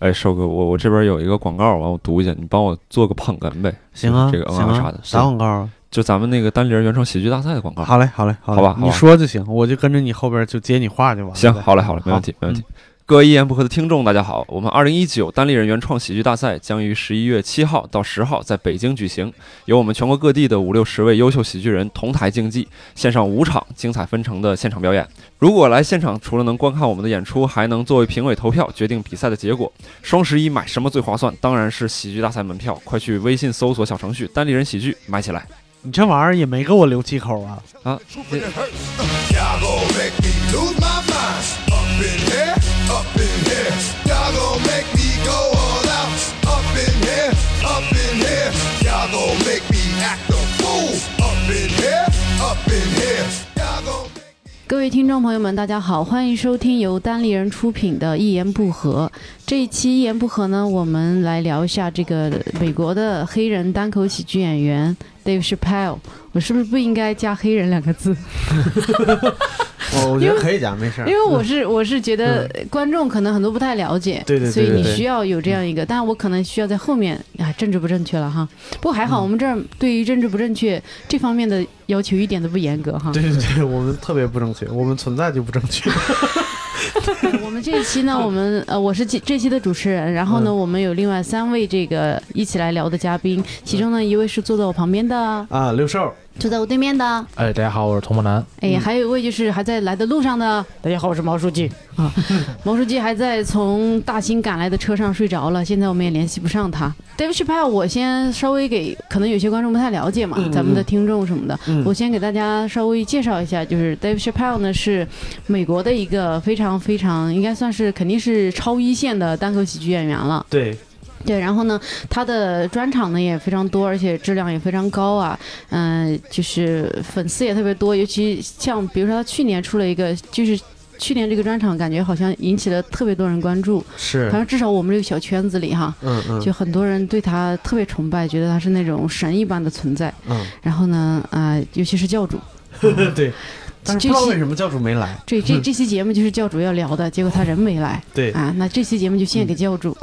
哎，瘦哥，我我这边有一个广告，完我读一下，你帮我做个捧哏呗。行啊，这个嗯啥的，啥广告啊？就咱们那个单立人原创喜剧大赛的广告。好嘞，好嘞，好嘞你好吧好吧说就行，我就跟着你后边就接你话就完了呗。行，好嘞，好嘞，没问题，没问题。各位一言不合的听众，大家好！我们二零一九单立人原创喜剧大赛将于十一月七号到十号在北京举行，由我们全国各地的五六十位优秀喜剧人同台竞技，献上五场精彩纷呈的现场表演。如果来现场，除了能观看我们的演出，还能作为评委投票决定比赛的结果。双十一买什么最划算？当然是喜剧大赛门票！快去微信搜索小程序“单立人喜剧”买起来你这玩意儿也没给我留气口啊！啊！Go all out. Up in here, up in here. Y'all gon' make me go all out. Up in here, up in here. Y'all gon' make me act a fool. Up in here, up in here yeah go 各位听众朋友们，大家好，欢迎收听由单立人出品的《一言不合》。这一期《一言不合》呢，我们来聊一下这个美国的黑人单口喜剧演员 Dave Chappelle。我是不是不应该加“黑人”两个字？我 我觉得可以讲，没事儿。因为我是我是觉得观众可能很多不太了解，嗯对对对所以你需要有这样一个，但我可能需要在后面啊，政治不正确了哈。不过还嗯好，我们这儿对于政治不正确这方面的要求一点都不严格哈。对对对，我们特别不正确，我们存在就不正确。我们这一期呢，我们呃，我是这这期的主持人，然后呢，嗯。我们有另外三位这个一起来聊的嘉宾，其中呢一位是坐在我旁边的，啊，六兽，坐在我对面的，哎，大家好，我是童梦楠。哎，还有一位就是还在来的路上的，大家好，我是毛书记啊，毛书记还在从大兴赶来的车上睡着了，现在我们也联系不上他。David Chappelle，我先稍微给可能有些观众不太了解嘛，咱们的听众什么的，嗯我先给大家稍微介绍一下，就是 David Chappelle 呢是美国的一个非常非常应该算是肯定是超一线的单口喜剧演员了。对，对，然后呢，他的专场呢也非常多，而且质量也非常高啊。嗯、就是粉丝也特别多，尤其像比如说他去年出了一个，就是去年这个专场感觉好像引起了特别多人关注，是反，正至少我们这个小圈子里哈。嗯嗯，就很多人对他特别崇拜，觉得他是那种神一般的存在。嗯，然后呢，啊、尤其是教主，对。但是不知道为什么教主没来。这这 这期节目就是教主要聊的，结果他人没来对啊。那这期节目就献给教主，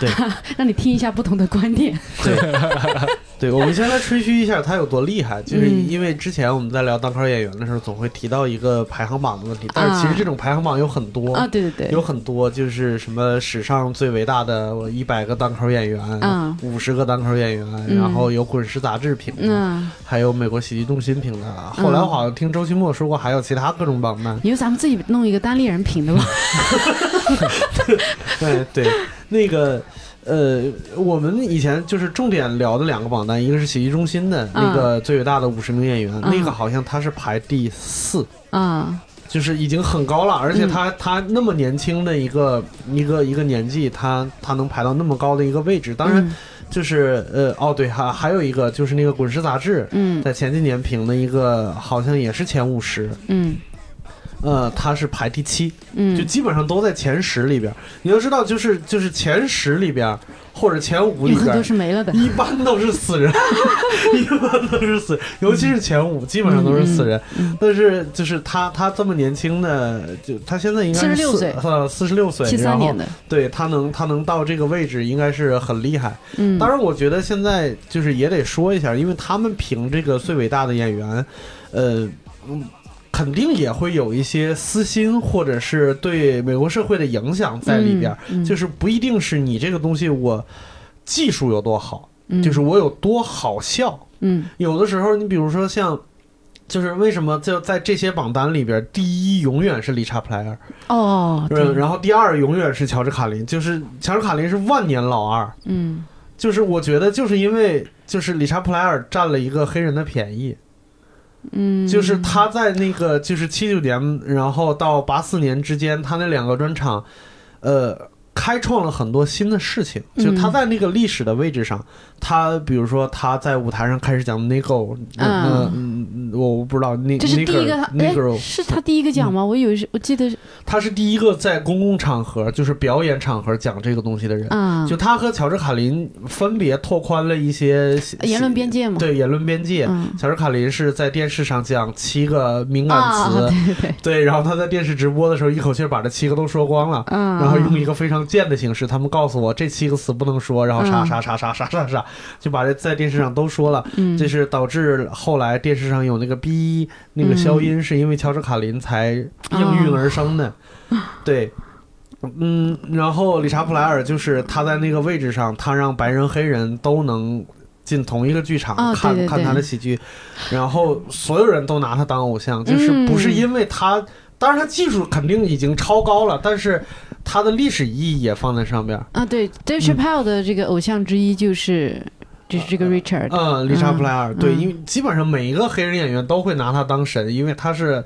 对 让你听一下不同的观点。对，对，我们先来吹嘘一下他有多厉害，就是嗯因为之前我们在聊单口演员的时候，总会提到一个排行榜的问题，但是其实这种排行榜有很多啊，对对对，有很多就是什么史上最伟大的我一百个单口演员，嗯五十个单口演员，嗯然后有滚石杂志评的，嗯，还有美国喜剧中心评的。后来我好像听周奇墨说过，还有其他各种榜单。你说咱们自己弄一个单立人评的吧。对对，那个。呃，我们以前就是重点聊的两个榜单，一个是洗浴中心的那个最伟大的五十名演员，嗯。那个好像他是排第四，啊，就是已经很高了，而且嗯。他、他那么年轻的一个一个一个年纪，他他能排到那么高的一个位置，当然嗯。就是、呃哦对，还还有一个就是那个滚石杂志。嗯。在前几年评的一个，好像也是前五十，嗯呃，他是排第七，就嗯基本上都在前十里边。你要知道，就是就是前十里边或者前五里边，是没了的。一般都是死人，一般都是死，尤其是前五，基本上都是死人。嗯但是就是他，他这么年轻的，就他现在应该是46四岁呃，四十六岁，七三年的，对他能他能到这个位置，应该是很厉害。嗯，当然，我觉得现在就是也得说一下，因为他们评这个最伟大的演员，呃，嗯，肯定也会有一些私心或者是对美国社会的影响在里边儿，嗯，嗯。就是不一定是你这个东西我技术有多好，嗯。就是我有多好笑。嗯。有的时候，你比如说像。就是为什么就在这些榜单里边，第一永远是理查普莱尔，哦，对。然后第二永远是乔治卡林，就是乔治卡林是万年老二，嗯。就是我觉得就是因为就是理查普莱尔占了一个黑人的便宜，嗯，就是他在那个就是七九年，然后到八四年之间，他那两个专场，呃。开创了很多新的事情，就他嗯在那个历史的位置上，他比如说他在舞台上开始讲 Negro，嗯。嗯嗯，我不知道那这是第一个，哎，Negro，是他第一个讲吗？我以为是，我记得是。他是第一个在公共场合，就是表演场合讲这个东西的人。嗯，就他和乔治卡林分别拓宽了一些言论边界嘛。对言论边界。嗯。乔治卡林是在电视上讲七个敏感啊，词，对对对，对，然后他在电视直播的时候一口气儿把这七个都说光了，嗯，然后用一个非常贱的形式，他们告诉我这七个词不能说，然后啥嗯啥啥啥啥啥啥，就把这在电视上都说了。嗯，这是导致后来电视上有那个 B 那个消音，是因为乔治卡林才应运而生的。对，嗯，然后理查普莱尔就是他在那个位置上，他让白人黑人都能。进同一个剧场、看看他的喜剧，然后所有人都拿他当偶像，就是不是嗯因为他，当然他技术肯定已经超高了，但是他的历史意义也放在上边。啊，对，Dave Chappelle 的这个偶像之一就是就是这个 Richard，嗯，理查普莱尔，对，嗯。因为基本上每一个黑人演员都会拿他当神，因为他是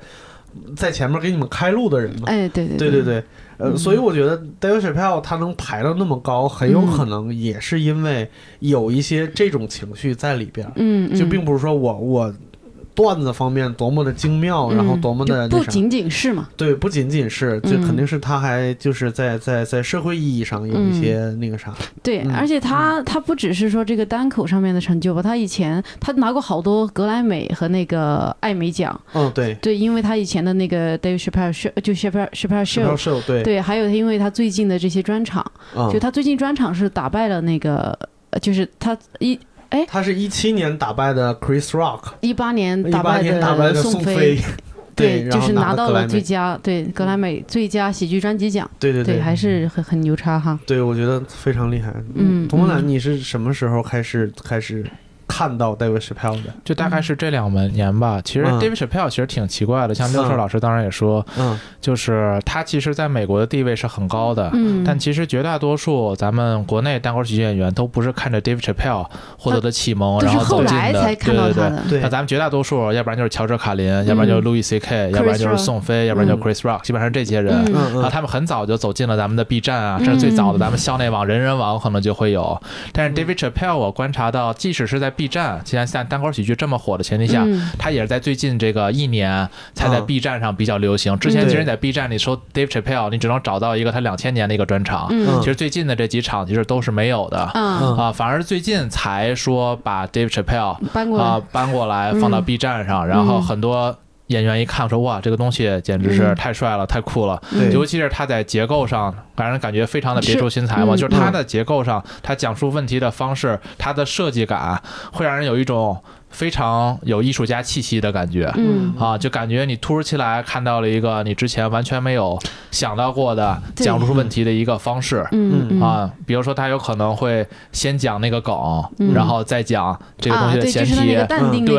在前面给你们开路的人嘛。哎，对对对对对，呃，嗯。所以我觉得 David Chappelle 他能排到那么高，很有可能也是因为有一些这种情绪在里边嗯。就并不是说我我段子方面多么的精妙，然后多么的不仅仅是嘛，对，不仅仅是，这嗯。肯定是他还就是在在在社会意义上有一些那个啥，对，嗯而且他他不只是说这个单口上面的成就吧，他以前他拿过好多格莱美和那个艾美奖，嗯，对，对，因为他以前的那个 Dave Chappelle show 就 Chappelle Chappelle show。对，对，还有因为他最近的这些专场，嗯。就他最近专场是打败了那个，呃就是他一他是一七年打败的 Chris Rock，一八年打败的宋飞，对，就是拿到了最佳对格莱美最佳喜剧专辑奖，对对对，还是很很牛叉哈。对，我觉得非常厉害。嗯童梦楠，嗯。你是什么时候开始开始看到 David Chappelle 的？就大概是这两年吧。其实嗯 David Chappelle 其实挺奇怪的，像六兽嗯老师当然也说，嗯就是他其实在美国的地位是很高的。嗯，但其实绝大多数咱们国内单口喜剧演员都不是看着 David Chappelle 获得的启蒙，然后走进的。后来才看到对对对。他的。对那咱们绝大多数，要不然就是乔治卡林，要不然就是 Louis C.K.，、要不然就是宋飞，要不然就是嗯 Chris Rock，基本上这些人。嗯啊，他们很早就走进了咱们的 B 站啊，这是最早的咱们校内网、人人网可能就会有。但是 David Chappelle 我观察到，即使是在 B 站，现在在单口喜剧这么火的前提下，嗯。他也是在最近这个一年才在啊 B 站上比较流行。之前嗯。其实你在 B 站里搜 Dave Chappelle，你只能找到一个他两千年的一个专场。嗯。其实最近的这几场其实都是没有的。啊，嗯。啊，反而最近才说把 Dave Chappelle 搬过来，啊搬过来放到嗯。B 站上，然后嗯。很多演员一看说哇，这个东西简直是嗯太帅了，太酷了。对尤其是他在结构上，让人感觉非常的别出心裁嘛。嗯就是他的结构上，他讲述问题的方式，他的设计感，会让人有一种非常有艺术家气息的感觉。嗯。啊，就感觉你突如其来看到了一个你之前完全没有想到过的对。讲述问题的一个方式。嗯。嗯。啊，比如说他有可能会先讲那个梗，嗯。然后再讲这个东西的前提，对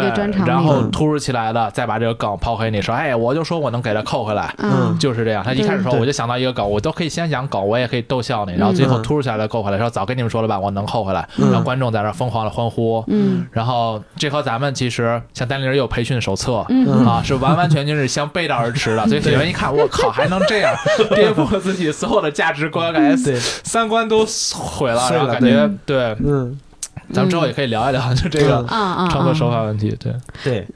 然后突如其来的再把这个梗抛给你，说，哎，我就说我能给他扣回来，嗯。就是这样。他一开始说我就想到一个梗，我都可以先讲梗，我也可以逗笑你，然后最后嗯。突如其来的扣回来，说早跟你们说了吧，我能扣回来，嗯。然后观众在那疯狂的欢呼。嗯。然后这和咱们其实像丹尼尔也有培训手册。嗯。啊，是完完全全是相背道而驰的，所以演员一看，我靠，还能这样 颠覆自己所有的价值观，感 觉对，三观都毁了，然后感觉对，嗯。咱们之后也可以聊一聊，就这个创作手啊法问题，对，对。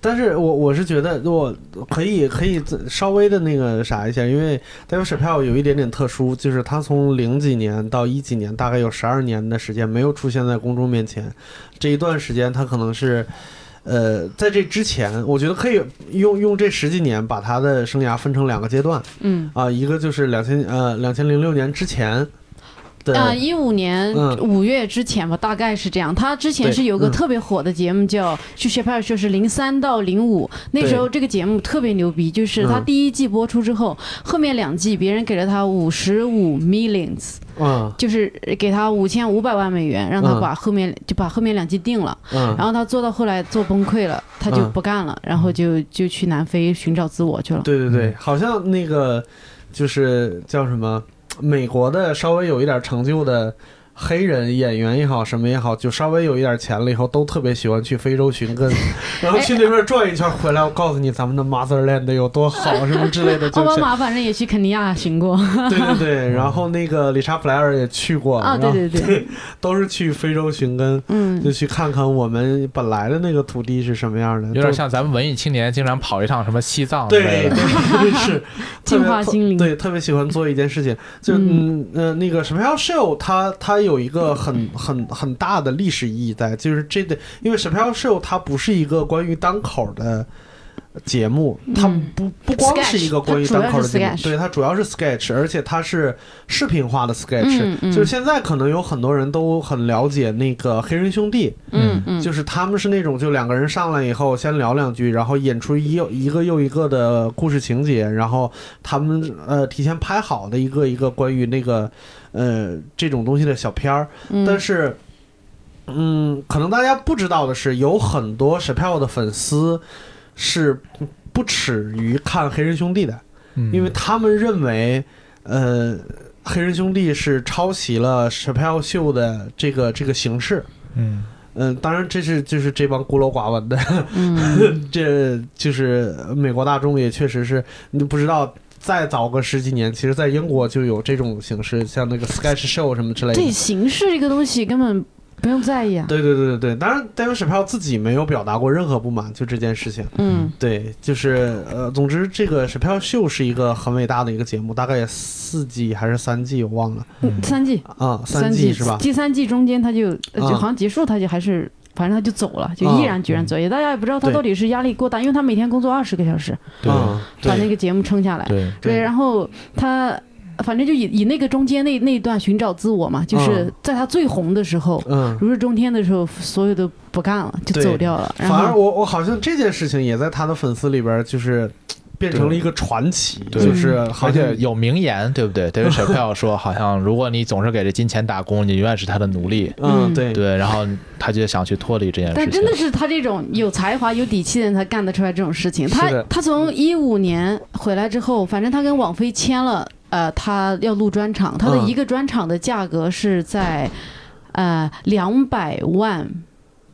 但是我我是觉得我可以可以稍微的那个啥一下，因为 David s h a p e l 有一点点特殊，就是他从零几年到一几年，大概有十二年的时间没有出现在公众面前。这一段时间，他可能是，呃，在这之前，我觉得可以用用这十几年把他的生涯分成两个阶段嗯啊，一个就是两千呃两千零六年之前的，啊，一五年嗯。五月之前吧，大概是这样。他之前是有个嗯。特别火的节目叫《去 Chappelle 说是零三到零五，那时候这个节目特别牛逼，就是他嗯。第一季播出之后，后面两季别人给了他五十五 millions，嗯。就是给他五千五百万美元，让他嗯。把后面就把后面两季定了。嗯，然后他做到后来做崩溃了，他就嗯。不干了，然后就就去南非寻找自我去了。对对对，好像那个就是叫什么，美国的稍微有一点成就的黑人演员也好，什么也好，就稍微有一点钱了以后，都特别喜欢去非洲寻根，然后去那边转一圈回来，我告诉你咱们的 motherland 有多好，什么之类的，就 奥巴马反正也去肯尼亚寻过。对对对，然后那个理查普莱尔也去过对对对，都是去非洲寻根。嗯。就，去看看我们本来的那个土地是什么样的，有点像咱们文艺青年经常跑一趟什么西藏之类对的。对是。净特别化心灵。对，特别喜欢做一件事情，就嗯。呃那个什么 show，它它有一个很很很大的历史意义在，就是这个，因为 e l Show 它不是一个关于单口的节目，它嗯不不光是一个关于单口的节目对，它主要是 sketch，而且它是视频化的 sketch。嗯嗯。就是现在可能有很多人都很了解那个黑人兄弟，嗯。嗯，就是他们是那种就两个人上来以后先聊两句，然后演出一又一个又一个的故事情节，然后他们呃提前拍好的一个一个关于那个呃这种东西的小片儿，嗯但是。嗯，可能大家不知道的是，有很多 Chappelle 的粉丝是不耻于看黑人兄弟的，嗯因为他们认为，呃，黑人兄弟是抄袭了 Chappelle 秀的这个这个形式。嗯嗯，当然这是就是这帮孤陋寡闻的，嗯 这就是美国大众也确实是你不知道。再早个十几年，其实，在英国就有这种形式，像那个 sketch show 什么之类的。对形式这个东西根本不用在意啊。对对对对对，当然，David Chappelle 自己没有表达过任何不满，就这件事情。嗯对，就是呃，总之，这个 Chappelle 秀是一个很伟大的一个节目，大概四季还是三季，我忘了嗯，三季啊，三季是吧？第三季中间他就呃就啊好像结束，他就还是。反正他就走了，就毅然决然走，也大家也不知道他到底是压力过大，因为他每天工作二十个小时，对。啊，把那个节目撑下来。对。对然后他反正就以以那个中间那那一段寻找自我嘛，就是嗯在他最红的时候，嗯，如日中天的时候，所有都不干了，就走掉了。然反而我我好像这件事情也在他的粉丝里边，就是变成了一个传奇，对就是好而且有名言，对不对？David Chappelle 说，好像如果你总是给这金钱打工，你永远是他的奴隶。嗯，嗯对对，然后他就想去脱离这件事情。但真的是他这种有才华、有底气的人才干得出来这种事情。他他从一五年回来之后，反正他跟网飞签了，呃，他要录专场，他的嗯一个专场的价格是在呃两百万。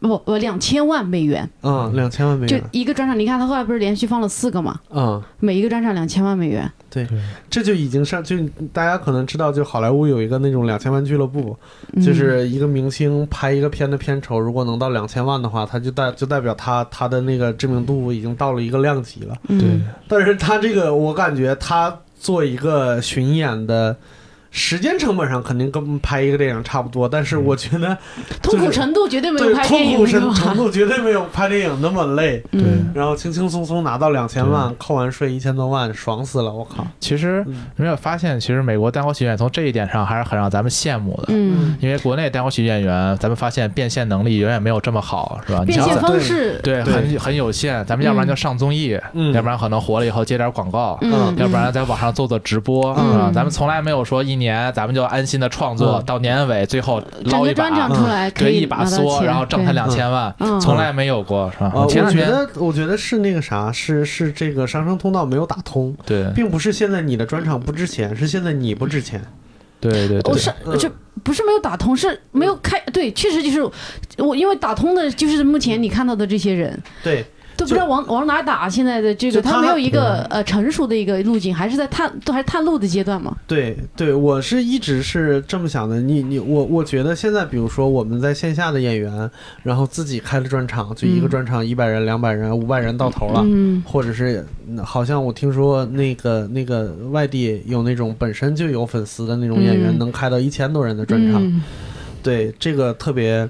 不不，两千万美元，嗯，两千万美元。就，一个专场。你看他后来不是连续放了四个嘛，嗯，每一个专场两千万美元。对这就已经上，就大家可能知道，就好莱坞有一个那种两千万俱乐部，嗯。就是一个明星拍一个片的片酬，如果能到两千万的话，他就代就代表他他的那个知名度已经到了一个量级了。嗯。对，但是他这个，我感觉他做一个巡演的时间成本上肯定跟拍一个电影差不多，但是我觉得痛苦程度绝对没有拍电痛苦程度绝对没有拍电影那么累。嗯。然后轻轻松松拿到两千万，扣完税一千多万，爽死了！我靠，其实嗯。没有发现，其实美国单口喜剧演员从这一点上还是很让咱们羡慕的。嗯，因为国内单口喜剧演员，咱们发现变现能力远远没有这么好，是吧？变现方式，对对。很很有限，咱们要不然就上综艺，嗯。要不然可能火了以后接点广告，嗯，要不然在网上做做直播？咱们从来没有说一年咱们就安心的创作，嗯到年尾最后整捞一个专场把，出来可对以一把梭，钱然后挣他对两千万，嗯从来没有过，是吧？呃，我前两天觉得，我觉得是那个啥，是是这个上升通道没有打通，对并不是现在你的专场不值钱，是现在你不值钱。对对对，我是嗯这不是没有打通，是没有开。对，确实就是我，因为打通的就是目前你看到的这些人。对，都不知道往往哪打，现在的这个他他没有一个呃成熟的一个路径，还是在探都还是探路的阶段嘛。对对，我是一直是这么想的。你你我我觉得现在，比如说我们在线下的演员，然后自己开了专场，就一个嗯专场一百人、两百人、五百人到头了。嗯或者是嗯好像我听说那个那个外地有那种本身就有粉丝的那种演员，嗯能开到一千多人的专场。嗯对，这个特别，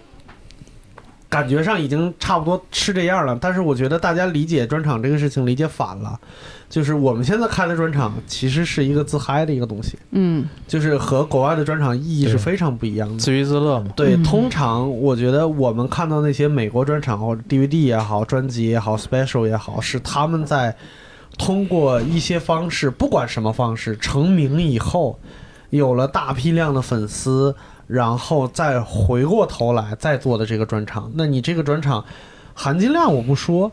感觉上已经差不多是这样了。但是我觉得大家理解专场这个事情理解反了，就是我们现在开的专场其实是一个自嗨的一个东西，嗯就是和国外的专场意义是非常不一样的。自娱自乐嘛。对，嗯通常我觉得我们看到那些美国专场或者 DVD 也好、专辑也好、special 也好，是他们在通过一些方式，不管什么方式，成名以后，有了大批量的粉丝，然后再回过头来再做的这个专场。那你这个专场含金量我不说。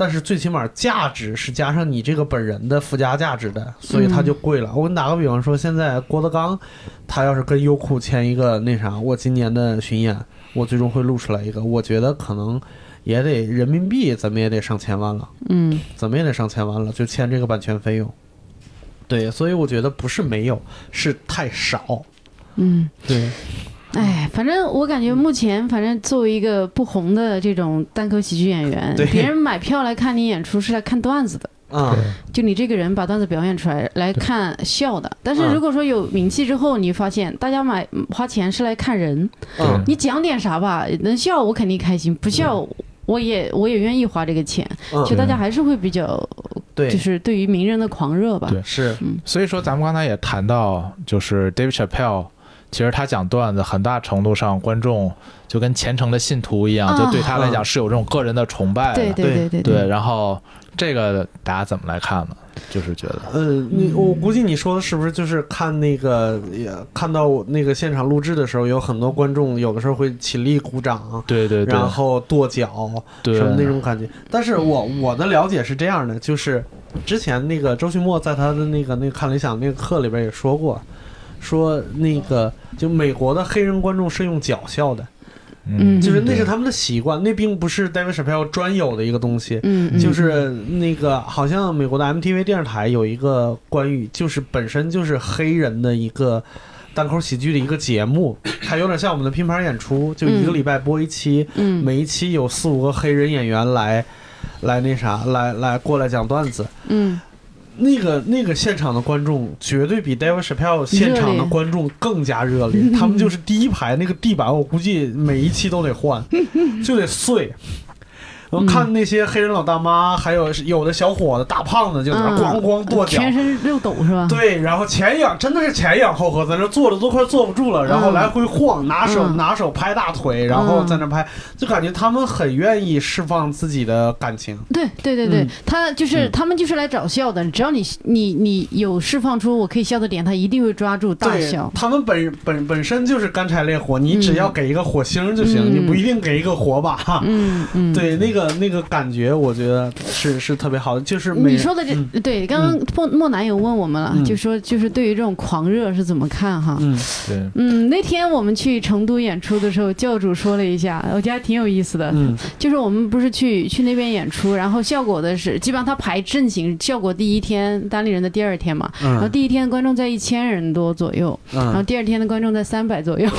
但是最起码价值是加上你这个本人的附加价值的，所以它就贵了。我给你打个比方说，现在郭德纲他要是跟优酷签一个那啥，我今年的巡演，我最终会录出来一个，我觉得可能也得人民币怎么也得上千万了，嗯怎么也得上千万了，就签这个版权费用。对，所以我觉得不是没有，是太少。嗯，对，哎，反正我感觉目前，反正作为一个不红的这种单口喜剧演员，别人买票来看你演出是来看段子的。嗯，就你这个人把段子表演出来来看笑的，但是嗯。如果说有名气之后，你发现大家买花钱是来看人，嗯，你讲点啥吧，能笑我肯定开心，不笑我也我也愿意花这个钱，嗯。就大家还是会比较，对，就是对于名人的狂热吧。对。是。所以说，咱们刚才也谈到，就是 David Chappelle，其实他讲段子，很大程度上观众就跟虔诚的信徒一样，啊就对他来讲是有这种个人的崇拜的。对对对对对然后这个大家怎么来看呢？就是觉得，呃，你我估计你说的是不是就是看那个也看到我那个现场录制的时候，有很多观众有的时候会起立鼓掌，对对对，然后跺脚对什么那种感觉。但是我我的了解是这样的，就是之前那个周旭墨在他的那个那个看理想那个课里边也说过，说那个就美国的黑人观众是用脚笑的，嗯。就是那是他们的习惯，那并不是 David Chappelle 专有的一个东西。嗯，嗯。就是那个，好像美国的 MTV 电视台有一个关于，就是本身就是黑人的一个单口喜剧的一个节目，它有点像我们的拼盘演出，就一个礼拜播一期，嗯。每一期有四五个黑人演员来，来那啥，来来过来讲段子。嗯那个那个现场的观众绝对比 David Chappelle 现场的观众更加热烈，他们就是第一排那个地板，我估计每一期都得换，就得碎。然后看那些黑人老大妈，还有有的小伙子、大胖子，就在那嗯。咣咣跺脚。全身六抖是吧？对，然后前仰真的是前仰后合，在那坐着都快坐不住了，然后嗯。来回晃，拿手、嗯。拿手拍大腿，然后在那拍，就感觉他们很愿意释放自己的感情。对对对对，嗯。他就是、嗯。他们就是来找笑的，只要你你你有释放出我可以笑的点，他一定会抓住大对笑，。他们本本本身就是干柴烈火，你只要给一个火星就行，嗯。你不一定给一个火把。嗯嗯，对，那个那个感觉，我觉得是是特别好的，就是你说的这、嗯对，刚刚莫莫南有问我们了，嗯。就说就是对于这种狂热是怎么看哈？嗯？对，嗯，那天我们去成都演出的时候，教主说了一下，我觉得还挺有意思的。嗯。就是我们不是去去那边演出，然后效果的是基本上他排阵型，效果第一天单立人的第二天嘛，然后嗯第一天观众在一千人多左右，然后嗯，第二天的观众在三百左右，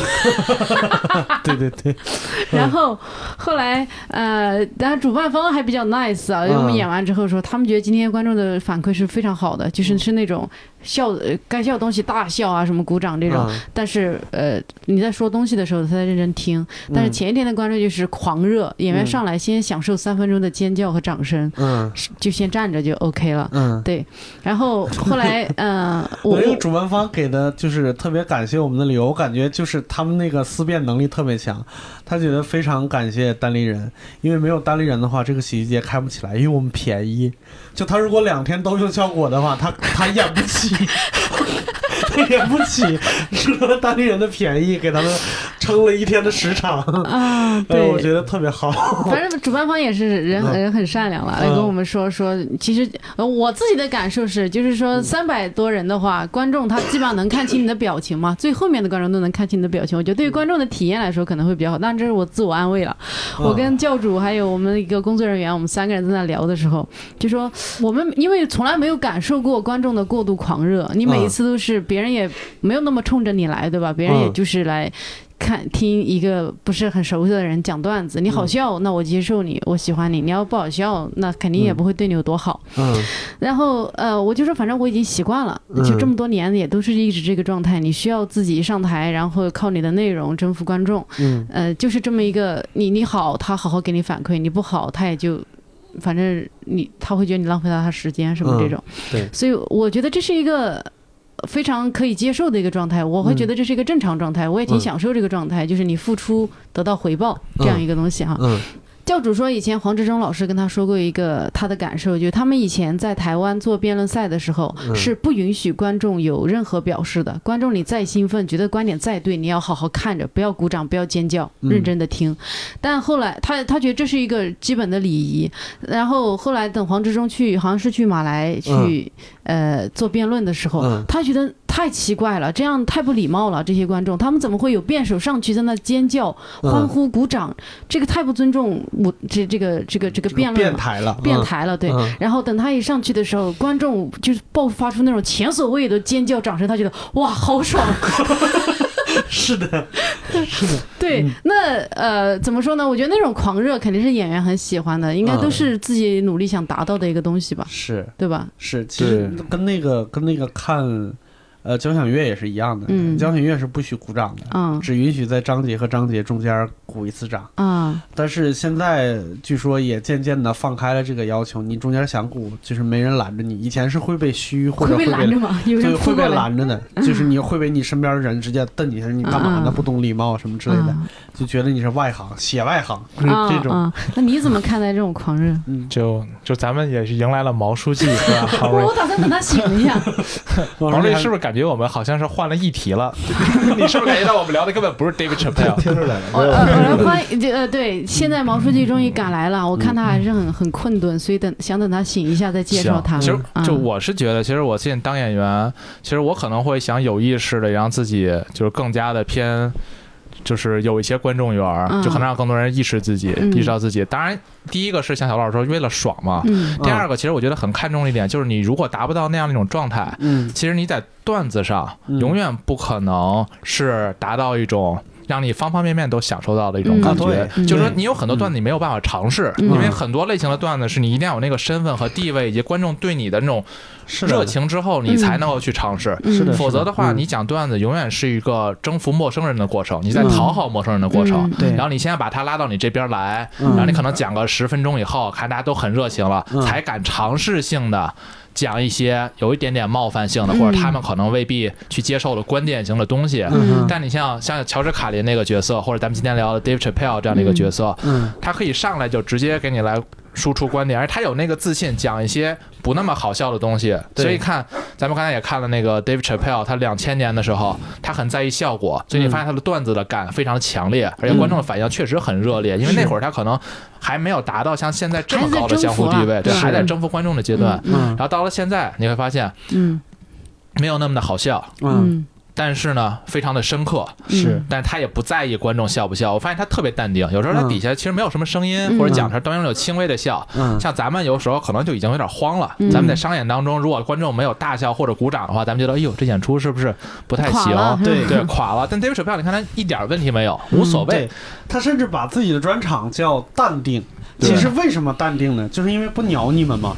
对对对，然后后来呃，主办方还比较 nice 啊，因为我们嗯演完之后说，他们觉得今天观众的反馈是非常好的，就是是那种笑呃该笑的东西大笑啊，什么鼓掌这种，嗯。但是呃你在说东西的时候他在认真听，但是前一天的观众就是狂热，演员嗯上来先享受三分钟的尖叫和掌声，嗯。就先站着就 OK 了。嗯。对，然后后来，嗯、我我那个主办方给的就是特别感谢我们的理由，我感觉就是他们那个思辨能力特别强，他觉得非常感谢单立人，因为没有单人的话，这个洗衣机也开不起来，因为我们便宜。就他如果两天都有效果的话，他他养不起，他演不起，吃了当地人的便宜，给他们撑了一天的时长，啊，哎，对，我觉得特别好。反正主办方也是人人很善良了，来嗯跟我们说说，其实呃我自己的感受是，就是嗯。说三百多人的话，观众他基本上能看清你的表情嘛，最后面的观众都能看清你的表情，我觉得对于观众的体验来说可能会比较好，但这是我自我安慰了。嗯。我跟教主还有我们一个工作人员，我们三个人在那聊的时候，就说我们因为从来没有感受过观众的过度狂热，你每一次都是别人也没有那么冲着你来，对吧？别人也嗯就是来。看听一个不是很熟悉的人讲段子，你好笑，那我接受你，我喜欢你；你要不好笑，那肯定也不会对你有多好。嗯然后呃，我就说反正我已经习惯了，嗯就这么多年也都是一直这个状态。你需要自己上台，然后靠你的内容征服观众，嗯呃，就是这么一个你你好，他好好给你反馈；你不好，他也就反正你他会觉得你浪费了他时间什么这种。对所以我觉得这是一个。非常可以接受的一个状态，我会觉得这是一个正常状态，我也挺嗯。享受这个状态，就是你付出得到回报这样一个东西哈。嗯教主说，以前黄志忠老师跟他说过一个他的感受，就是他们以前在台湾做辩论赛的时候，嗯是不允许观众有任何表示的。观众你再兴奋，觉得观点再对，你要好好看着，不要鼓掌，不要尖叫，嗯认真的听。但后来他他觉得这是一个基本的礼仪。然后后来等黄志忠去，好像是去马来去、呃做辩论的时候，嗯他觉得太奇怪了，这样太不礼貌了。这些观众他们怎么会有辩手上去在那尖叫、欢嗯，呼、鼓掌？这个太不尊重我这这个这个这个辩论了。变台了，变台了，对。嗯然后等他一上去的时候，观众就是爆发出那种前所未有的尖叫、掌声，他觉得哇，好爽。是的，是的，对，嗯那呃，怎么说呢？我觉得那种狂热肯定是演员很喜欢的，应该都嗯是自己努力想达到的一个东西吧，是对吧？是，其实跟那个跟那个看呃交响乐也是一样的，嗯交响乐是不许鼓掌的，嗯只允许在章节和章节中间鼓一次掌。啊，但是现在据说也渐渐的放开了这个要求，你中间想鼓就是没人拦着你，以前是会被虚或者会被会被拦着吗？有会被拦着的，就是你会被你身边的人直接瞪你一下，你干嘛呢？不懂礼貌什么之类的，啊就觉得你是外行，写外行，这种。啊，那你怎么看待这种狂热？嗯，就就咱们也是迎来了毛书记，是吧？我我打算等他醒一下。黄瑞是不是感觉我们好像是换了议题了？你是不是感觉到我们聊的根本不是 David Chappelle？听出来了，我呃呃欢迎呃对，现在毛书记终于赶来了，我看他还是很很困顿，所以等想等他醒一下再介绍他。其实嗯就我是觉得，其实我现在当演员，其实我可能会想有意识的让自己就是更加的偏。就是有一些观众缘就可能让更多人意识自己，嗯。意识到自己。当然，第一个是像小老师说，为了爽嘛。嗯。第二个，其实我觉得很看重一点，就是你如果达不到那样的一种状态，嗯。其实你在段子上嗯。永远不可能是达到一种让你方方面面都享受到的一种感觉。就是说，你有很多段子你没有办法尝试，嗯。因为很多类型的段子是你一定要有那个身份和地位，以及观众对你的那种热情之后，你才能够去尝试。嗯。是的否则的。话，嗯。你讲段子永远是一个征服陌生人的过程，你在嗯。讨好陌生人的过程。然后你现在把他拉到你这边来，嗯。然后你可能讲个十分钟以后，看大家都很热情了，嗯。才敢尝试性的讲一些有一点点冒犯性的，嗯。或者他们可能未必去接受的观点型的东西。嗯。但你像像乔治卡林那个角色，或者咱们今天聊的 Dave Chappelle 这样的一个角色，嗯。他可以上来就直接给你来输出观点，而他有那个自信讲一些不那么好笑的东西。所以看咱们刚才也看了那个 Dave Chappelle，他两千年的时候，他很在意效果，所以你发现他的段子的感非常强烈，而且观众的反应确实很热烈，因为那会儿他可能还没有达到像现在这么高的江湖地位，对，还在征服观众的阶段。嗯然后到了现在，你会发现嗯。没有那么的好笑，嗯嗯但是呢，非常的深刻。是但是他也不在意观众笑不笑，我发现他特别淡定，有时候他嗯底下其实没有什么声音，嗯或者讲出来当中有轻微的笑。嗯像咱们有时候可能就已经有点慌了。嗯咱们在商演当中，如果观众没有大笑或者鼓掌的话，咱们觉得哎呦这演出是不是不太行？对对，垮了。但 David Chappelle 你看他一点问题没有，无所谓对。他甚至把自己的专场叫淡定。其实为什么淡定呢？就是因为不鸟你们嘛，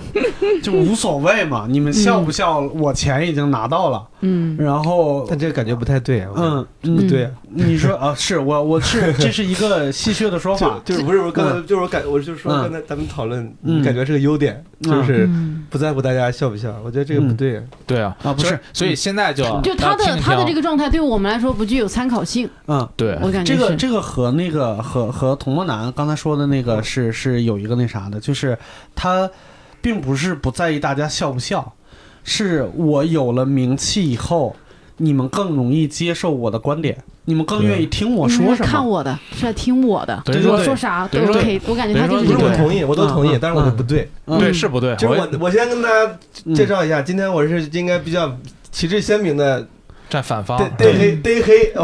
就无所谓嘛。你们笑不笑，我钱已经拿到了。嗯然后，但这个感觉不太对嗯，嗯不对啊，你说啊，是我我是 这是一个戏谑的说法就，是不是我刚才就是我感我就是说嗯。刚才咱们讨论，嗯。感觉是个优点，嗯。就是嗯，不在乎大家笑不笑。我觉得这个不对啊。对啊，啊不是所以现在就就他的他的这个状态对我们来说不具有参考性，嗯。对。我感觉这个这个和那个和和童梦楠刚才说的那个是是有一个那啥的，就是他并不是不在意大家笑不笑，是我有了名气以后，你们更容易接受我的观点，你们更愿意听我说什么。看我的，是在听我的，等于说我说啥都等于说 OK，我感觉他就是不是。我同意，我都同意嗯，但是我不对。嗯对是不对？就是我我我先跟大家介绍一下，今天我是应该比较旗帜鲜明的站反方。逮逮黑对。黑，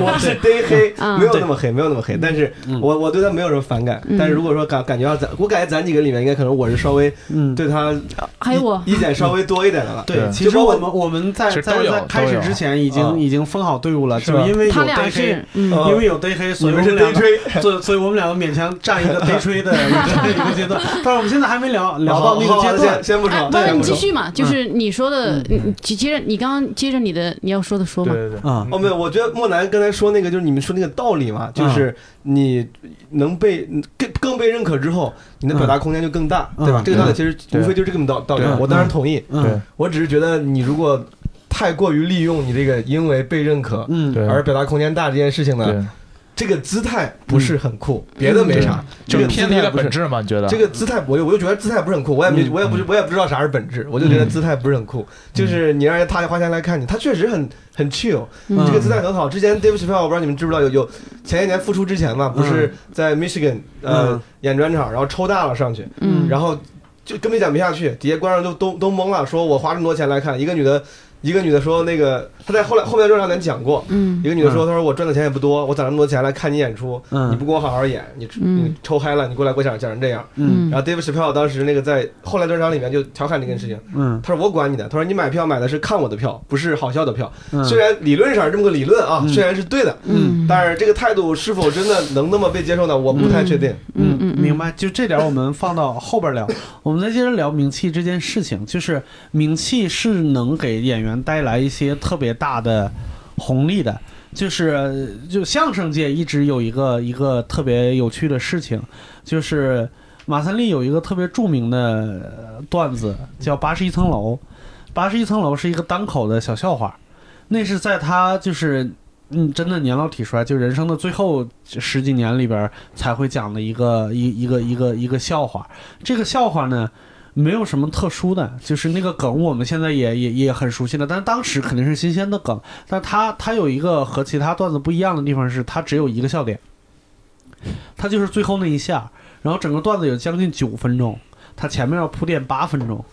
我是对黑，嗯。没有那么黑，没有那么黑，但是嗯。我我对他没有什么反感。嗯。但是如果说感感觉到咱，我感觉咱几个里面应该可能我是稍微嗯，对他还有我，意见稍微多一点的了。对，其实我们我们在在在开始之前已经嗯。已经分好队伍了，就是因为有他俩逮黑因为有对黑，所以我们两个，所以所以我们两个勉强占一个对吹的 一个一个阶段，但是我们现在还没聊聊到那个阶段。先。先不哎，说，不是先不说。你继续嘛，就是你说的，嗯你你接接着你刚刚接着你的你要说的说嘛，对对对，啊，哦，没有，我觉得莫南刚才说那个，就是你们说那个道理嘛，就是你能被更更被认可之后，你的表达空间就更大，嗯。对吧？嗯。这个道理其实无非就是这么道道理，我当然同意。我只是觉得你如果太过于利用你这个因为被认可嗯。而表达空间大这件事情呢，对，这个姿态不是很酷，别的没啥，这个就是偏离了。本质嘛？你觉得这个姿态，我就我就觉得姿态不是很酷，我也没嗯我也不我也不知道啥是本质，我就觉得姿态不是很酷。就是你让人他花钱来看你，他确实很很 chill，嗯这个姿态很好。之前 Dave Chappelle 我不知道你们知不知道，有有前一年复出之前嘛，不是在 Michigan 呃嗯演专场，然后抽大了上去，嗯，然后就根本讲不下去，底下观众都都都懵了，说我花这么多钱来看，一个女的，一个女的说那个她在后来后面专场咱讲过，嗯一个女的说，她说我赚的钱也不多，我攒那么多钱来看你演出，嗯你不给我好好演，你嗯你抽嗨了，你过来给我讲讲成这样。嗯然后 Dave Chappelle 当时那个在后来专场里面就调侃这件事情，嗯他说我管你的，他说你买票买的是看我的票，不是好笑的票。嗯，虽然理论上是这么个理论啊，嗯虽然是对的，嗯，但是这个态度是否真的能那么被接受呢？我不太确定。嗯嗯嗯明白。就这点，我们放到后边聊。我们再接着聊名气这件事情，就是名气是能给演员带来一些特别大的红利的。就是就相声界一直有一个一个特别有趣的事情，就是马三立有一个特别著名的段子叫《八十一层楼》，八十一层楼是一个单口的小笑话，那是在他就是嗯真的年老体衰，就人生的最后十几年里边才会讲的一个一一个一个一个笑话。这个笑话呢。没有什么特殊的，就是那个梗，我们现在也也也很熟悉了，但当时肯定是新鲜的梗。但它它有一个和其他段子不一样的地方是，它只有一个笑点，它就是最后那一下，然后整个段子有将近九分钟，它前面要铺垫八分钟。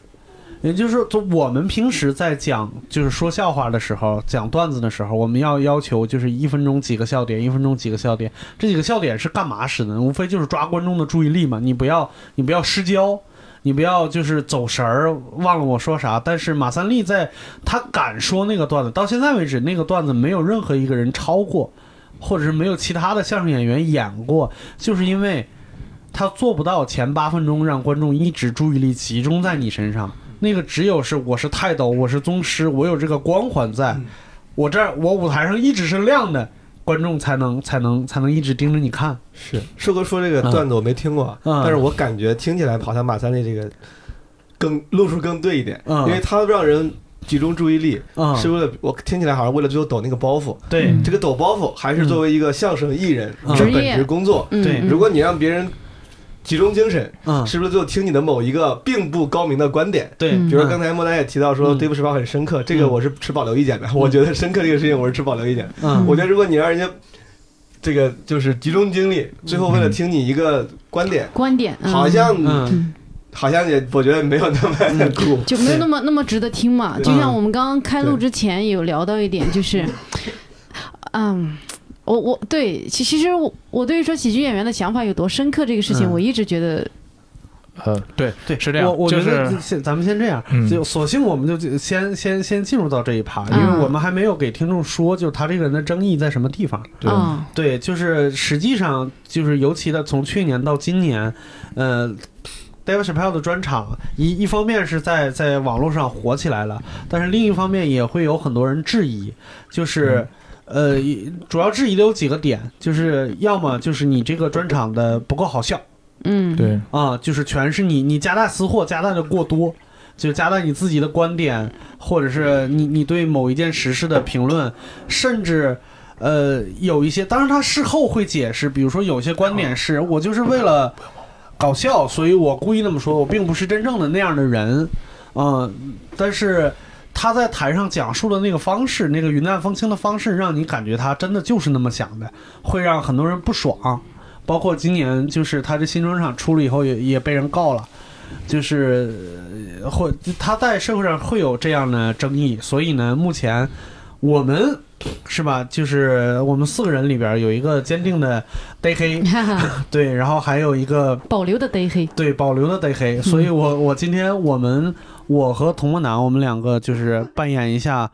也就是说，就我们平时在讲，就是说笑话的时候，讲段子的时候，我们要要求就是一分钟几个笑点，一分钟几个笑点。这几个笑点是干嘛使的？无非就是抓观众的注意力嘛。你不要你不要失焦，你不要就是走神儿，忘了我说啥。但是马三立在他敢说那个段子，到现在为止，那个段子没有任何一个人超过，或者是没有其他的相声演员演过，就是因为他做不到前八分钟让观众一直注意力集中在你身上。那个只有是我是泰斗，我是宗师，我有这个光环在，我这儿我舞台上一直是亮的，观众才能才能才能一直盯着你看。是。硕哥说这个段子我没听过，嗯。但是我感觉听起来好像马三立这个更路数更对一点，嗯。因为他让人集中注意力，嗯，是为了我听起来好像为了最后抖那个包袱。对。这个抖包袱还是作为一个相声艺人嗯。的本职工作。嗯。对嗯如果你让别人集中精神，嗯是不是就听你的某一个并不高明的观点？对，嗯比如说刚才莫丹也提到说嗯对不起吧很深刻，这个嗯我是持保留意见的。我觉得深刻这个事情我是持保留意见。嗯我觉得如果你让人家这个就是集中精力，最后为了听你一个观点，观点，嗯好像嗯好像也我觉得没有那么 酷。就没有那么那么值得听嘛。就像我们刚刚开录之前有聊到一点，就是，嗯。我我对其其实我我对于说喜剧演员的想法有多深刻这个事情，嗯我一直觉得呃，对，对，是这样我我觉得先咱们先这样，嗯就索性我们就就先先先进入到这一趴，因嗯为我们还没有给听众说，就是他这个人的争议在什么地方。对啊，对，就是实际上就是尤其的从去年到今年，呃。David Chappelle 的专场，一一方面是在在网络上火起来了，但是另一方面也会有很多人质疑，就是，呃，主要质疑的有几个点，就是要么就是你这个专场的不够好笑，嗯，对，啊，就是全是你你夹带私货夹带的过多，就夹带你自己的观点，或者是你你对某一件实事的评论，甚至呃有一些，当然他事后会解释，比如说有些观点是我就是为了搞笑，所以我故意那么说，我并不是真正的那样的人，嗯、但是。他在台上讲述的那个方式，那个云淡风轻的方式，让你感觉他真的就是那么想的，会让很多人不爽。包括今年就是他这新专场出了以后也也被人告了，就是呃会他在社会上会有这样的争议，所以呢，目前我们是吧，就是我们四个人里边有一个坚定的呆黑，对，然后还有一个保留的得黑，对保留的呆黑，所以我我今天我们我和童梦楠我们两个就是扮演一下。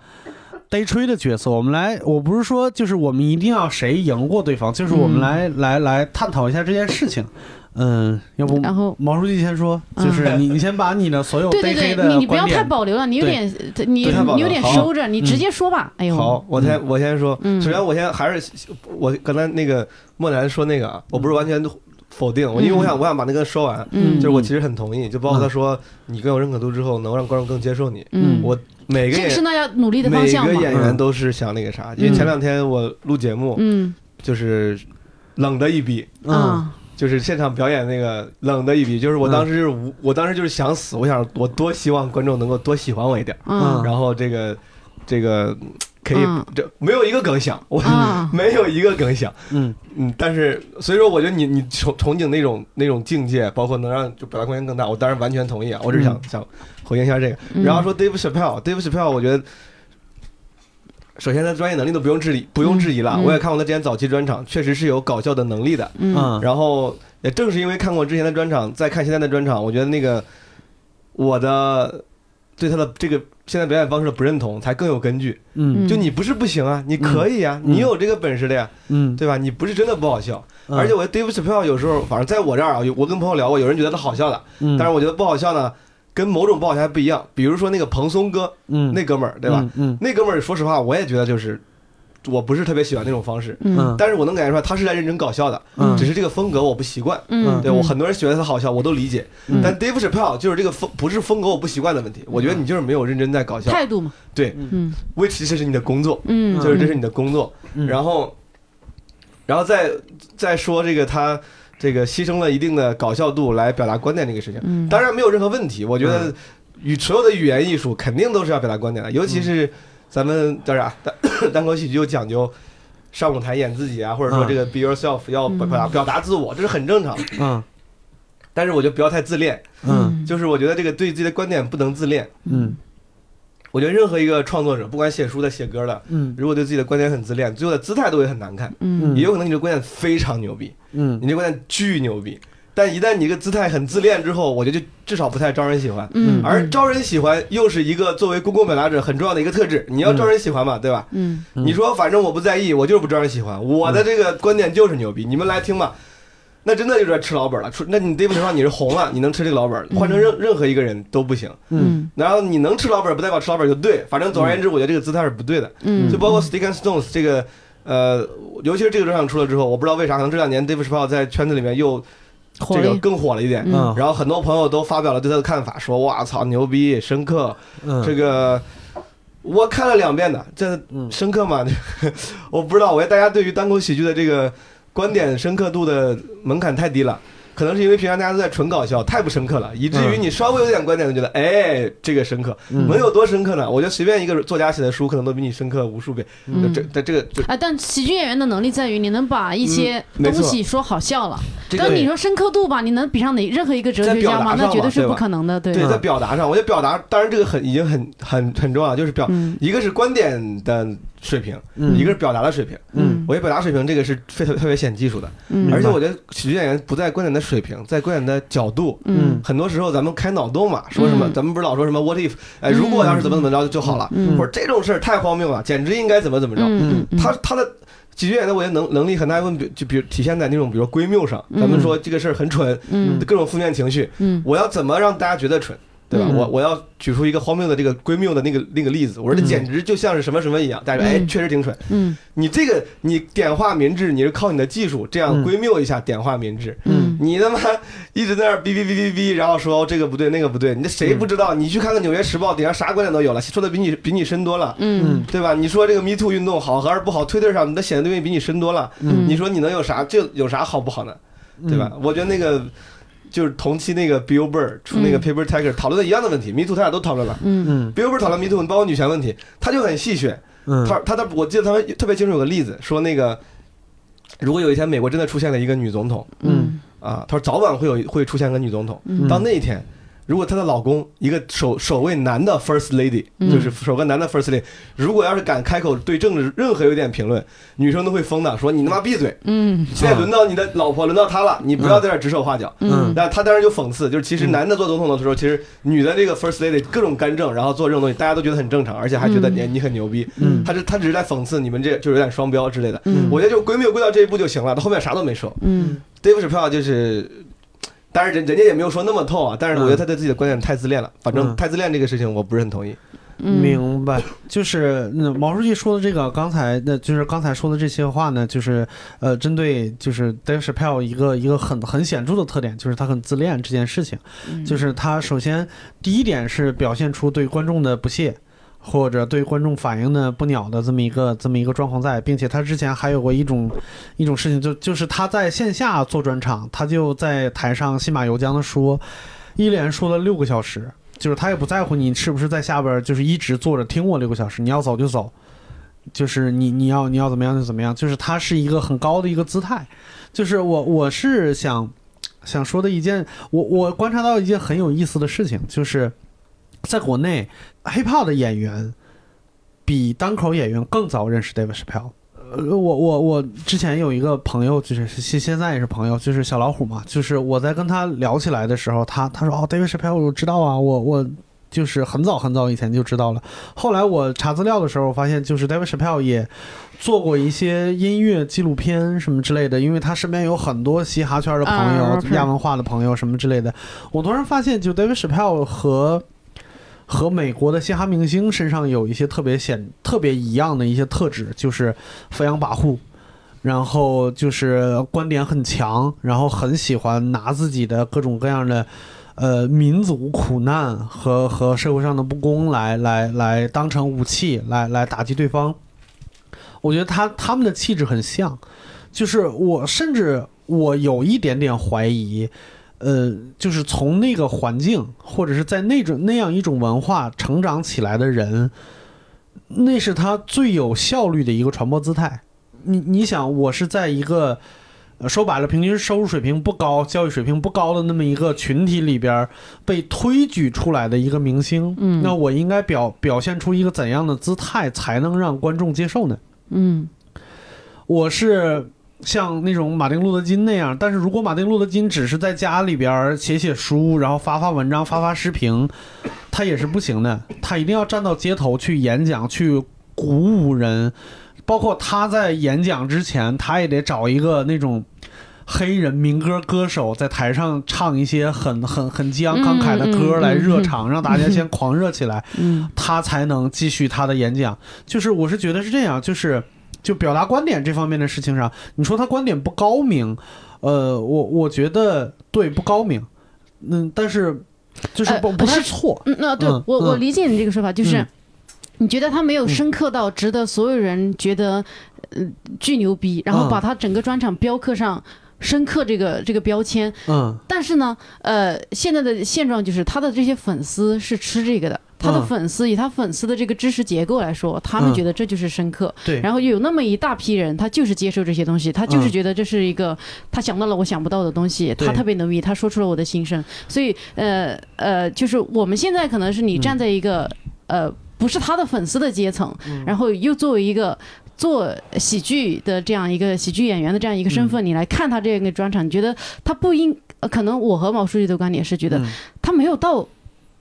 呆吹的角色，我们来，我不是说就是我们一定要谁赢过对方，就是我们嗯。来、来来探讨一下这件事情。嗯，要不然后毛书记先说，嗯。就是你你先把你的所有对对对，你你不要太保留了，你有点你你有点收着，你直接说吧。哎呦，好，我先我先说，嗯。首先我先还是我刚才那个莫南说那个啊，我不是完全否定，我因为我想我想把那个说完，嗯，就是我其实很同意，就包括他说你更有认可度之后，能让观众更接受你。嗯，我每个演这个是那要努力的方每向嘛。个演员都是想那个啥，因为前两天我录节目嗯。就是冷的一逼，嗯啊，就是现场表演那个冷的一笔，就是我当时就是无我当时就是想死，我想我多希望观众能够多喜欢我一点，嗯然后这个这个可以嗯这没有一个梗想，我啊，没有一个梗想，嗯嗯，但是所以说，我觉得你你憧憧憬那种那种境界，包括能让就表达空间更大，我当然完全同意啊。我只是想、想回应一下这个。嗯然后说 Dave Chappelle，Dave Chappelle，我觉得首先他专业能力都不用质疑，不用质疑了。嗯我也看过他之前早期专场，确实是有搞笑的能力的。嗯嗯然后也正是因为看过之前的专场，再看现在的专场，我觉得那个我的对他的这个现在表演方式不认同，才更有根据。嗯就你不是不行啊，你可以啊，嗯你有这个本事的呀。嗯，对吧？你不是真的不好笑，嗯而且我觉得 Dave Chappelle 有时候，反正在我这儿啊，我跟朋友聊过，有人觉得他好笑的，嗯，但是我觉得不好笑呢，跟某种不好笑还不一样。比如说那个蓬松哥嗯那哥们儿，对吧？嗯那哥们儿说实话，我也觉得就是我不是特别喜欢那种方式，嗯。但是我能感觉出来他是在认真搞笑的，嗯。只是这个风格我不习惯。嗯，对我很多人觉得他好笑，我都理解，嗯。但 Dave Chappelle 就是这个风不是风格我不习惯的问题，我觉得你就是没有认真在搞笑，态度嘛，对嗯，which 这是你的工作，嗯，就是这是你的工作，嗯。然后，然后再再说这个他这个牺牲了一定的搞笑度来表达观点这个事情，嗯，当然没有任何问题，我觉得与所有的语言艺术肯定都是要表达观点的，尤其是咱们叫啥？单 单口喜剧又讲究。上舞台演自己啊，或者说这个 be yourself 要表表达表达自我，这是很正常。嗯。但是我觉得不要太自恋，嗯。就是我觉得这个对自己的观点不能自恋。嗯。我觉得任何一个创作者，不管写书的、写歌的，嗯。如果对自己的观点很自恋，最后的姿态都会很难看。嗯。也有可能你的观点非常牛逼，嗯。你这观点巨牛逼，但一旦你这个姿态很自恋之后，我觉得就至少不太招人喜欢。嗯，而招人喜欢又是一个作为公共表达者很重要的一个特质，你要招人喜欢嘛，对吧？嗯嗯你说反正我不在意，我就是不招人喜欢，我的这个观点就是牛逼，你们来听吧。那真的就是在吃老本了，出那你 David 上你是红了，你能吃这个老本，换成任任何一个人都不行。嗯然后你能吃老本，不代表吃老本就对，反正总而言之，我觉得这个姿态是不对的。嗯，就包括 Stick and Stones 这个，呃，尤其是这个专场出了之后，我不知道为啥，可能这两年 David Chappelle 在圈子里面又这个，更火了一点。嗯然后很多朋友都发表了对他的看法，说哇操牛逼，深刻，嗯这个我看了两遍的，这嗯深刻嘛？我不知道，我觉得大家对于单口喜剧的这个观点深刻度的门槛太低了。可能是因为平常大家都在纯搞笑，太不深刻了，以至于嗯你稍微有点观点，就觉得哎，这个深刻，嗯能有多深刻呢？我觉得随便一个作家写的书，可能都比你深刻无数倍。嗯这这这个就啊，但喜剧演员的能力在于你能把一些东西说好笑了。这个但你说深刻度吧，你能比上哪任何一个哲学家吗？那绝对是不可能的。对，对，在表达上，我觉得表达，当然这个很已经很很很重要，就是表，嗯一个是观点的水平，嗯一个是表达的水平。嗯我觉得表达水平这个是非特特别显技术的，嗯而且我觉得喜剧演员不在观点的水平，在观点的角度。嗯很多时候咱们开脑洞嘛，说什么，嗯咱们不是老说什么 what if，哎，如果要是怎么怎么着就好了，嗯或者这种事儿太荒谬了，简直应该怎么怎么着。嗯嗯，他他的喜剧演员的我觉得能能力很大一部分，比就比如体现在那种比如说闺谬上，咱们说这个事儿很蠢，嗯各种负面情绪，嗯我要怎么让大家觉得蠢，对吧？嗯我我要举出一个荒谬的这个闺谬的那个那个例子，我说这嗯简直就像是什么什么一样，大家说哎嗯确实挺蠢。嗯你这个你点化民智，你是靠你的技术这样嗯闺谬一下点化民智。嗯你他妈一直在那儿哔哔哔哔哔，然后说这个不对那个不对，你这谁不知道？你去看看《纽约时报》，底下啥观点都有了，说的比你比你深多了，嗯对吧？你说这个 Me Too 运动好还是不好？Twitter 上你的写的东西比你深多了，嗯，你说你能有啥？这有啥好不好呢？对吧？我觉得那个就是同期那个 Bill Burr 出那个嗯 Paper Tiger 讨论的一样的问题，Me Too 他俩都讨论了。嗯嗯 Bill Burr 讨论 Me Too，包括女权问题，他就很戏谑。嗯他他的我记得他们特别清楚有个例子，说那个如果有一天美国真的出现了一个女总统嗯啊，他说早晚会有会出现个女总统，嗯到那一天。如果她的老公一个首首位男的 first lady，嗯就是首个男的 first lady，如果要是敢开口对政治任何有点评论，女生都会疯的，说你他妈闭嘴！嗯现在轮到你的老婆，轮到她了，你不要在这指手画脚。嗯但他当时就讽刺，就是其实男的做总统的时候，其实女的这个 first lady 各种干政，然后做这种东西，大家都觉得很正常，而且还觉得你你很牛逼。嗯他是他只是在讽刺你们这就有点双标之类的。嗯我觉得就闺蜜归到这一步就行了，他后面啥都没说。嗯 Dave Chappelle 就是，当然人人家也没有说那么透啊，但是我觉得他对自己的观点太自恋了。反正嗯太自恋这个事情我不是很同意。嗯明白，就是那毛书记说的这个，刚才那就是刚才说的这些话呢，就是呃，针对就是 Dave Chappelle 一个一个很很显著的特点，就是他很自恋这件事情，嗯就是他首先第一点是表现出对观众的不屑。或者对观众反应的不鸟的这么一个这么一个状况在，并且他之前还有过一种一种事情，就就是他在线下做专场，他就在台上信马由缰的说，一连说了六个小时，就是他也不在乎你是不是在下边就是一直坐着听我六个小时，你要走就走，就是你你要你要怎么样就怎么样，就是他是一个很高的一个姿态，就是我我是想想说的一件，我我观察到一件很有意思的事情，就是在国内 hiphop 的演员比单口演员更早认识 David Chappelle。呃，我我我之前有一个朋友，就是现现在也是朋友，就是小老虎嘛。就是我在跟他聊起来的时候，他他说哦，David Chappelle 我知道啊，我我就是很早很早以前就知道了。后来我查资料的时候，我发现就是 David Chappelle 也做过一些音乐纪录片什么之类的，因为他身边有很多嘻哈圈的朋友、亚文化的朋友什么之类的。我突然发现，就 David Chappelle 和和美国的嘻哈明星身上有一些特别显、特别一样的一些特质，就是飞扬跋扈，然后就是观点很强，然后很喜欢拿自己的各种各样的。呃，民族苦难和和社会上的不公来来来当成武器来来打击对方，我觉得他他们的气质很像，就是我甚至我有一点点怀疑，呃，就是从那个环境或者是在那种那样一种文化成长起来的人，那是他最有效率的一个传播姿态。你你想，我是在一个。说白了，平均收入水平不高、教育水平不高的那么一个群体里边被推举出来的一个明星，嗯那我应该表表现出一个怎样的姿态才能让观众接受呢？嗯我是像那种马丁路德金那样，但是如果马丁路德金只是在家里边写写书，然后发发文章、发发视频，他也是不行的。他一定要站到街头去演讲，去鼓舞人。包括他在演讲之前，他也得找一个那种黑人民歌歌手在台上唱一些很很很激昂慷慨的歌来热场，让大家先狂热起来。他才能继续他的演讲。就是我是觉得是这样，就是就表达观点这方面的事情上，你说他观点不高明，呃，我我觉得对不高明，嗯，但是就是不、呃不太是错，嗯，那对嗯我我嗯。理解你这个说法，就是嗯。你觉得他没有深刻到值得所有人觉得呃巨牛逼，然后嗯。把他整个专场雕刻上。深刻这个这个标签，嗯。但是呢，呃，现在的现状就是他的这些粉丝是吃这个的，他的嗯粉丝以他粉丝的这个知识结构来说，他们嗯。觉得这就是深刻。对，然后有那么一大批人，他就是接受这些东西，他就是嗯。觉得这是一个他想到了我想不到的东西，他特别牛逼，他说出了我的心声。所以，呃呃，就是我们现在可能是你站在一个、呃不是他的粉丝的阶层，然后又作为一个。做喜剧的这样一个喜剧演员的这样一个身份，你来看他这个专场，你觉得他不应？呃可能我和毛书记的观点是觉得嗯他没有到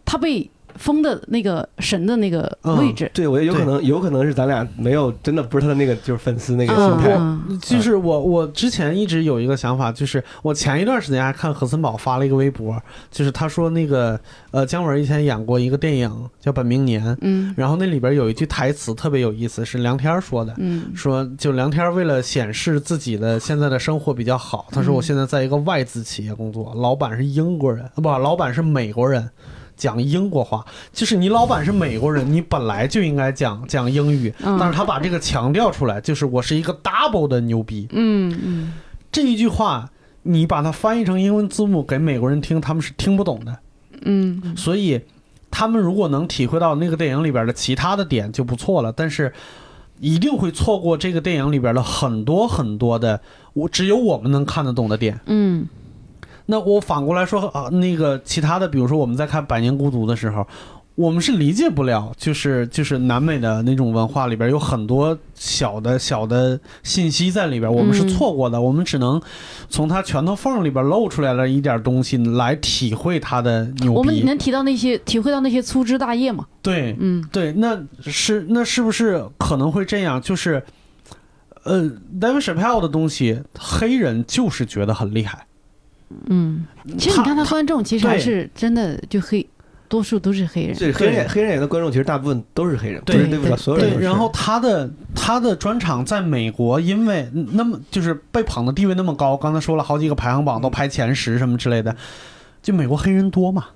他被封的那个神的那个位置。对，我觉得有可能，有可能是咱俩没有真的不是他的那个就是粉丝那个嗯心态。嗯就是我，我之前一直有一个想法，就是我前一段时间还看何森宝发了一个微博，就是他说那个呃姜文以前演过一个电影叫《本命年》，嗯然后那里边有一句台词特别有意思，是梁天说的，嗯说就梁天为了显示自己的现在的生活比较好，他说嗯我现在在一个外资企业工作，老板是英国人，啊不，老板是美国人。讲英国话，就是你老板是美国人，你本来就应该讲讲英语，嗯。但是他把这个强调出来，就是我是一个 double 的牛逼，嗯嗯这一句话，你把它翻译成英文字幕给美国人听，他们是听不懂的。嗯。所以，他们如果能体会到那个电影里边的其他的点就不错了，但是一定会错过这个电影里边的很多很多的我只有我们能看得懂的点。嗯那我反过来说啊，那个其他的，比如说我们在看《百年孤独》的时候。我们是理解不了，就是就是南美的那种文化里边有很多小的小的信息在里边，我们是错过的，我们只能从他拳头缝里边露出来了一点东西来体会他的牛逼。我们能提到那些体会到那些粗枝大叶吗？对，嗯对，那是那是不是可能会这样？就是，呃，David Chappelle 的东西，黑人就是觉得很厉害。嗯，其实你看他观众其实还是真的就黑，多数都是黑人。对，黑人黑人演的观众其实大部分都是黑人，不对是对不了所有人对，然后他的他的专场在美国，因为那么就是被捧的地位那么高，刚才说了好几个排行榜都排前十什么之类的，就美国黑人多嘛，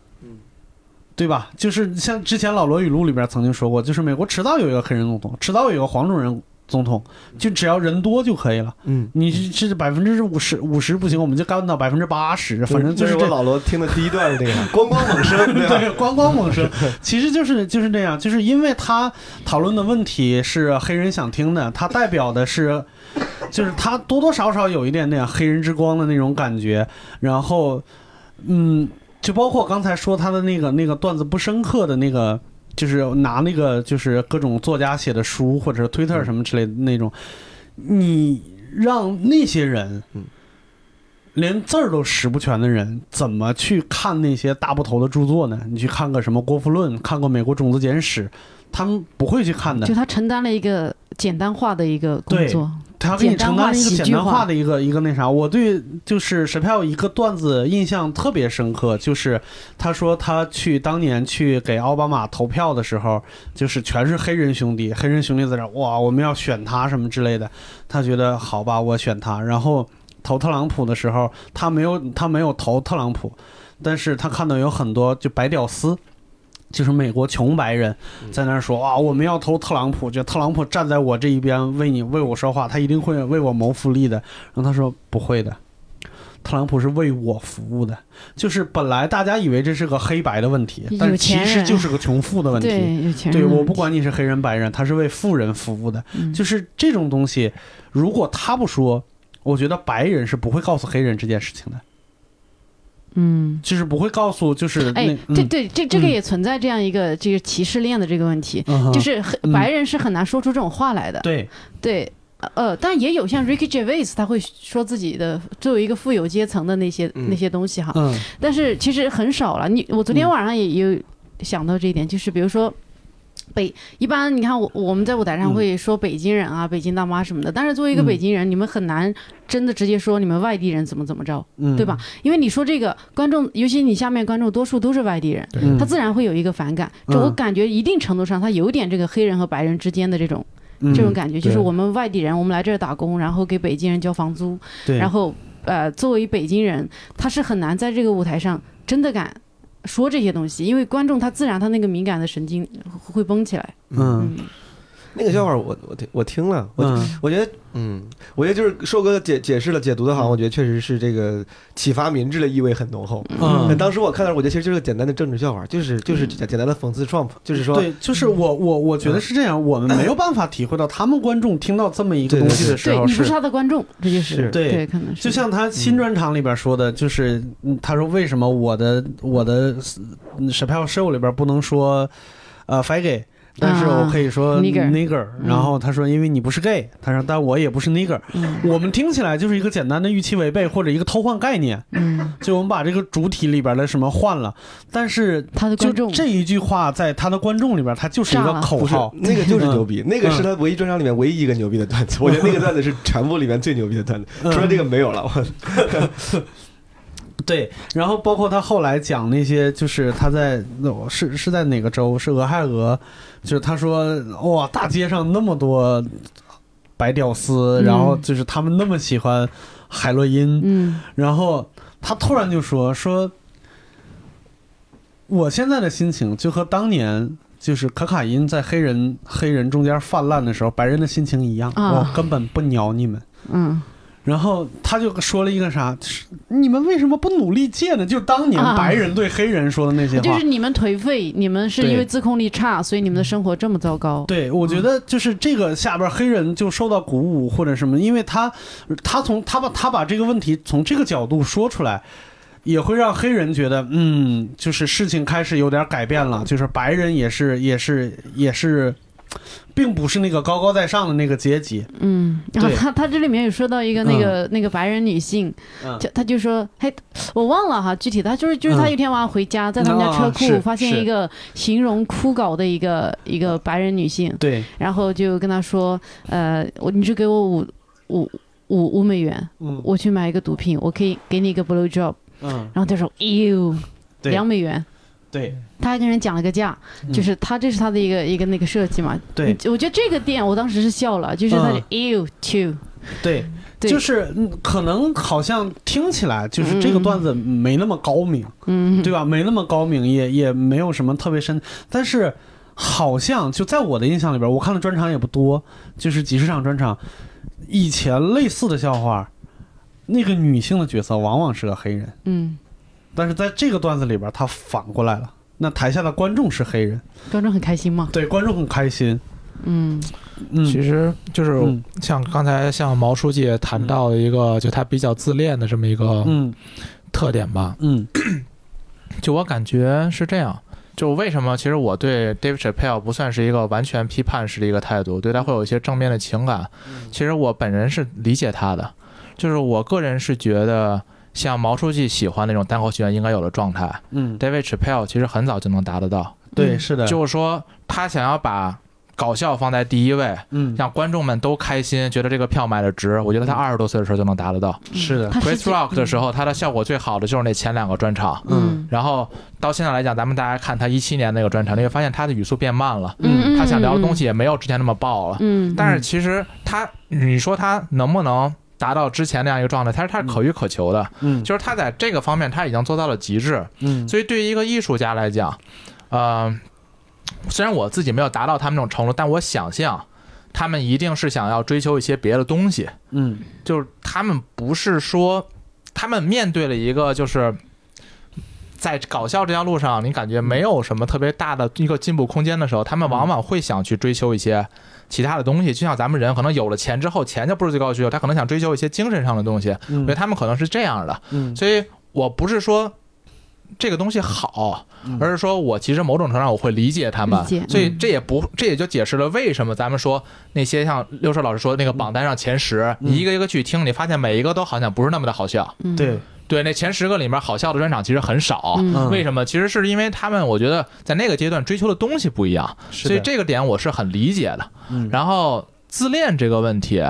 对吧？就是像之前老罗语录里边曾经说过，就是美国迟早有一个黑人总统，迟早有一个黄种人总统，就只要人多就可以了。嗯，你是是百分之五十五十不行，我们就干到百分之八十，反正就是这老罗听的第一段是这个 咣咣猛声，对吧？对，咣咣猛声，其实就是就是这样，就是因为他讨论的问题是黑人想听的，他代表的是，就是他多多少少有一点点黑人之光的那种感觉，然后，嗯，就包括刚才说他的那个那个段子不深刻的那个。就是拿那个，就是各种作家写的书，或者是推特什么之类的那种，你让那些人，嗯连字儿都识不全的人，怎么去看那些大部头的著作呢？你去看个什么《国富论》，看过《美国种子简史》，他们不会去看的就。他承担了一个简单化的一个工作。他给你承担一个简单化化的一个一个那啥。我对就是沈票一个段子印象特别深刻，就是他说他去当年去给奥巴马投票的时候，就是全是黑人兄弟，黑人兄弟在这哇，我们要选他什么之类的。他觉得好吧，我选他。然后投特朗普的时候，他没有他没有投特朗普，但是他看到有很多就白屌丝。就是美国穷白人在那儿说啊，我们要投特朗普，就特朗普站在我这一边，为你为我说话，他一定会为我谋福利的。然后他说不会的，特朗普是为我服务的。就是本来大家以为这是个黑白的问题，但是其实就是个穷富的问题。对，有钱人对，我不管你是黑人白人，他是为富人服务的。嗯就是这种东西，如果他不说，我觉得白人是不会告诉黑人这件事情的，嗯。就是不会告诉，就是那哎，嗯对对，这这个嗯也存在这样一个这个歧视链的这个问题，嗯就是白人是很难说出这种话来的。对，对，呃，但也有像 Ricky Gervais，他会说自己的作为一个富有阶层的那些、嗯那些东西哈，嗯但是其实很少了。你我昨天晚上也有想到这一点，就是比如说。北一般你看我我们在舞台上嗯会说北京人啊、北京大妈什么的，但是作为一个嗯北京人，你们很难真的直接说你们外地人怎么怎么着，嗯，对吧？？因为你说这个观众，尤其你下面观众多数都是外地人，嗯他自然会有一个反感。就我嗯感觉一定程度上，他有点这个黑人和白人之间的这种嗯这种感觉，就是我们外地人，我们来这儿打工，然后给北京人交房租，然后呃，作为北京人，他是很难在这个舞台上真的敢说这些东西，因为观众他自然他那个敏感的神经会绷起来。嗯嗯那个笑话我我听我听了，我嗯。我觉得嗯，我觉得就是硕哥解解释了解读的好，我觉得确实是这个启发民智的意味很浓厚。嗯。当时我看到，我觉得其实就是个简单的政治笑话，就是就是简简单的讽刺 Trump，就是说，对，就是我我我觉得是这样，我们没有办法体会到他们观众听到这么一个东西的时候对你不是他的观众，这就是是。对对，可能是就像他新专场里边说的，就是嗯他说为什么我的我的嗯 Chappelle Show 里边不能说呃 faggot，但是我可以说啊 nigger 然后他说因为你不是 gay，他说但我也不是 nigger，嗯。我们听起来就是一个简单的预期违背或者一个偷换概念，嗯，就我们把这个主体里边的什么换了，但是他的观众。这一句话在他的观众里边，他就是一个口号。那个就是牛逼，那个是嗯他唯一专场里面唯一一个牛逼的段子。我觉得那个段子是全部里面最牛逼的段子，嗯。除了这个没有了。我 对，然后包括他后来讲那些，就是他在是是在哪个州？是俄亥俄，就是他说哇，大街上那么多白屌丝，嗯然后就是他们那么喜欢海洛因，嗯然后他突然就说说，我现在的心情就和当年。就是可卡因在黑人黑人中间泛滥的时候，白人的心情一样，啊我根本不鸟你们。嗯然后他就说了一个啥，是你们为什么不努力戒呢？就当年啊白人对黑人说的那些话。就是你们颓废，你们是因为自控力差，所以你们的生活这么糟糕。对，我觉得就是这个下边黑人就受到鼓舞或者什么，因为他他从他把他把这个问题从这个角度说出来，也会让黑人觉得，嗯，就是事情开始有点改变了，就是白人也是也是也是，并不是那个高高在上的那个阶级。嗯，然后他他这里面有说到一个那个、那个白人女性，嗯。就他就说，嘿，我忘了哈，具体他就是就是他嗯有一天晚上回家，在他们家车库发现一个形容枯槁的一个一个白人女性，对，然后就跟他说，呃，我你就给我五五五五美元，嗯。我去买一个毒品，我可以给你一个 blow job，嗯，然后他说，哟，对。两美元。对。他还跟人讲了个价，嗯。就是他这是他的一个一个那个设计嘛。对。我觉得这个店我当时是笑了，就是他嗯。就 you too，对，对。就是嗯可能好像听起来就是这个嗯段子没那么高明。嗯，对吧？没那么高明，也也没有什么特别深，但是好像就在我的印象里边，我看的专场也不多，就是几十场专场，以前类似的笑话，那个女性的角色往往是个黑人，嗯，但是在这个段子里边，他反过来了。那台下的观众是黑人，观众很开心吗。对观众很开心。嗯嗯，其实就是嗯像刚才像毛书记也谈到的一个，就他比较自恋的这么一个嗯特点吧。嗯 就我感觉是这样。就为什么其实我对 Dave Chappelle 不算是一个完全批判式的一个态度，对他会有一些正面的情感。其实我本人是理解他的，就是我个人是觉得像毛书记喜欢那种单口喜剧应该有的状态嗯，，David Chappelle 其实很早就能达得到。对，是的，就是说他想要把搞笑放在第一位，嗯，让观众们都开心，觉得这个票买的值。我觉得他二十多岁的时候就能达得到。是的，Chris Rock 的时候，他的效果最好的就是那前两个专场。嗯然后到现在来讲，咱们大家看他一七年那个专场，你会发现他的语速变慢了，嗯，他想聊的东西也没有之前那么爆了。嗯，但是其实他，你说他能不能达到之前那样一个状态？他是他是可遇可求的，嗯就是他在这个方面他已经做到了极致。嗯所以对于一个艺术家来讲，呃，虽然我自己没有达到他们那种程度，但我想象他们一定是想要追求一些别的东西，嗯就是他们不是说他们面对了一个就是。在搞笑这条路上，你感觉没有什么特别大的一个进步空间的时候，他们往往会想去追求一些其他的东西。就像咱们人可能有了钱之后，钱就不是最高需求，他可能想追求一些精神上的东西。我觉得他们可能是这样的。嗯所以我不是说这个东西好，而是说我其实某种程度上我会理解他们，所以嗯这也不这也就解释了为什么咱们说那些像六兽老师说那个榜单上前十，你一个一个去听，你发现每一个都好像不是那么的好笑。嗯对，对，那前十个里面好笑的专场其实很少。嗯为什么？其实是因为他们，我觉得在那个阶段追求的东西不一样，所以这个点我是很理解的。嗯然后自恋这个问题，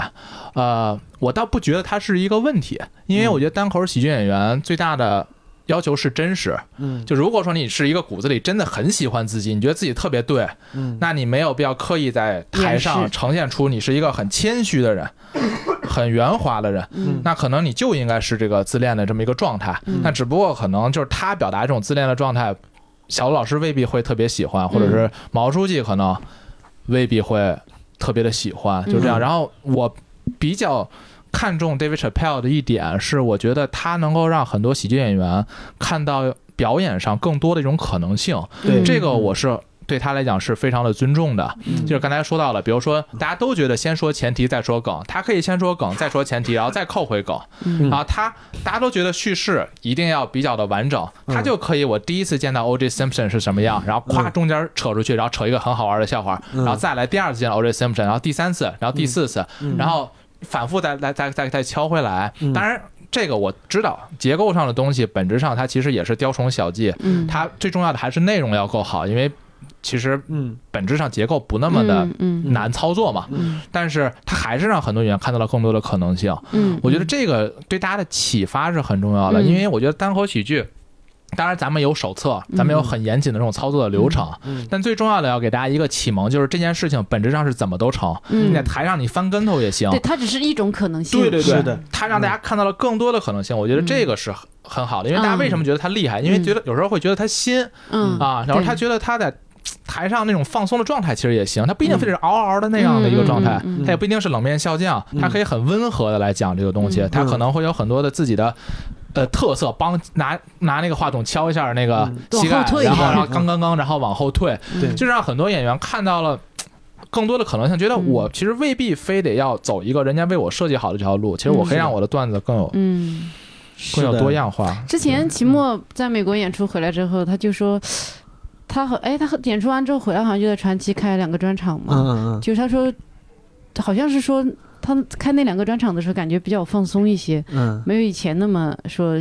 呃，我倒不觉得它是一个问题，因为我觉得单口喜剧演员最大的要求是真实。嗯就如果说你是一个骨子里真的很喜欢自己，你觉得自己特别对，嗯那你没有必要刻意在台上呈现出你是一个很谦虚的人，很圆滑的人。嗯那可能你就应该是这个自恋的这么一个状态。嗯那只不过可能就是他表达这种自恋的状态，小罗老师未必会特别喜欢，或者是毛书记可能未必会特别的喜欢，就这样。嗯然后我比较。看中 David Chappelle 的一点是，我觉得他能够让很多喜剧演员看到表演上更多的一种可能性，对这个我是对他来讲是非常的尊重的。嗯就是刚才说到了，比如说大家都觉得先说前提再说梗，他可以先说梗再说前提，然后再扣回梗。嗯然后他大家都觉得叙事一定要比较的完整，他就可以我第一次见到 O.J. Simpson 是什么样，然后咵嗯中间扯出去，然后扯一个很好玩的笑话，嗯然后再来第二次见到 O.J. Simpson，然后第三次，然后第四次，嗯然后反复再来再再再敲回来嗯。当然。这个我知道，结构上的东西本质上它其实也是雕虫小技，嗯它最重要的还是内容要够好，因为其实嗯本质上结构不那么的嗯难操作嘛。嗯但是它还是让很多演员看到了更多的可能性。嗯，我觉得这个对大家的启发是很重要的，嗯因为我觉得单口喜剧，当然咱们有手册，咱们有很严谨的这种操作的流程，嗯但最重要的要给大家一个启蒙，就是这件事情本质上是怎么都成。嗯你在台上你翻跟头也行，对，它只是一种可能性。对对对，是的他让大家看到了更多的可能性，我觉得这个是很很好的，因为大家为什么觉得他厉害？因为觉得有时候会觉得他新嗯啊，然后他觉得他在。台上那种放松的状态其实也行，他不一定非得是嗷嗷的那样的一个状态，嗯嗯嗯嗯他也不一定是冷面笑匠，他可以很温和的来讲这个东西，嗯他可能会有很多的自己的。呃，特色帮拿拿那个话筒敲一下那个嗯膝盖然后然后刚刚刚，然后往后退，对。就让很多演员看到了更多的可能性，觉得嗯。我其实未必非得要走一个人家为我设计好的这条路，其实我可以让我的段子更有嗯，更有多样化。之前齐墨在美国演出回来之后，他就说，他和哎，他和演出完之后回来，好像就在传奇开了两个专场嘛。嗯嗯。就是他说，好像是说他开那两个专场的时候，感觉比较放松一些，嗯。没有以前那么说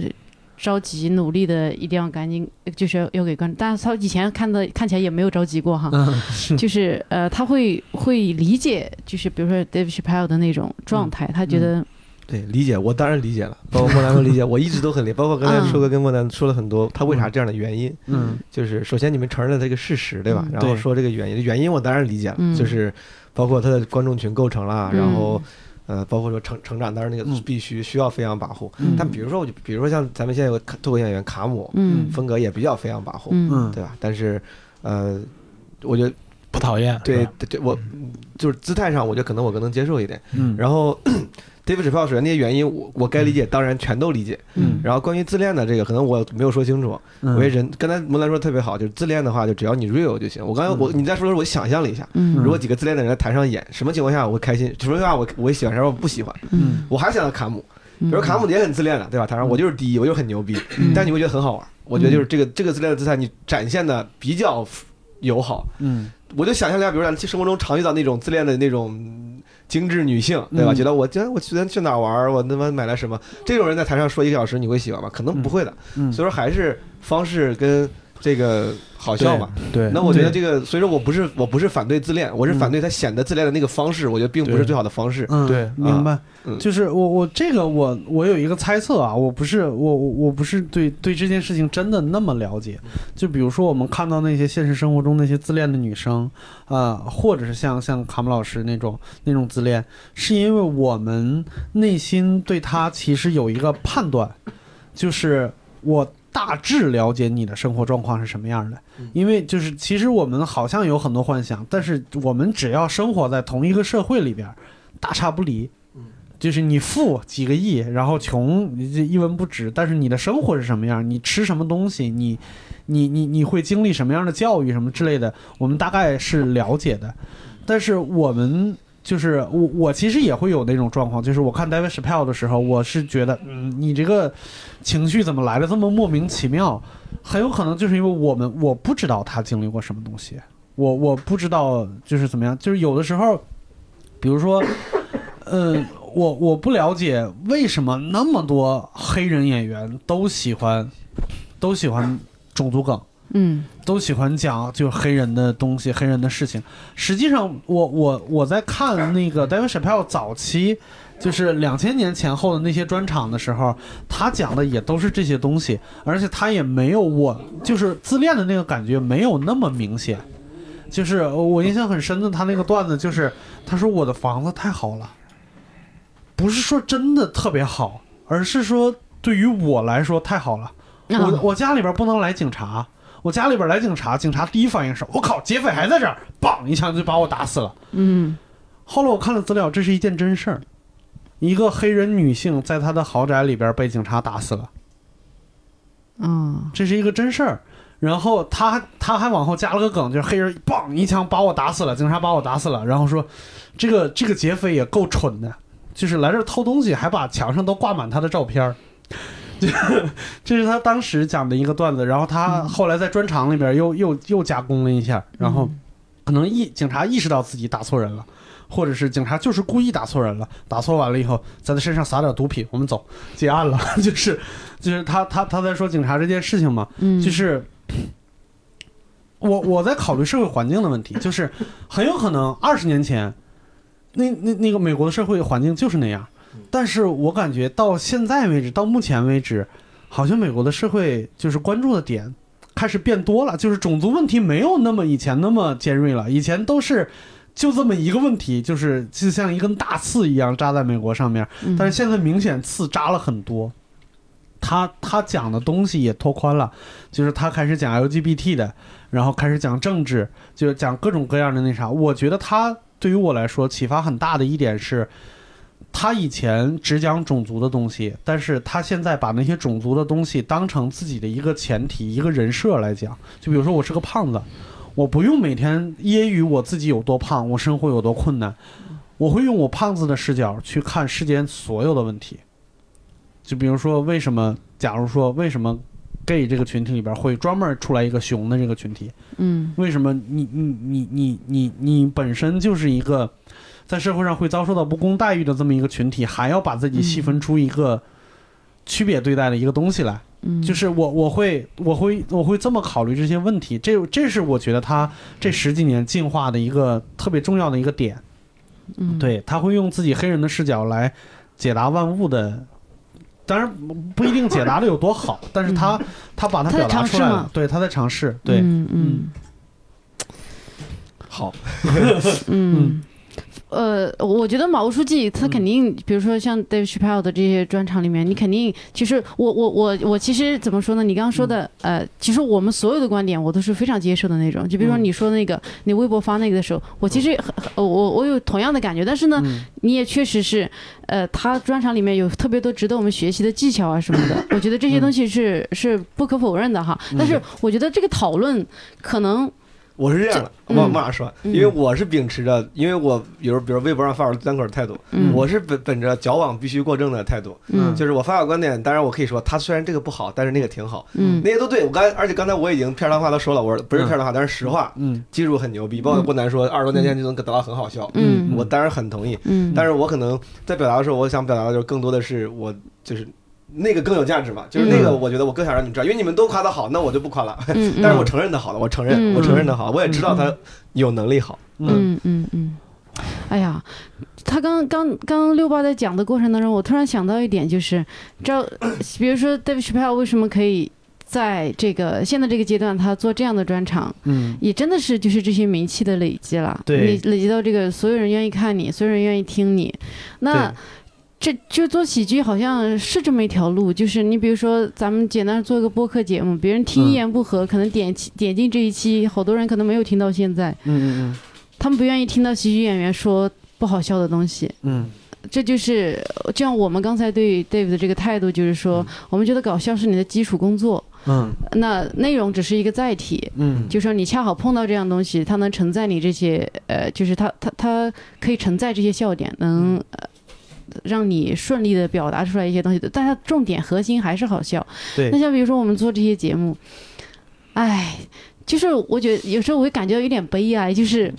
着急努力的，一定要赶紧就是要要给观众。但是他以前看的看起来也没有着急过哈，嗯。就是呃，他会会理解，就是比如说 David Chappelle 的那种状态，他觉得对，理解，我当然理解了，包括莫南都理解，我一直都很理解，包括刚才嗯硕哥跟莫南说了很多，他为啥这样的原因，嗯。就是首先你们承认了这个事实，对吧？嗯然后说这个原因，原因我当然理解了，嗯。就是包括他的观众群构成啦，嗯。然后呃，包括说成成长，当然那个嗯。必须需要飞扬跋扈。嗯。但比如说，我就比如说像咱们现在有个脱口演员卡姆，嗯。风格也比较飞扬跋扈，嗯。嗯。对吧？但是呃，我觉得不讨厌，对对对，我就是姿态上，我觉得可能我更能接受一点。嗯。然后 David Chappelle 首先那些原因，我我该理解，当然全都理解。嗯然后关于自恋的这个，可能我没有说清楚。嗯我觉得人刚才摩兰说得特别好，就是自恋的话，就只要你 real 就行。我刚才我你在说的时候，我想象了一下，嗯如果几个自恋的人在台上演，什么情况下我会开心，什么情况下我我会喜欢，什么我不喜欢。嗯，我还想到卡姆，比比如卡姆也很自恋的，对吧？台上我就是第一，我就是很牛逼，嗯但你会觉得很好玩。我觉得就是这个这个自恋的姿态，你展现的比较友好。嗯我就想象一下，比如咱生活中常遇到那种自恋的那种精致女性，对吧？嗯觉得我今天我昨天去哪儿玩儿，我他妈买了什么？这种人在台上说一个小时，你会喜欢吗？可能不会的。嗯所以说还是方式跟这个好笑嘛。对，那我觉得这个，所以说我不是我不是反对自恋，我是反对他显得自恋的那个方式，我觉得并不是最好的方式。嗯，对明白。嗯就是我我这个我我有一个猜测啊，我不是我我我不是对对这件事情真的那么了解。就比如说我们看到那些现实生活中那些自恋的女生，啊、或者是像像卡姆老师那种那种自恋，是因为我们内心对她其实有一个判断，就是我大致了解你的生活状况是什么样的，因为就是其实我们好像有很多幻想，但是我们只要生活在同一个社会里边，大差不离。就是你富几个亿，然后穷一文不值，但是你的生活是什么样？你吃什么东西？你你你你会经历什么样的教育什么之类的？我们大概是了解的，但是我们就是我我其实也会有那种状况，就是我看 David s h a p p e l l 的时候，我是觉得，嗯，你这个情绪怎么来的这么莫名其妙？很有可能就是因为我们我不知道他经历过什么东西，我我不知道就是怎么样，就是有的时候，比如说，嗯，我我不了解为什么那么多黑人演员都喜欢都喜欢种族梗。嗯都喜欢讲就是黑人的东西、黑人的事情。实际上我，我我在看那个 David Chappelle 早期，就是两千年前后的那些专场的时候，他讲的也都是这些东西，而且他也没有我就是自恋的那个感觉没有那么明显。就是我印象很深的，他那个段子就是他说我的房子太好了，不是说真的特别好，而是说对于我来说太好了。我啊我家里边不能来警察，我家里边来警察，警察第一反应是我靠，劫匪还在这儿，梆一枪就把我打死了。嗯后来我看了资料，这是一件真事儿，一个黑人女性在她的豪宅里边被警察打死了，嗯这是一个真事儿。然后他他还往后加了个梗，就是黑人梆一枪把我打死了，警察把我打死了。然后说，这个这个劫匪也够蠢的，就是来这儿偷东西，还把墙上都挂满他的照片儿。这 这是他当时讲的一个段子，然后他后来在专场里边又又又加工了一下，然后可能意警察意识到自己打错人了，或者是警察就是故意打错人了，打错完了以后在他身上撒点毒品，我们走结案了，就是就是他他他在说警察这件事情嘛，嗯，就是 我我在考虑社会环境的问题，就是很有可能二十年前，那那那个美国的社会环境就是那样，但是我感觉到现在为止，到目前为止，好像美国的社会就是关注的点开始变多了，就是种族问题没有那么以前那么尖锐了，以前都是。就这么一个问题，就是就像一根大刺一样扎在美国上面，嗯但是现在明显刺扎了很多。他他讲的东西也拓宽了，就是他开始讲 LGBT 的，然后开始讲政治，就是讲各种各样的那啥。我觉得他对于我来说启发很大的一点是，他以前只讲种族的东西，但是他现在把那些种族的东西当成自己的一个前提、一个人设来讲。就比如说我是个胖子，我不用每天揶揄我自己有多胖，我生活有多困难，我会用我胖子的视角去看世间所有的问题。就比如说，为什么？假如说，为什么 gay 这个群体里边会专门出来一个熊的这个群体？嗯为什么你你你你你你本身就是一个在社会上会遭受到不公待遇的这么一个群体，还要把自己细分出一个区别对待的一个东西来？嗯，就是我我会我会我会这么考虑这些问题，这这是我觉得他这十几年进化的一个特别重要的一个点。嗯对，他会用自己黑人的视角来解答万物的。当然不不一定解答的有多好，但是他、他把它他表达出来了，对，他在尝试，对，嗯嗯好，嗯。呃，我觉得毛书记他肯定，比如说像 Dave Chappelle 的这些专场里面，你肯定，其实我我我我其实怎么说呢？你刚刚说的，呃，其实我们所有的观点我都是非常接受的那种。就比如说嗯。你说那个，你微博发那个的时候，我其实我我有同样的感觉，但是呢，嗯。你也确实是，呃，他专场里面有特别多值得我们学习的技巧啊什么的，我觉得这些东西是是不可否认的哈。但是我觉得这个讨论可能，我是这样的，这嗯往往哪说？嗯。因为我是秉持着，因为我比如比如微博上发表单口的态度，嗯，我是本本着矫枉必须过正的态度，嗯。就是我发表观点，当然我可以说他虽然这个不好，但是那个挺好，嗯。那些都对。我刚而且刚才我已经片儿汤话都说了，我说不是片儿汤话，但是实话，嗯。技术很牛逼，包括不难说，二十多年前就能得到很好笑，嗯。我当然很同意。嗯，但是我可能在表达的时候，我想表达的就是更多的是我就是那个更有价值嘛，就是那个嗯。我觉得我更想让你们知道，因为你们都夸他好，那我就不夸了。嗯，但是我承认他好了，我承认，嗯我承认他好，我也知道他有能力好。嗯嗯。嗯，哎呀，他刚刚刚六八在讲的过程当中，我突然想到一点，就是知道，比如说 David Chappelle 为什么可以在这个现在这个阶段他做这样的专场，嗯。也真的是就是这些名气的累积了，对。你累积到这个所有人愿意看你，所有人愿意听你，那。这就做喜剧好像是这么一条路，就是你比如说咱们简单做一个播客节目，别人听嗯。一言不合，可能点点进这一期，好多人可能没有听到现在，嗯嗯他们不愿意听到喜剧演员说不好笑的东西，嗯。这就是就像我们刚才对 Dave 的这个态度，就是说，我们觉得搞笑是你的基础工作，嗯。那内容只是一个载体。嗯。就说你恰好碰到这样东西，它能承载你这些，呃，就是它它它可以承载这些笑点，能呃让你顺利的表达出来一些东西的。但它重点核心还是好笑。对那像比如说我们做这些节目，哎，就是我觉得有时候我会感觉到有点悲哀，就是，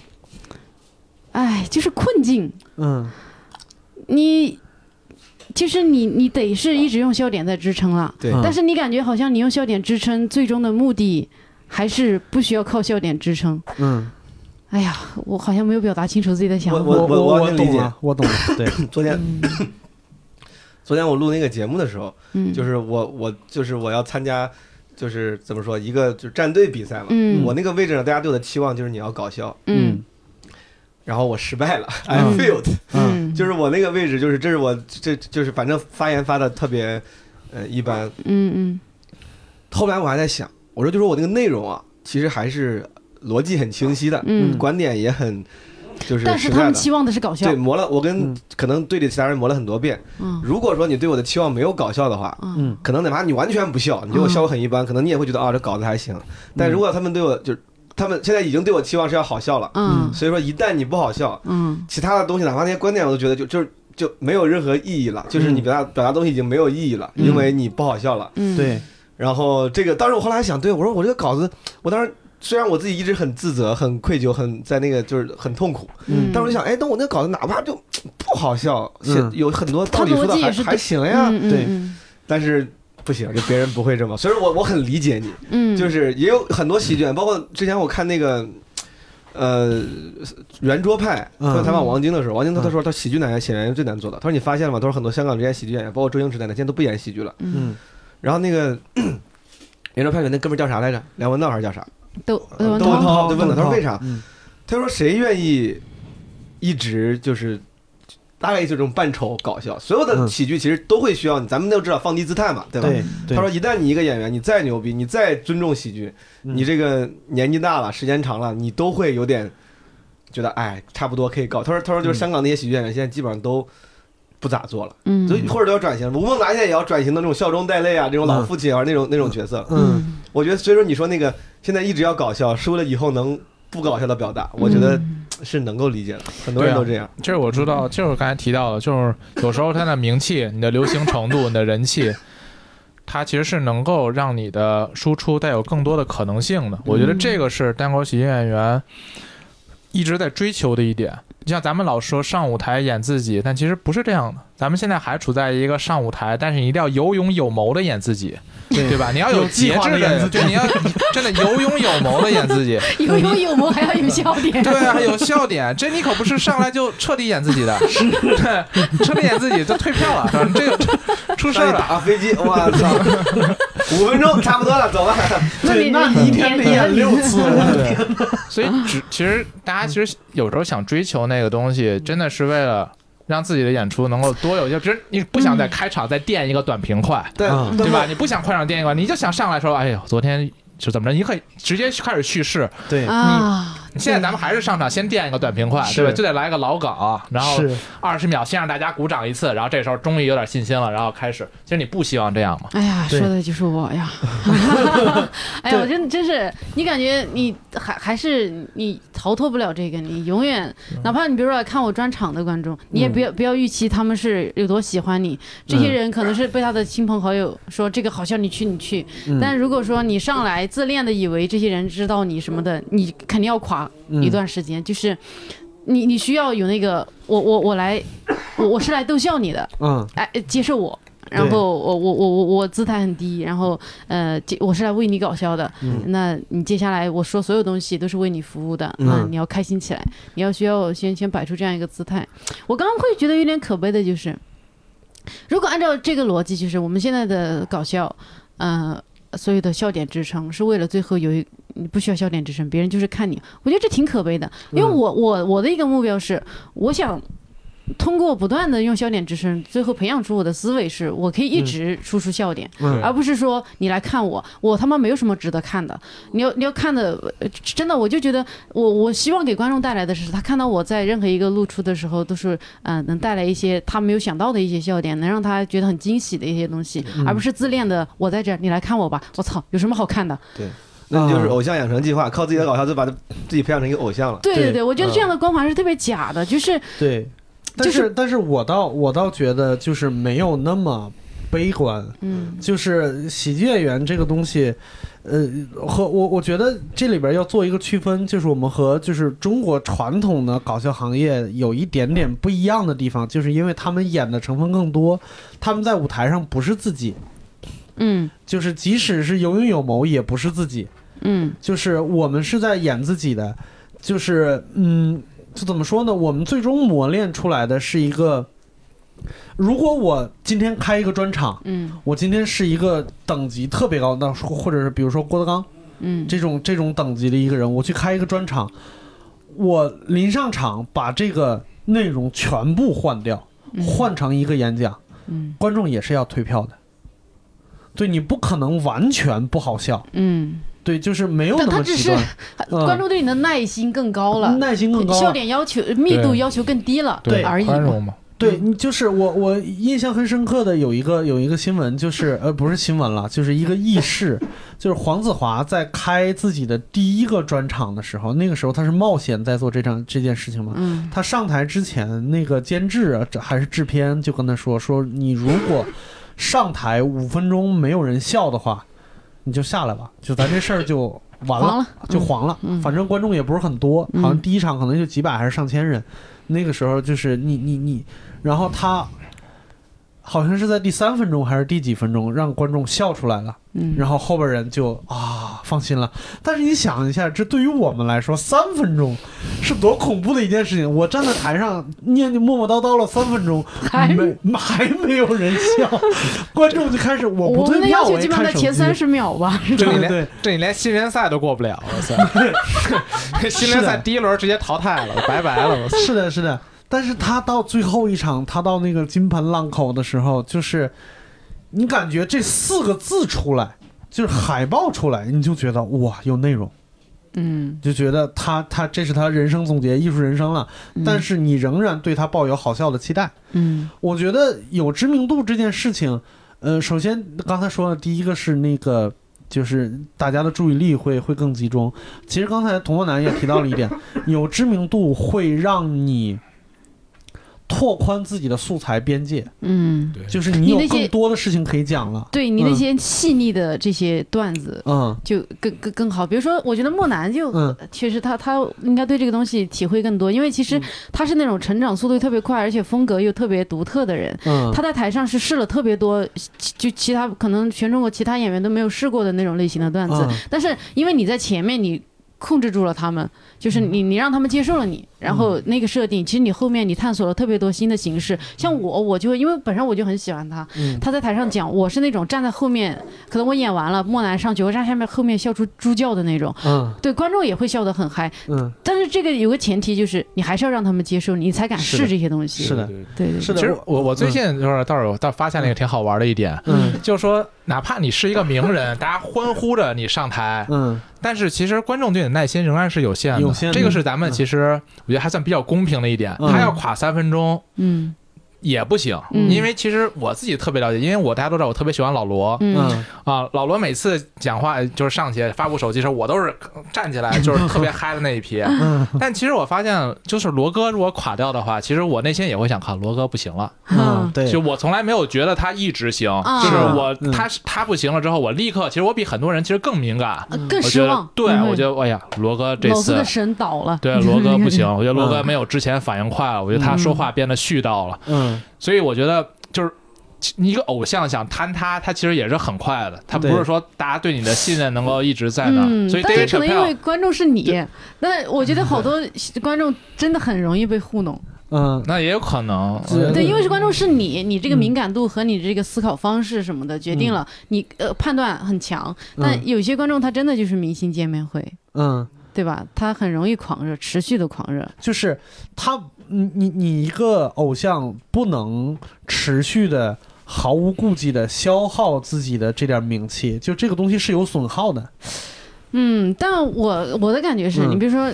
哎，就是困境。嗯你就是你，你得是一直用笑点在支撑了。但是你感觉好像你用笑点支撑，最终的目的还是不需要靠笑点支撑。嗯，哎呀，我好像没有表达清楚自己的想法。我我我我理解。懂了，我懂了，对，昨天嗯。昨天我录那个节目的时候，嗯，就是我我就是我要参加，就是怎么说一个就是战队比赛嘛。嗯。我那个位置上，大家对我的期望就是你要搞笑，嗯。然后我失败了，I 嗯 failed。嗯，就是我那个位置，就是这是我这就是反正发言发的特别呃一般。嗯嗯。后来我还在想，我说就说我那个内容啊，其实还是逻辑很清晰的，嗯。观点也很就是但是。他们期望的是搞笑。对，。磨了，我跟嗯。可能队里其他人磨了很多遍。嗯。如果说你对我的期望没有搞笑的话，嗯。嗯。可能哪怕你完全不笑，你觉得我效果很一般，可能你也会觉得啊这稿子还行。但如果他们对我就是他们现在已经对我期望是要好笑了，嗯。所以说一旦你不好笑，嗯。其他的东西哪怕那些观点我都觉得就就是就没有任何意义了，就是你表达表达东西已经没有意义了，嗯。因为你不好笑了。嗯，对，然后这个当时我后来还想，对我说我这个稿子，我当时虽然我自己一直很自责、很愧疚、很在那个就是很痛苦，嗯，但是我就想，哎，等我那个稿子哪怕就 不好笑，写嗯有很多道理说的还还行呀，对嗯但是不行，就别人不会这么，所以说我我很理解你，嗯，就是也有很多喜剧演员，包括之前我看那个。呃，圆桌派嗯他采访王晶的时候，王晶他说他喜剧演员演员最难做的。他说你发现了吗？他说很多香港这些喜剧演员，包括周星驰在内，现在都不演喜剧了。嗯嗯然后那个 圆桌派里那哥们儿叫啥来着？梁文道还是叫啥？窦窦文窦文涛就问了，他说为啥？嗯他说谁愿意一直就是大概就这种扮丑搞笑？所有的嗯喜剧其实都会需要你，咱们都知道放低姿态嘛，对吧？对对，他说一旦你一个演员，你再牛逼，你再尊重喜剧，嗯你这个年纪大了，时间长了，你都会有点觉得哎，差不多可以搞。他说他说就是嗯香港那些喜剧演员现在基本上都。不咋做了，嗯，所以或者都要转型。吴孟达现在也要转型的那种笑中带泪啊，这种老父亲啊，那种那种角色。嗯我觉得，所以说你说那个现在一直要搞笑，是为了以后能不搞笑的表达，我觉得嗯是能够理解的，很多人都这样。这是我知道，就是我刚才提到的，就是有时候他的名气、你的流行程度、你的人气，它其实是能够让你的输出带有更多的可能性的。我觉得这个是单口喜剧演员一直在追求的一点。就像咱们老说上舞台演自己，但其实不是这样的。咱们现在还处在一个上舞台，但是你一定要有勇有谋的演自己，对对吧？你要有节制的，演自己，你要真的有勇有谋的演自己。有勇有谋，还要有笑点。对啊，有笑点，这你可不是上来就彻底演自己的，对，彻底演自己就退票了，是吧？这个出事了。打飞机，我操，五分钟差不多了，走吧。对，那你一天得演六次，对，所以只其实大家其实有时候想追求那个东西，真的是为了让自己的演出能够多有些，比如你不想在开场再垫一个短平快，对嗯对吧？？你不想快场垫一个，你就想上来说，哎呦，昨天就怎么着？你可以直接开始叙事。对，啊，现在咱们还是上场先垫一个短平快，对吧？就得来个老梗，然后是二十秒先让大家鼓掌一次，然后这时候终于有点信心了，然后开始。其实你不希望这样吗？哎呀，说的就是我呀！哎呀，我真真是，你感觉你还还是你逃脱不了这个，你永远，哪怕你比如说来看我专场的观众，你也不要不要预期他们是有多喜欢你。这些人可能是被他的亲朋好友说这个好笑，你去你去。嗯但如果说你上来自恋的以为这些人知道你什么的，你肯定要垮一段时间。就是你你需要有那个我我我来，我我是来逗笑你的，嗯哎，接受我。然后我我我我我姿态很低，然后呃，接我是来为你搞笑的，嗯那你接下来我说所有东西都是为你服务的，嗯那你要开心起来，你要需要先先摆出这样一个姿态。我刚刚会觉得有点可悲的就是，如果按照这个逻辑，就是我们现在的搞笑，呃，所有的笑点支撑是为了最后有一你不需要笑点支撑，别人就是看你，我觉得这挺可悲的，因为嗯我我我的一个目标是，我想。通过不断的用笑点支撑，最后培养出我的思维是，我可以一直输出笑点，嗯而不是说你来看我，我他妈没有什么值得看的。你要你要看的，呃真的，我就觉得我我希望给观众带来的是，他看到我在任何一个露出的时候，都是嗯、呃能带来一些他没有想到的一些笑点，能让他觉得很惊喜的一些东西，嗯而不是自恋的我在这儿，你来看我吧。我操，有什么好看的？那就是偶像养成计划，靠自己的搞笑就把他自己培养成一个偶像了。对对对，我觉得这样的光环是特别假的，就是对，但是是但是我倒我倒觉得就是没有那么悲观，嗯。就是喜剧演员这个东西，呃，和我我觉得这里边要做一个区分，就是我们和就是中国传统的搞笑行业有一点点不一样的地方，就是因为他们演的成分更多，他们在舞台上不是自己，嗯。就是即使是有勇有谋也不是自己，嗯就是我们是在演自己的，就是嗯，就怎么说呢？我们最终磨练出来的是一个，如果我今天开一个专场，嗯。我今天是一个等级特别高的，或者是比如说郭德纲嗯。这种这种等级的一个人，我去开一个专场，我临上场把这个内容全部换掉，换成一个演讲，嗯。观众也是要退票的。对你不可能完全不好笑，嗯，对，就是没有那但他只是么极端，嗯观众对你的耐心更高了。耐心更高了。笑点要求密度要求更低了，对而已嘛。宽容嘛，对，你就是我，我印象很深刻的有一个有一个新闻，就是呃不是新闻了，就是一个轶事，就是黄子华在开自己的第一个专场的时候，那个时候他是冒险在做这场这件事情嘛。嗯他上台之前，那个监制啊，这还是制片就跟他说说，你如果上台五分钟没有人笑的话，你就下来吧，就咱这事儿就 完了。就黄了。嗯反正观众也不是很多，嗯好像第一场可能就几百还是上千人。那个时候就是你你你，然后他好像是在第三分钟还是第几分钟让观众笑出来了，嗯，然后后边人就啊放心了。但是你想一下，这对于我们来说，三分钟是多恐怖的一件事情。我站在台上念念磨磨叨叨了三分钟，还没还没有人笑，观众就开始我不退票，我基本上看手机在前三十秒吧。这你连对对对。这你连新人赛都过不了，我操！新人赛第一轮直接淘汰了，拜拜了，是的，是的。但是他到最后一场，他到那个金盆浪口的时候，就是你感觉这四个字出来，就是海报出来，你就觉得哇，有内容，嗯，就觉得他他这是他人生总结，艺术人生了。但是你仍然对他抱有好笑的期待。嗯我觉得有知名度这件事情，呃，首先刚才说的第一个是那个。就是大家的注意力会会更集中。其实刚才童漠南也提到了一点，有知名度会让你拓宽自己的素材边界，嗯，就是你有你那些更多的事情可以讲了。对你那些细腻的这些段子。嗯。就更更更好，比如说，我觉得莫南就嗯。确实他他应该对这个东西体会更多，因为其实他是那种成长速度特别快，而且风格又特别独特的人。嗯，他在台上是试了特别多，就其他可能全中国其他演员都没有试过的那种类型的段子，嗯。但是因为你在前面你。控制住了他们，就是你你让他们接受了你，然后那个设定，其实你后面你探索了特别多新的形式。像我，我就因为本身我就很喜欢他，嗯。他在台上讲，我是那种站在后面，可能我演完了，莫南上去，我站下面后面笑出猪叫的那种，嗯。对观众也会笑得很嗨。嗯，但是这个有个前提就是你还是要让他们接受你，才敢试这些东西。是的，对对是的。其实我我最近就是倒倒发现了一个挺好玩的一点，嗯。就是说哪怕你是一个名人，大家欢呼着你上台，嗯。但是其实观众对你的耐心仍然是有限的。有限的。这个是咱们其实我觉得还算比较公平的一点。嗯他要垮三分钟嗯也不行，嗯。因为其实我自己特别了解，因为我大家都知道我特别喜欢老罗。嗯。嗯。啊，老罗每次讲话就是上去发布手机的时候，我都是站起来，就是 特别嗨的那一批。嗯。但其实我发现，就是罗哥如果垮掉的话，其实我内心也会想，看罗哥不行了。嗯，对，就我从来没有觉得他一直行，啊就是我嗯他他不行了之后，我立刻，其实我比很多人其实更敏感，呃更我觉得失望。对嗯。我觉得，哎呀，罗哥这次的神倒了。对罗哥不行，我觉得罗哥嗯。没有之前反应快了，我觉得他说话变得絮叨了，嗯所以我觉得就是。你一个偶像想坍塌，他其实也是很快的，他不是说大家对你的信任能够一直在那所以但是可能因为观众是你，那我觉得好多观众真的很容易被糊弄。嗯，那也有可能，对，因为是观众是你，你这个嗯敏感度和你这个思考方式什么的，决定了你呃判断很强。但有些观众他真的就是明星见面会，嗯，对吧？他很容易狂热，持续的狂热。就是他，你你你一个偶像不能持续的毫无顾忌的消耗自己的这点名气，就这个东西是有损耗的。嗯，但我我的感觉是、嗯你比如说。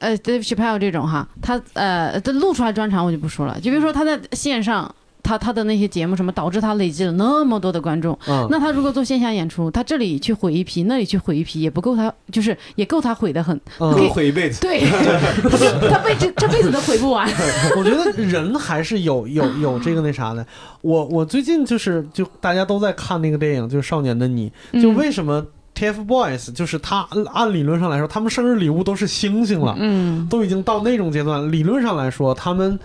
呃，Dave Chappelle 这种哈，他呃，他录出来专场我就不说了。就比如说他在线上，他他的那些节目什么，导致他累积了那么多的观众。嗯，那他如果做线下演出，他这里去毁一批，那里去毁一批，也不够他，就是也够他毁的很。嗯够毁一辈子。对，他辈这这辈子都毁不完。我觉得人还是有有有这个那啥的。我我最近就是就大家都在看那个电影，就是《少年的你》，就嗯为什么 TFBOYS 就是他按按理论上来说，他们生日礼物都是星星了，嗯都已经到那种阶段。理论上来说，他们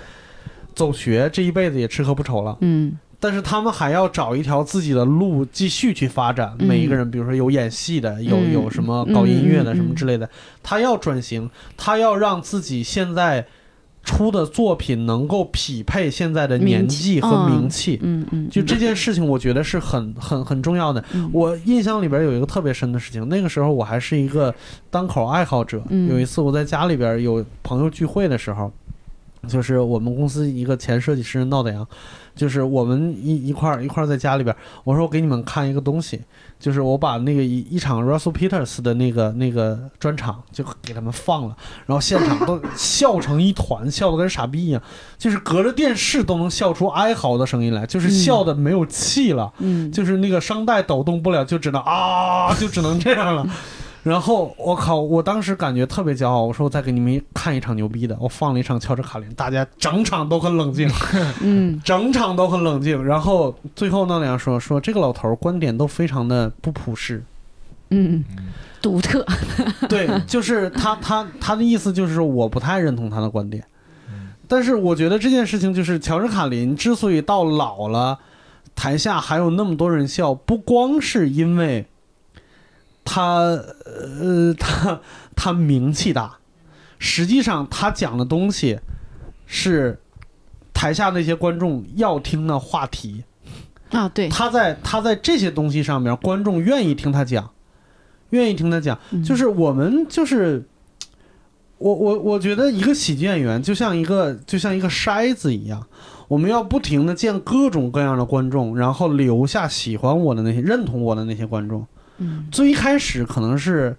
走学这一辈子也吃喝不愁了，嗯但是他们还要找一条自己的路继续去发展。嗯每一个人，比如说有演戏的，有嗯有什么搞音乐的什么之类的，他要转型，他要让自己现在出的作品能够匹配现在的年纪和名气。嗯嗯，就这件事情，我觉得是很很很重要的。嗯我印象里边有一个特别深的事情，那个时候我还是一个单口爱好者。嗯有一次我在家里边有朋友聚会的时候，就是我们公司一个前设计师闹的呀，就是我们一一块儿一块儿在家里边，我说我给你们看一个东西，就是我把那个一一场 Russell Peters 的那个那个专场就给他们放了，然后现场都 笑成一团，笑得跟傻逼一样，就是隔着电视都能笑出哀嚎的声音来，就是笑的没有气了。嗯就是那个声带抖动不了，就只能啊，就只能这样了。然后我靠，我当时感觉特别骄傲，我说我再给你们看一场牛逼的，我放了一场乔治卡林，大家整场都很冷静，嗯。整场都很冷静。然后最后那俩说说这个老头儿观点都非常的不普世，嗯，独特。对，就是他他他的意思就是说我不太认同他的观点，但是我觉得这件事情就是乔治卡林之所以到老了，台下还有那么多人笑，不光是因为他呃他他名气大，实际上他讲的东西是台下那些观众要听的话题。啊，对，他在他在这些东西上面，观众愿意听他讲，愿意听他讲。嗯就是我们就是，我我我觉得一个喜剧演员就像一个就像一个筛子一样，我们要不停的见各种各样的观众，然后留下喜欢我的那些、认同我的那些观众。嗯最一开始可能是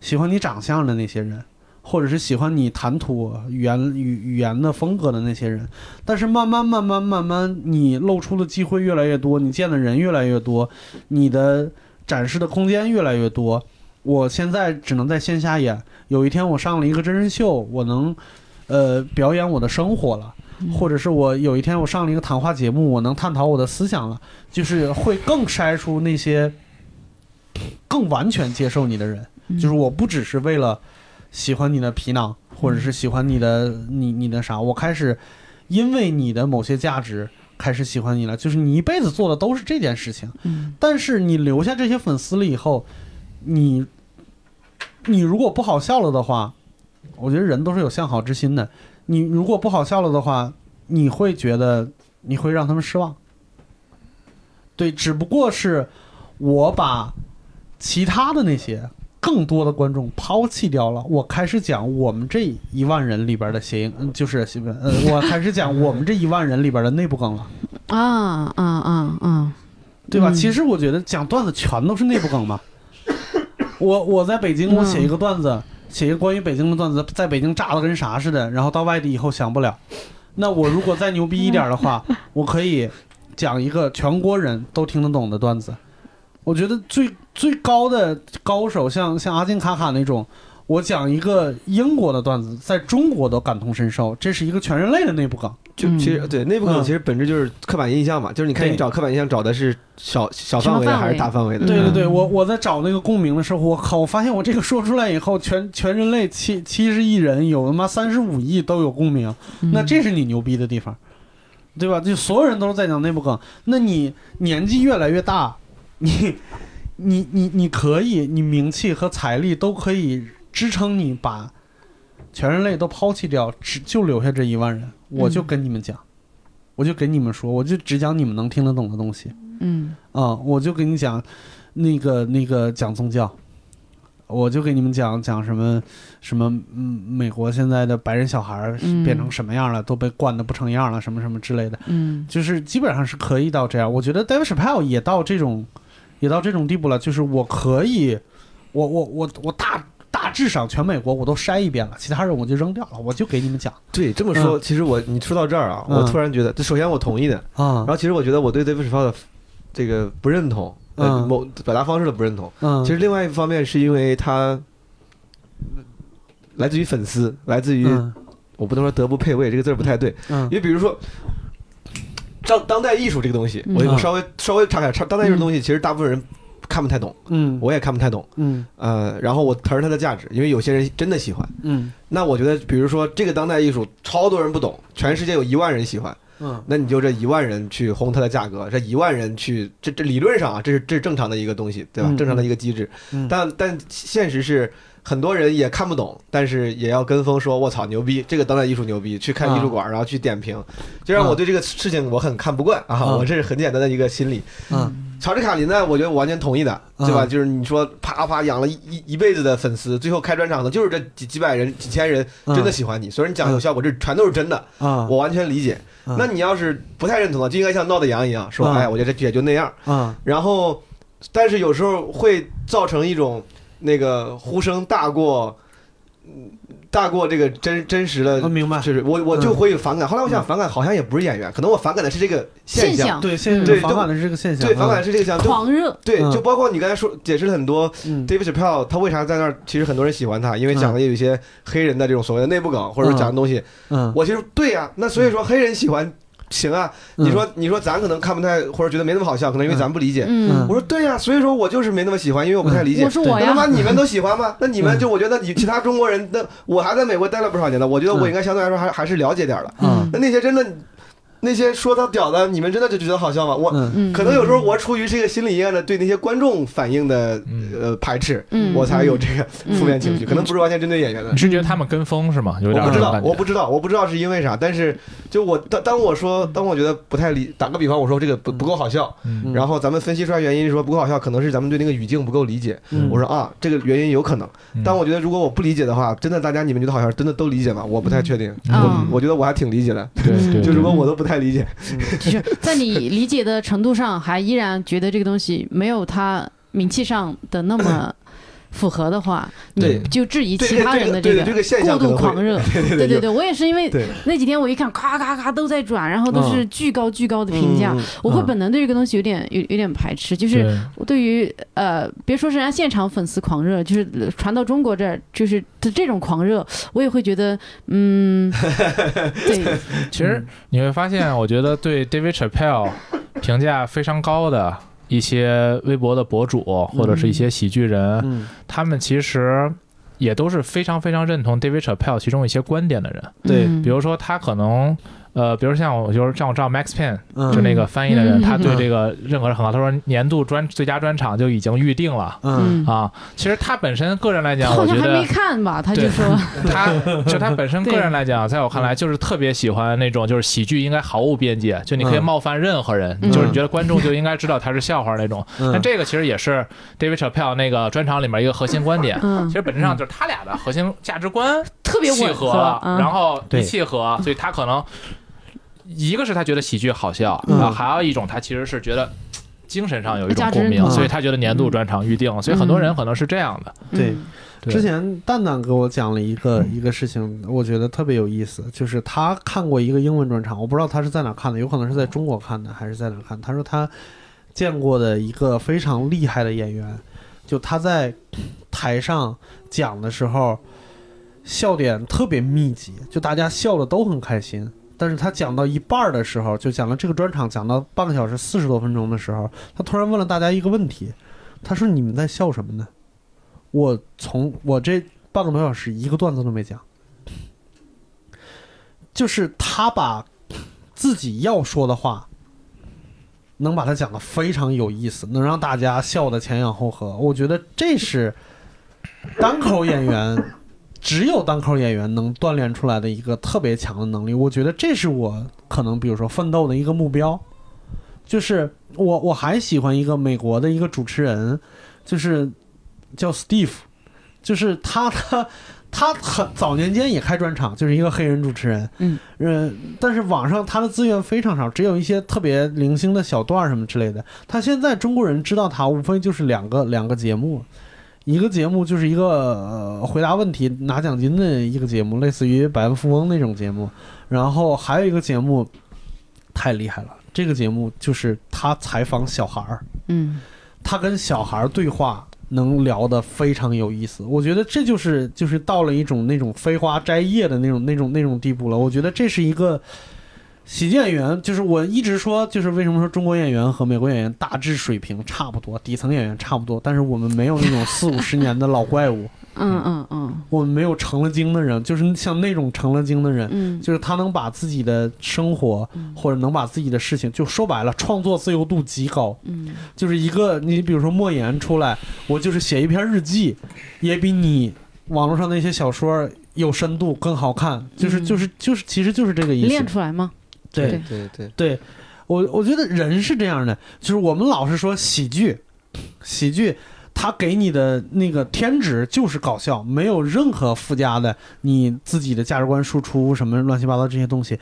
喜欢你长相的那些人，或者是喜欢你谈吐语言语语言的风格的那些人，但是慢慢慢慢慢慢，你露出的机会越来越多，你见的人越来越多，你的展示的空间越来越多。我现在只能在线下演，有一天我上了一个真人秀，我能呃表演我的生活了。或者是我有一天我上了一个谈话节目，我能探讨我的思想了，就是会更筛出那些更完全接受你的人，嗯。就是我不只是为了喜欢你的皮囊，或者是喜欢你的你你的啥，我开始因为你的某些价值开始喜欢你了，就是你一辈子做的都是这件事情，嗯。但是你留下这些粉丝了以后，你你如果不好笑了的话，我觉得人都是有向好之心的，你如果不好笑了的话，你会觉得你会让他们失望。对，只不过是我把其他的那些更多的观众抛弃掉了，我开始讲我们这一万人里边的谐音，嗯就是呃，我开始讲我们这一万人里边的内部梗了。啊啊啊啊，对吧？嗯其实我觉得讲段子全都是内部梗嘛。我我在北京，我写一个段子，写一个关于北京的段子，在北京炸的跟啥似的，然后到外地以后想不了。那我如果再牛逼一点的话，我可以讲一个全国人都听得懂的段子。我觉得最最高的高手，像像阿金卡卡那种，我讲一个英国的段子，在中国都感同身受，这是一个全人类的内部梗。就其实对内部梗嗯其实本质就是刻板印象嘛，就是你看你找刻板印象找的是小小范围的还是大范围的？对对对，嗯我我在找那个共鸣的时候，我靠，我发现我这个说出来以后，全全人类七七十亿人有他妈三十五亿都有共鸣，嗯那这是你牛逼的地方。对吧？就所有人都是在讲内部梗，那你年纪越来越大，你你你你可以，你名气和财力都可以支撑你把全人类都抛弃掉，只就留下这一万人。我就跟你们讲，我就给你们说，我就只讲你们能听得懂的东西嗯啊、我就给你讲那个那个讲宗教。我就给你们讲讲什么什么，嗯，美国现在的白人小孩变成什么样了，都被惯的不成样了，什么什么之类的。嗯就是基本上是可以到这样。我觉得 David Chappelle 也到这种，也到这种地步了，就是我可以，我我我我大大致上全美国我都筛一遍了，其他人我就扔掉了，我就给你们讲。对，这么说，其实我你说到这儿啊，嗯。我突然觉得，这首先我同意的，啊。然后其实我觉得我对 David Chappelle 的这个不认同，呃，嗯。某表达方式的不认同。嗯，其实另外一方面是因为他来自于粉丝，来自于嗯。我不能说德不配位这个字儿不太对，嗯。因为比如说。当当代艺术这个东西，我嗯我稍微稍微岔开，岔当代艺术的东西，其实大部分人看不太懂，嗯我也看不太懂。嗯呃，然后我承认它的价值，因为有些人真的喜欢。嗯那我觉得，比如说这个当代艺术，超多人不懂，全世界有一万人喜欢，嗯那你就这一万人去轰它的价格，这一万人去，这这理论上啊，这是这是正常的一个东西，对吧？嗯正常的一个机制。嗯但但现实是，很多人也看不懂，但是也要跟风说，我操牛逼，这个当代艺术牛逼，去看艺术馆，然后去点评，就让我对这个事情我很看不惯啊！啊我这是很简单的一个心理。嗯乔治卡林呢，我觉得我完全同意的，对吧？嗯就是你说啪啪养了一一一辈子的粉丝，最后开专场的就是这几几百人、几千人嗯真的喜欢你，所以你讲有效果，这全都是真的，啊我完全理解。嗯那你要是不太认同的，就应该像闹的羊一样说，嗯哎，我觉得这也就那样。啊然后，但是有时候会造成一种那个呼声大过，嗯大过这个真真实的我，明白。就是我我就会反感。后来我想，反感好像也不是演员，可能我反感的是这个现象。现象。对现对在反感的是这个现象，对，反感是这个现象。就狂热，对，嗯。就包括你刚才说解释了很多嗯。David Chappelle 他为啥在那儿，其实很多人喜欢他，因为讲的有一些黑人的这种所谓的内部梗，或者说讲的东西，嗯。我其实对呀、那所以说黑人喜欢行啊，嗯你说你说咱可能看不太或者觉得没那么好笑，可能因为咱不理解。嗯我说对呀、所以说我就是没那么喜欢，因为我不太理解。我说我那他妈，你们都喜欢吗？那你们嗯就我觉得你其他中国人，那我还在美国待了不少年了，我觉得我应该相对来说还还是了解点儿的。嗯那那些真的那些说他屌的，你们真的就觉得好笑吗？我可能有时候我出于这个心理阴暗的对那些观众反应的嗯。呃排斥，嗯。我才有这个负面情绪，嗯。可能不是完全针对演员的。你。是觉得他们跟风是吗？有我不知道我不知道，我不知道是因为啥，但是就我当当我说当我觉得不太理，打个比方，我说这个不不够好笑，嗯。然后咱们分析出来原因说不够好笑，可能是咱们对那个语境不够理解。嗯。我说啊，这个原因有可能，嗯。但我觉得如果我不理解的话，真的大家你们觉得好像真的都理解吗？我不太确定，嗯。我我觉得我还挺理解的，对对，就如果我都不太理解，就是在你理解的程度上，还依然觉得这个东西没有他名气上的那么符合的话，对。你就质疑其他人的这个过度狂热。对对对我也是因为那几天我一看，咔咔咔都在转，然后都是巨高巨高的评价，嗯我会本能对这个东西有点有有点排斥，就是对。于呃，别说是人家现场粉丝狂热，就是呃传到中国这儿，就是这这种狂热，我也会觉得，嗯，对，其实你会发现，我觉得对 David Chappelle 评价非常高的一些微博的博主或者是一些喜剧人，嗯。他们其实也都是非常非常认同 David Chappelle 其中一些观点的人。对。嗯。比如说，他可能呃，比如像我就是像我知道 Max Pen 嗯。就那个翻译的人，嗯他对这个任何人很高，他说年度专最佳专场就已经预定了。嗯。啊，其实他本身个人来讲，好我觉得像还没看吧，他就对说，他就他本身个人来讲，在我看来就是特别喜欢那种就是喜剧应该毫无边界，就你可以嗯。冒犯任何人，嗯就是你觉得观众就应该知道他是笑话那种。嗯。但这个其实也是 David Chappelle 那个专场里面一个核心观点。嗯。其，实本质上就是他俩的核心价值观特别契合然后对。一契合，所以他可能一个是他觉得喜剧好笑，嗯然后还有一种他其实是觉得 精神上有一种共鸣，嗯所以他觉得年度专场预定，所以很多人可能是这样的。对之前蛋蛋给我讲了一个一个事情，我觉得特别有意思，就是他看过一个英文专场，我不知道他是在哪看的，有可能是在中国看的，还是在哪看。他说他见过的一个非常厉害的演员，就他在台上讲的时候，笑点特别密集，就大家笑的都很开心。但是他讲到一半的时候，就讲了这个专场讲到半个小时四十多分钟的时候，他突然问了大家一个问题，他说：“你们在笑什么呢？”我从我这半个多小时一个段子都没讲，就是他把自己要说的话，能把它讲得非常有意思，能让大家笑得前仰后合。我觉得这是单口演员只有单口演员能锻炼出来的一个特别强的能力。我觉得这是我可能比如说奋斗的一个目标。就是我我还喜欢一个美国的一个主持人，就是叫 Steve，就是他 他他很早年间也开专场，就是一个黑人主持人，嗯呃，但是网上他的资源非常少，只有一些特别零星的小段什么之类的。他现在中国人知道他，无非就是两个两个节目，一个节目就是一个、呃、回答问题拿奖金的一个节目，类似于百万富翁那种节目，然后还有一个节目太厉害了，这个节目就是他采访小孩儿。嗯他跟小孩儿对话能聊得非常有意思，我觉得这就是就是到了一种那种飞花摘叶的那种那种那种地步了。我觉得这是一个喜剧演员，就是我一直说，就是为什么说中国演员和美国演员大致水平差不多，底层演员差不多，但是我们没有那种四五十年的老怪物，嗯嗯嗯我们没有成了精的人，就是像那种成了精的人，嗯就是他能把自己的生活或者能把自己的事情，就说白了，创作自由度极高。嗯就是一个你比如说莫言出来，我就是写一篇日记，也比你网络上那些小说有深度更好看。就是嗯就是就是，其实就是这个意思练。出来吗？对对对对，我我觉得人是这样的，就是我们老是说喜剧，喜剧。它给你的那个天职就是搞笑，没有任何附加的你自己的价值观输出什么乱七八糟这些东西，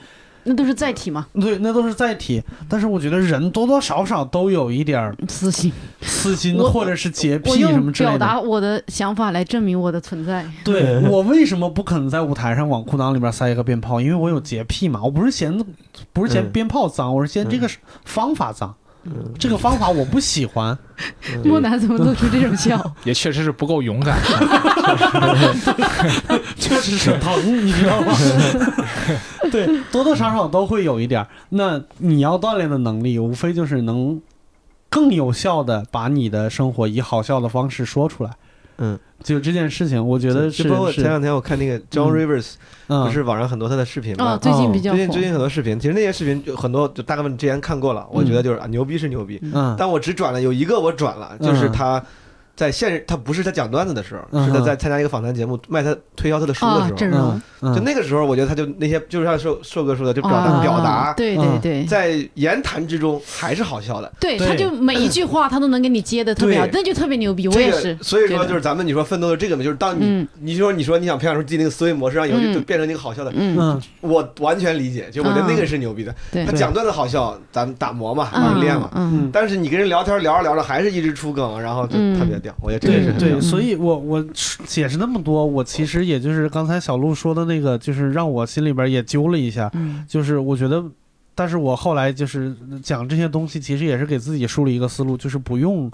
那都是载体嘛，对，那都是载体。但是我觉得人多多少少都有一点儿私心。私心或者是洁癖什么之类的。表达我的想法来证明我的存在。对我为什么不肯在舞台上往裤裆里边塞一个鞭炮？因为我有洁癖嘛。我不是嫌不是嫌嗯鞭炮脏，我是嫌这个方法脏。嗯这个方法我不喜欢。莫南怎么露出这种笑？也确实是不够勇敢。确实是疼，你知道吗？对，多多少少都会有一点儿。那你要锻炼的能力，无非就是能更有效的把你的生活以好笑的方式说出来。嗯，就这件事情，我觉得是就包括前两天我看那个 John 嗯 Rivers，嗯。不是网上很多他的视频哦，吗？最近比较最近最。近很多视频，其实那些视频就很多，就大概问之前看过了，我觉得就是啊牛逼是牛逼，嗯。但我只转了有一个我转了，就是他在现实，他不是他讲段子的时候，嗯是他在参加一个访谈节目卖他推销他的书的啊时，候，就那个时候，我觉得他就那些就是像瘦瘦哥说的，就表达啊表达对对对，在言谈之中还是好笑的。对，对他就每一句话他都能给你接的特别好，那就特别牛逼。我这个也是，所以说就是咱们你说奋斗的这个嘛，就是当你嗯你说你说你想培养出自己那个思维模式，让以后就变成那个好笑的，嗯，嗯，我完全理解，就我觉得那个是牛逼的。对他，讲段子好笑，咱们打磨嘛，练嘛。嗯，但是你跟人聊天聊着聊着还是一直出梗，然后就嗯特别屌，我觉得这个对对，是很屌。所以我我解释那么多，我其实也就是刚才小鹿说的那个，就是让我心里边也揪了一下，嗯就是我觉得，但是我后来就是讲这些东西，其实也是给自己树立一个思路，就是不用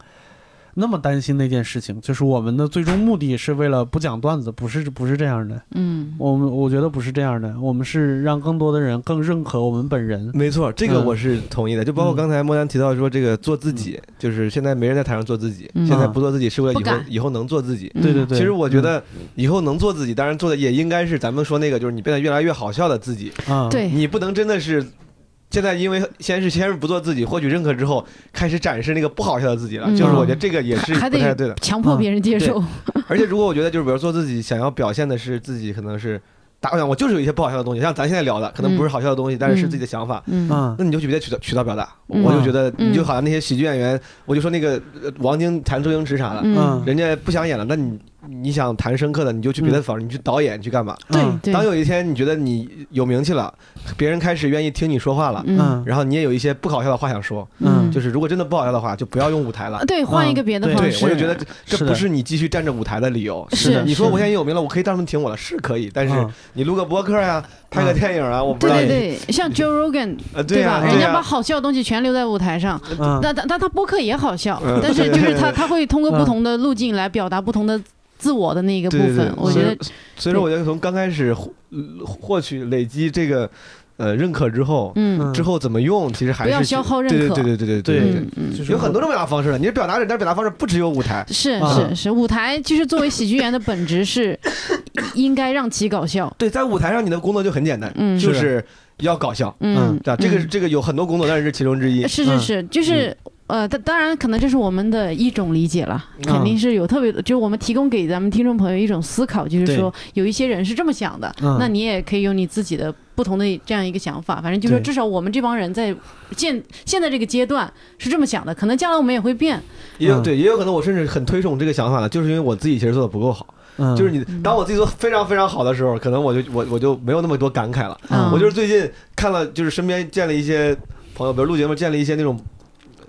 那么担心那件事情，就是我们的最终目的是为了不讲段子，不是不是这样的，嗯。我们我觉得不是这样的，我们是让更多的人更认可我们本人，没错，这个嗯。我是同意的。就包括嗯。刚才莫丹提到说，这个做自己，就是现在没人在台上做自己，嗯现在不做自己是为了以后以后能做自己。嗯。对对对，其实我觉得以后能做自己，当然做的也应该是咱们说那个，就是你变得越来越好笑的自己。啊，对，你不能真的是现在因为先是先是不做自己，获取认可之后，开始展示那个不好笑的自己了。嗯就是我觉得这个也是还不太对的。强迫别人接受。而且如果我觉得就是比如做自己，想要表现的是自己可能是。打我想，我就是有一些不好笑的东西，像咱现在聊的，可能不是好笑的东西，但是是自己的想法，嗯嗯那你就去别的渠道渠道表达。嗯我就觉得，嗯你就好像那些喜剧演员，我就说那个呃王晶谈周星驰啥的，嗯人家不想演了，那你你想谈深刻的，你就去别的方式，你去导演，你去干嘛？嗯。对。对，当有一天你觉得你有名气了，别人开始愿意听你说话了，嗯。嗯。然后你也有一些不好笑的话想说，嗯。就是如果真的不好笑的话，就不要用舞台了。对，换一个别的对对，方式。我就觉得这不是你继续站着舞台的理由。是的你说我现在有名了，我可以当他们听我了，是可以，但是嗯。你录个播客呀，拍个电影啊，我不知道对对对，像 Joe Rogan 呃，对吧？人家把好笑的东西全留在舞台上，嗯。那他他他播客也好笑嗯，但是就是他 他会通过不同的路径来表达不同的自我的那个部对对对分。我觉得所以说，我觉得从刚开始获取、累积这个呃认可之后，嗯之后怎么用，其实还是不要消耗认可对对对对对对对嗯嗯。就是有很多种表达方式的。你的表达人，但是表达方式不只有舞台。是啊是是，舞台就是作为喜剧演员的本质是 应该让其搞笑。对，在舞台上你的工作就很简单，嗯就是要搞笑，嗯，对吧？这个嗯这个有很多工作，但是是其中之一。嗯是是是，就是。呃，当当然，可能这是我们的一种理解了，嗯。肯定是有特别的，就是我们提供给咱们听众朋友一种思考，就是说有一些人是这么想的，嗯。那你也可以用你自己的不同的这样一个想法，反正就是说，至少我们这帮人在现现在这个阶段是这么想的，可能将来我们也会变，嗯也有对，也有可能我甚至很推崇这个想法的，就是因为我自己其实做的不够好。嗯，就是你当我自己做非常非常好的时候，可能我就我我就没有那么多感慨了。嗯，我就是最近看了，就是身边见了一些朋友，比如录节目见了一些那种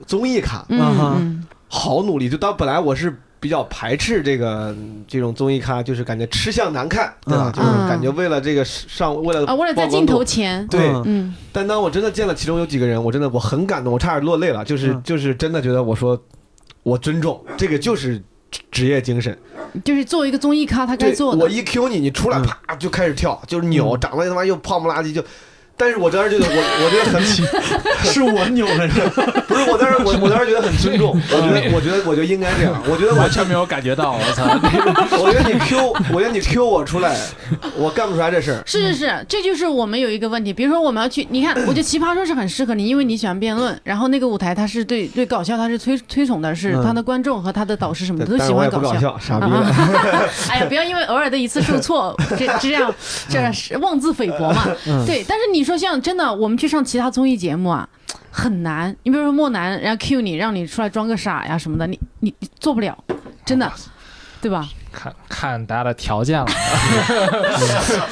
综艺咖，嗯好努力。就当本来我是比较排斥这个这种综艺咖，就是感觉吃相难看，对吧？嗯就是感觉为了这个上为了啊，为了在镜头前，对。嗯嗯但当我真的见了其中有几个人，我真的我很感动，我差点落泪了。就是嗯就是真的觉得我说我尊重这个就是职职业精神。就是作为一个综艺咖，他该，做的我，一 Q 你，你出来嗯啪就开始跳，就是扭，嗯长得他妈又胖不拉几就。但是我当时觉得我我觉得很 是我扭的人，不是我当时我我当时觉得很尊重，我觉得我觉得我就应该这样，我觉得完全没有感觉到，我操！我觉得你 Q 我觉得你 Q 我出来，我干不出来这事儿。是是是，这就是我们有一个问题，比如说我们要去，你看，我觉得奇葩说是很适合你，因为你喜欢辩论，然后那个舞台它是对对搞笑，它是推推崇的是嗯。他的观众和他的导师什么的都喜欢搞笑，傻逼。哎呀，不要因为偶尔的一次受挫，这这样这是妄自菲薄嘛。嗯。对，但是你说像真的，我们去上其他综艺节目啊，很难。你比如说莫南，人家 Q 你，让你出来装个傻呀什么的，你你你做不了，真的，对吧？看看大家的条件了，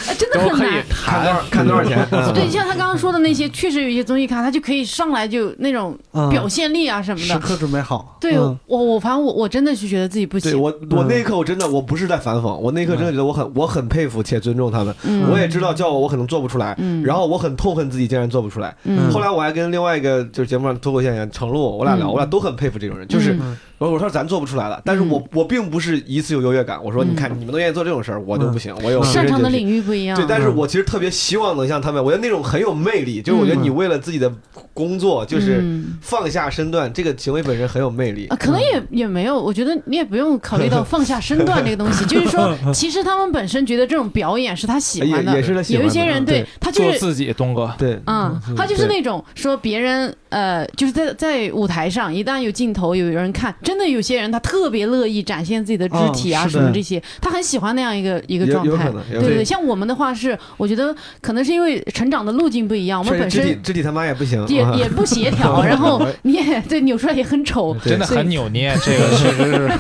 哎真的很难。看多少看多少钱？嗯对，像他刚刚说的那些，确实有一些综艺咖，他就可以上来就那种嗯表现力啊什么的。时刻准备好。对嗯我，我反正我我真的是觉得自己不行。对我，我那一刻我真的我不是在反讽，我那一刻真的觉得我很我很佩服且尊重他们。嗯我也知道叫我我可能做不出来，嗯然后我很痛恨自己竟然做不出来。嗯后来我还跟另外一个就是节目上脱口秀演员程璐，我俩聊，嗯我俩都很佩服这种人，就是嗯我我说咱做不出来了，但是我我并不是一次有优越感，我说嗯你看你们都愿意做这种事儿，我就不行，我有擅长的。领域不一样。对，但是我其实特别希望能像他们，我觉得那种很有魅力，就是我觉得你为了自己的工作，就是嗯放下身段，这个行为本身很有魅力啊，。可能也也没有，我觉得你也不用考虑到 放下身段这个东西，就是说，其实他们本身觉得这种表演是他喜欢的，也也是他喜欢的有一些人对对他就是。自己，东哥。对，嗯，他就是那种说别人呃，就是在在舞台上，一旦有镜头有人看，真的有些人他特别乐意展现自己的肢体啊什么这些，他很喜欢那样一个一个状态。对对对，像我们的话是，我觉得可能是因为成长的路径不一样，我们本身肢体他妈也不行，啊。也也不协调，然后你也对扭出来也很丑，真的很扭捏，这个确实是。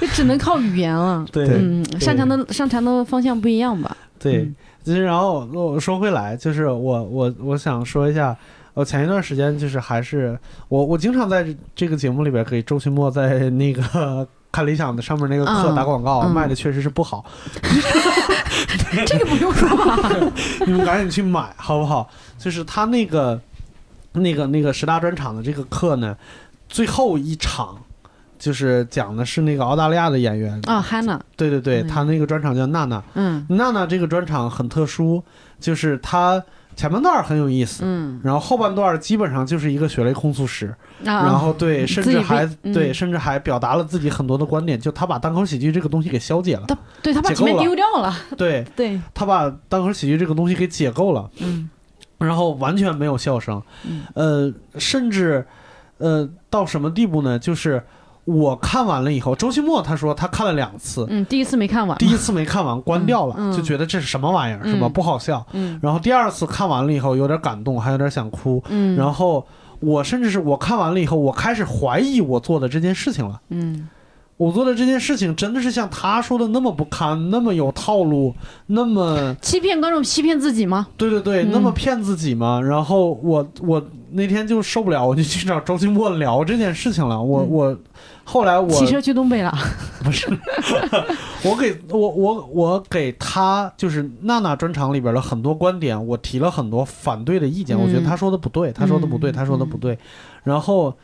就 只能靠语言了。对。嗯，擅长的擅长的方向不一样吧？对。嗯，就是然后我说回来，就是我我我想说一下，我前一段时间就是还是我我经常在这个节目里边给周奇墨在那个 看理想的上面那个课嗯打广告，嗯卖的确实是不好，这个不用说吧？你们赶紧去买好不好？就是他那个那个那个十大专场的这个课呢，最后一场。就是讲的是那个澳大利亚的演员啊，Hanna，对对对，嗯他那个专场叫娜娜，嗯娜娜这个专场很特殊，就是她前半段很有意思，嗯。然后后半段基本上就是一个血泪控诉史，啊，然后对，甚至还对，甚至还表达了自己很多的观点，就他把单口喜剧这个东西给消解了，他对他把前面丢掉了，对对，他把单口喜剧这个东西给解构了，嗯。然后完全没有笑声，嗯。呃，甚至呃到什么地步呢？就是我看完了以后，周奇墨他说他看了两次，嗯，第一次没看完，第一次没看完关掉了，嗯嗯就觉得这是什么玩意儿，是吧？嗯不好笑。嗯然后第二次看完了以后，有点感动，还有点想哭。嗯，然后我甚至是我看完了以后，我开始怀疑我做的这件事情了。嗯我做的这件事情真的是像他说的那么不堪，那么有套路，那么欺骗观众，欺骗自己吗？对对对，嗯那么骗自己吗？然后我我那天就受不了，我就去找周奇墨聊这件事情了。我、嗯我后来我骑车去东北了，不是，我给我我我给他就是娜娜专场里边的很多观点，我提了很多反对的意见，嗯我觉得他说的不对，他说的不对，嗯他说的不对。然后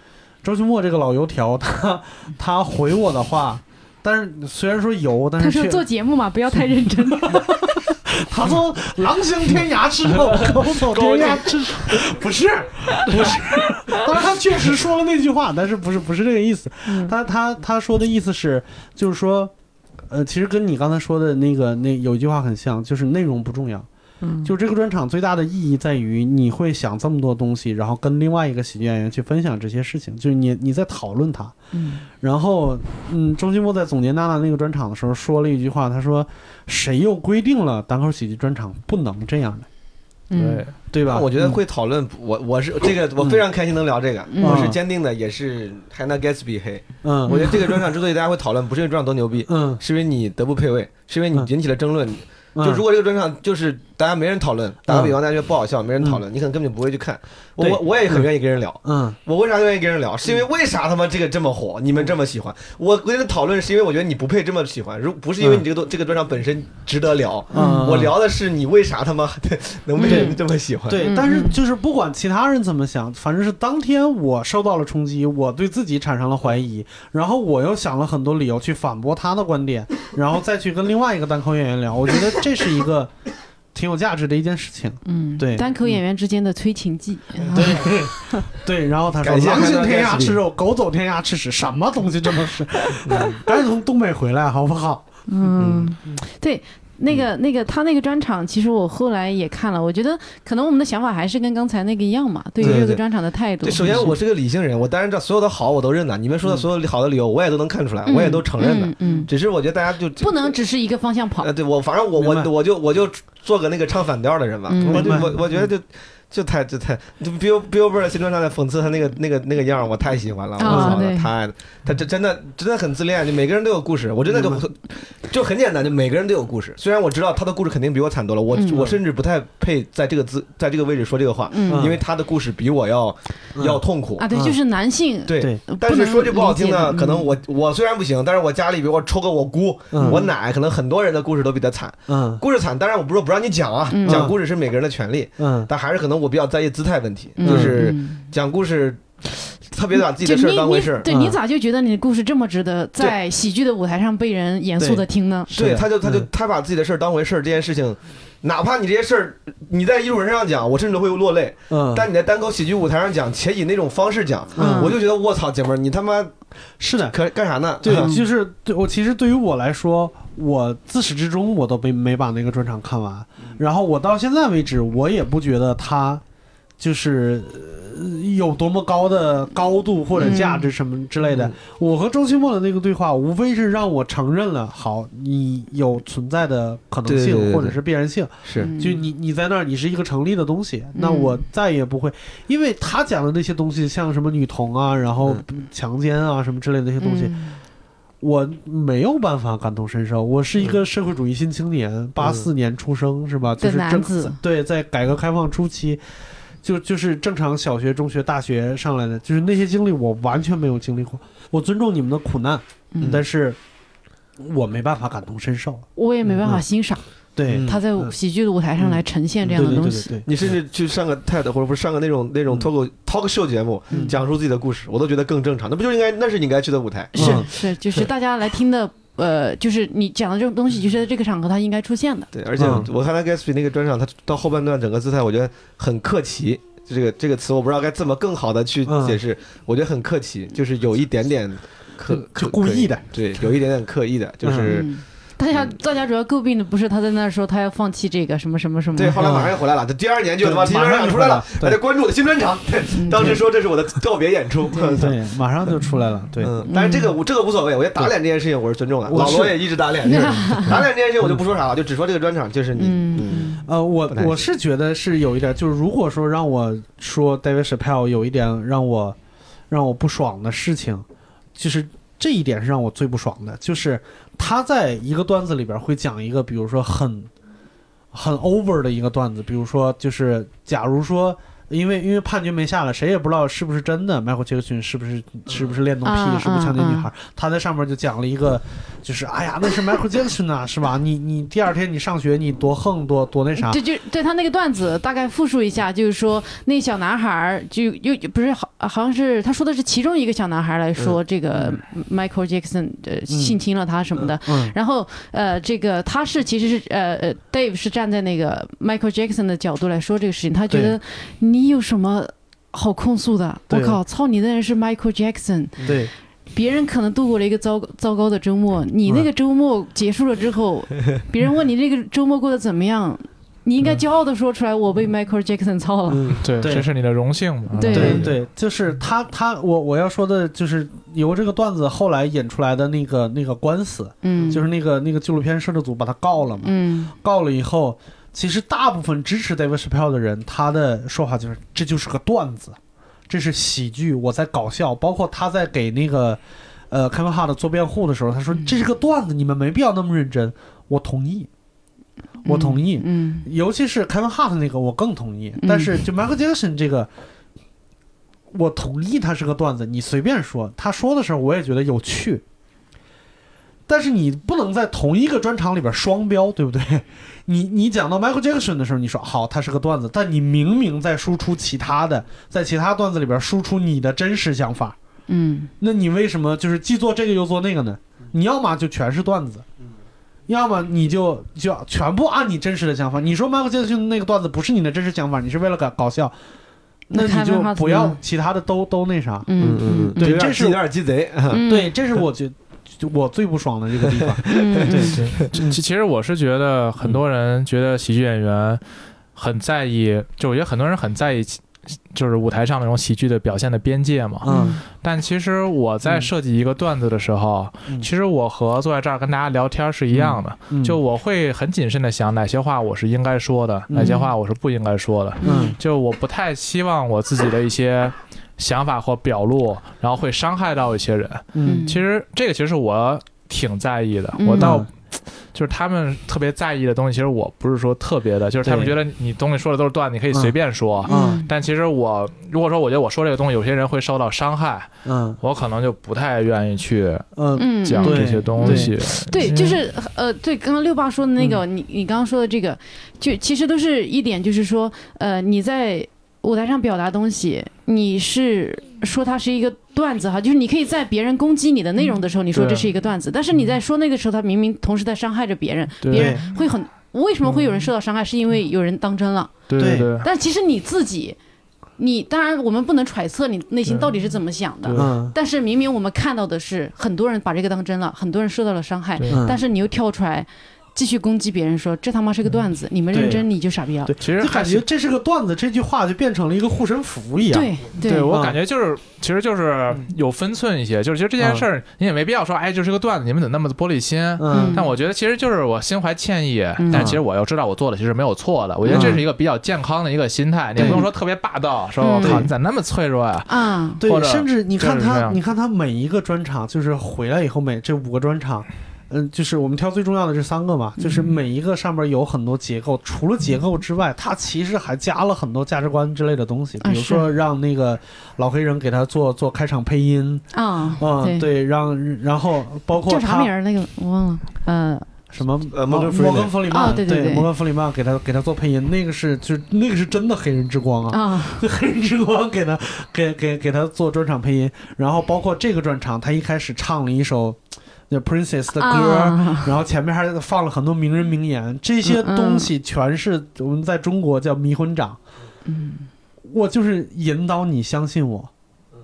周奇墨这个老油条，他他回我的话。但是虽然说油，但是他说是做节目嘛，不要太认真。他说狼行天涯之后，狗走天涯之不是不是，当然 他确实说了那句话，但是不是不是这个意思。嗯。他他他说的意思是，就是说，呃，其实跟你刚才说的那个那有一句话很像，就是内容不重要，嗯，就这个专场最大的意义在于，你会想这么多东西，然后跟另外一个喜剧演员去分享这些事情，就是你你在讨论它。嗯然后，嗯，周奇墨在总结娜娜那个专场的时候说了一句话，他说：“谁又规定了单口喜剧专场不能这样的，对，对吧？”我觉得会讨论，我我是这个，我非常开心能聊这个，嗯我是坚定的，也是 Hannah Gatsby 黑。嗯，我觉得这个专场之所以大家会讨论，不是因为专场多牛逼，嗯，是因为你德不配位，是因为你嗯引起了争论。嗯就如果这个专场就是大家没人讨论，打个比方，大家觉得不好笑，没人讨论，你可能根本就不会去看。我我我也很愿意跟人聊。嗯我为啥愿意跟人聊？是因为为啥他妈这个这么火，你们这么喜欢？我跟人讨论是因为我觉得你不配这么喜欢，如不是因为你这个东这个专场本身值得聊，嗯，我聊的是你为啥他妈 能被人这么喜欢？对，嗯但是嗯就是不管其他人怎么想，反正是当天我受到了冲击，我对自己产生了怀疑，然后我又想了很多理由去反驳他的观点，然后再去跟另外一个单口演员聊，我觉得这是一个挺有价值的一件事情。嗯，对单口演员之间的催情剂，对对，然后他说：“狼行天涯吃肉，狗走天涯吃屎，什么东西这么是？赶紧从东北回来好不好？嗯，对。那个、那个，他那个专场，其实我后来也看了，我觉得可能我们的想法还是跟刚才那个一样嘛，对于这个专场的态度。对，首先我是个理性人，我当然知道所有的好我都认了，你们说的所有好的理由我也都能看出来，嗯我也都承认的。嗯嗯，只是我觉得大家就不能只是一个方向跑呃，。对我反正我我我就我就做个那个唱反调的人吧，嗯我就我我觉得就就太就太就 Bill Billboard 新专场在讽刺他那个那个那个样，我太喜欢了，我操，太他这真的真的很自恋，就每个人都有故事，我真的就明就很简单，就每个人都有故事。虽然我知道他的故事肯定比我惨多了，我嗯。我甚至不太配在这个字在这个位置说这个话，嗯。因为他的故事比我要嗯。要痛苦。啊，对，嗯。就是男性。对但是说句不好听的，可能我我虽然不行，但是我家里比如我抽个我姑、嗯。我奶，可能很多人的故事都比他惨。嗯。故事惨，当然我不是说不让你讲啊，嗯。讲故事是每个人的权利，嗯。但还是可能我比较在意姿态问题，嗯就是嗯。讲故事特别把自己的事儿当回事儿。对嗯。你咋就觉得你的故事这么值得在喜剧的舞台上被人严肃的听呢？对，他就他就嗯。他把自己的事儿当回事儿，这件事情，哪怕你这些事儿你在艺术人上讲，我甚至会落泪，嗯，但你在单口喜剧舞台上讲，且以那种方式讲，嗯。我就觉得我操，姐们儿，你他妈是的，可干啥呢？对，嗯。就是对我其实对于我来说，我自始至终我都没没把那个专场看完，然后我到现在为止，我也不觉得他就是呃有多么高的高度或者价值什么之类的。嗯我和周奇墨的那个对话，无非是让我承认了，好，你有存在的可能性对对对对。或者是必然性，是。嗯就你你在那儿，你是一个成立的东西，那我再也不会，因为他讲的那些东西，像什么女童啊，然后强奸啊什么之类的那些东西，嗯我没有办法感同身受。我是一个社会主义新青年，八四年出生是吧？就是正对，在改革开放初期。就就是正常小学、中学、大学上来的，就是那些经历我完全没有经历过。我尊重你们的苦难，嗯但是我没办法感同身受。我也没办法欣赏对，嗯他在嗯喜剧的舞台上来呈现这样的东西。你甚至去上个 TED 或者不是上个那种那种脱口 talk show 节目，嗯讲述自己的故事，我都觉得更正常。那不就应该那是你应该去的舞台？是嗯是，就是大家来听的，呃，就是你讲的这种东西，就是在这个场合它应该出现的。对，而且嗯我看他 Gatsby 那个专场，他到后半段整个姿态，我觉得很客气。这个这个词我不知道该怎么更好的去嗯解释，我觉得很客气，就是有一点点刻就刻故意的，对，有一点点刻意的，就是嗯，大家大家主要诟病的不是他在那说他要放弃这个什么什么什么，对。后来马上又回来了，他第二年就他妈对新专场出来了，大家关注我的新专场。当时说这是我的告别演出，对，马上就出来了。对，嗯，但是这个我这个无所谓，我觉得打脸这件事情我是尊重的。老罗也一直打脸，就是打脸这件事情我就不说啥了，就只说这个专场，就是你，嗯呃，我我是觉得是有一点，就是如果说让我说 David Chappelle 有一点让我让我不爽的事情，就是这一点是让我最不爽的，就是他在一个段子里边会讲一个，比如说很很 over 的一个段子，比如说就是假如说。因为因为判决没下来，谁也不知道是不是真的。迈克尔·杰克逊是不是是不是恋童癖，啊是不是强奸女啊孩？他在上面就讲了一个，就是哎呀，那是迈克尔·杰克逊呐，是吧？你你第二天你上学，你多横多多那啥。这就对他那个段子大概复述一下，就是说那小男孩就又不是好好像是他说的是其中一个小男孩来说这个 Michael Jackson 呃性侵了他什么的，嗯然后呃这个他是其实是呃呃 Dave 是站在那个 Michael Jackson 的角度来说这个事情，他觉得你有什么好控诉的？我靠，操你的人是 Michael Jackson，对，别人可能度过了一个糟糟糕的周末，你那个周末结束了之后，别人问你这个周末过得怎么样，你应该骄傲的说出来，我被 Michael Jackson 操了。嗯，对，对。这是你的荣幸嘛？对。对对，就是他他我我要说的就是由这个段子后来引出来的那个那个官司，嗯，就是那个那个纪录片摄制组把他告了嘛，嗯。告了以后，其实大部分支持 David Chappelle 的人，他的说法就是这就是个段子，这是喜剧，我在搞笑。包括他在给那个呃 Kevin Hart 做辩护的时候，他说嗯这是个段子，你们没必要那么认真。我同意，我同意。嗯尤其是 Kevin Hart 那个，我更同意。嗯但是就 Michael Jackson 这个，我同意他是个段子，你随便说，他说的时候我也觉得有趣。但是你不能在同一个专场里边双标，对不对？你你讲到 Michael Jackson 的时候，你说好，他是个段子，但你明明在输出其他的，在其他段子里边输出你的真实想法，嗯那你为什么就是既做这个又做那个呢？你要么就全是段子，要么你就就全部按你真实的想法。你说 Michael Jackson 那个段子不是你的真实想法，你是为了搞搞笑，那你就不要其他的都都那啥。嗯嗯对这是有点鸡贼。嗯，对，这是我觉就我最不爽的这个地方。对，对对，其其实我是觉得很多人觉得喜剧演员很在意，就我觉得很多人很在意，就是舞台上那种喜剧的表现的边界嘛。嗯。但其实我在设计一个段子的时候，嗯。其实我和坐在这儿跟大家聊天是一样的，嗯。就我会很谨慎的想哪些话我是应该说的，嗯。哪些话我是不应该说的。嗯。就我不太希望我自己的一些想法或表露，然后会伤害到一些人。嗯其实这个其实我挺在意的，嗯我倒。就是他们特别在意的东西，其实我不是说特别的，就是他们觉得你东西说的都是段子，你可以随便说。嗯但其实我如果说我觉得我说这个东西有些人会受到伤害，嗯我可能就不太愿意去嗯嗯讲这些东西。对，就是呃，对，刚刚六爸说的那个，你你刚刚说的这个，就其实都是一点，就是说，呃，你在舞台上表达东西，你是说它是一个段子哈，就是你可以在别人攻击你的内容的时候，你说这是一个段子，但是你在说那个时候，他明明同时在伤害着别人，别人会很。为什么会有人受到伤害？是因为有人当真了。对但其实你自己，你当然我们不能揣测你内心到底是怎么想的，但是明明我们看到的是很多人把这个当真了，很多人受到了伤害，但是你又跳出来继续攻击别人说这他妈是个段子，你们认真你就傻逼了。对，其实就感觉这是个段子，这句话就变成了一个护身符一样。对对。我嗯。感觉就是，其实就是有分寸一些，就是其实这件事儿你也没必要说，哎，就是个段子，你们怎么那么玻璃心？嗯。但我觉得其实就是我心怀歉意，嗯。但其实我又知道我做的其实没有错的。我觉得这是一个比较健康的一个心态，你也不用说特别霸道，说我靠嗯你咋那么脆弱呀？啊，对或，者甚至你看他，你看他每一个专场，就是回来以后每这五个专场，嗯，就是我们挑最重要的这三个嘛，就是每一个上面有很多结构，除了结构之外，他其实还加了很多价值观之类的东西，啊比如说让那个老黑人给他做做开场配音，啊，嗯，对。对，让然后包括叫啥名儿？那个我忘了，呃，什么呃摩摩根弗里曼摩根弗里曼，啊对对对。摩根弗里曼给他给他做配音，那个是就是那个是真的黑人之光啊，啊，黑人之光给他给给给他做专场配音，然后包括这个专场，他一开始唱了一首那 Princess 的歌，啊。然后前面还放了很多名人名言，这些东西全是我们在中国叫迷魂掌。嗯，我就是引导你相信我，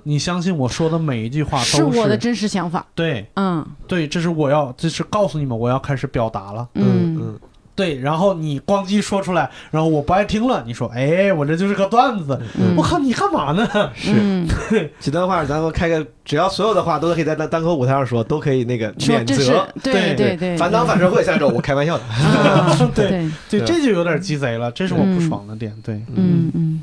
你相信我说的每一句话都是都我的真实想法，对。嗯。对，这是我要，这是告诉你们我要开始表达了。嗯嗯，对，然后你咣叽说出来，然后我不爱听了，你说，哎，我这就是个段子，嗯，我靠，你干嘛呢？嗯，极端话，咱们开个，只要所有的话都可以在单单口舞台上说，都可以那个免责。对对对对，反党反社会，下周我开玩笑的。啊，对。对，对，对 这就有点鸡贼了，这是我不爽的点。对，嗯。嗯，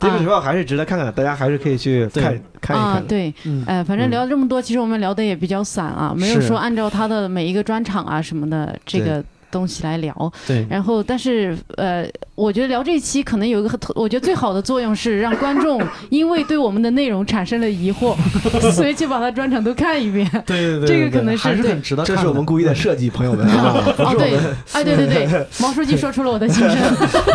这个主要还是值得看看，大家还是可以去看看一看，对，嗯。呃，反正嗯。聊了这么多，其实我们聊的也比较散啊，没有说按照他的每一个专场啊什么的这个东西来聊。对，然后，但是呃，我觉得聊这一期可能有一个很，我觉得最好的作用是让观众因为对我们的内容产生了疑惑，所以去把它专场都看一遍。对对对，这个可能是是对。很值得。这是我们故意的设计，朋友们。啊，哦，对哎，对对对，毛书记说出了我的心声，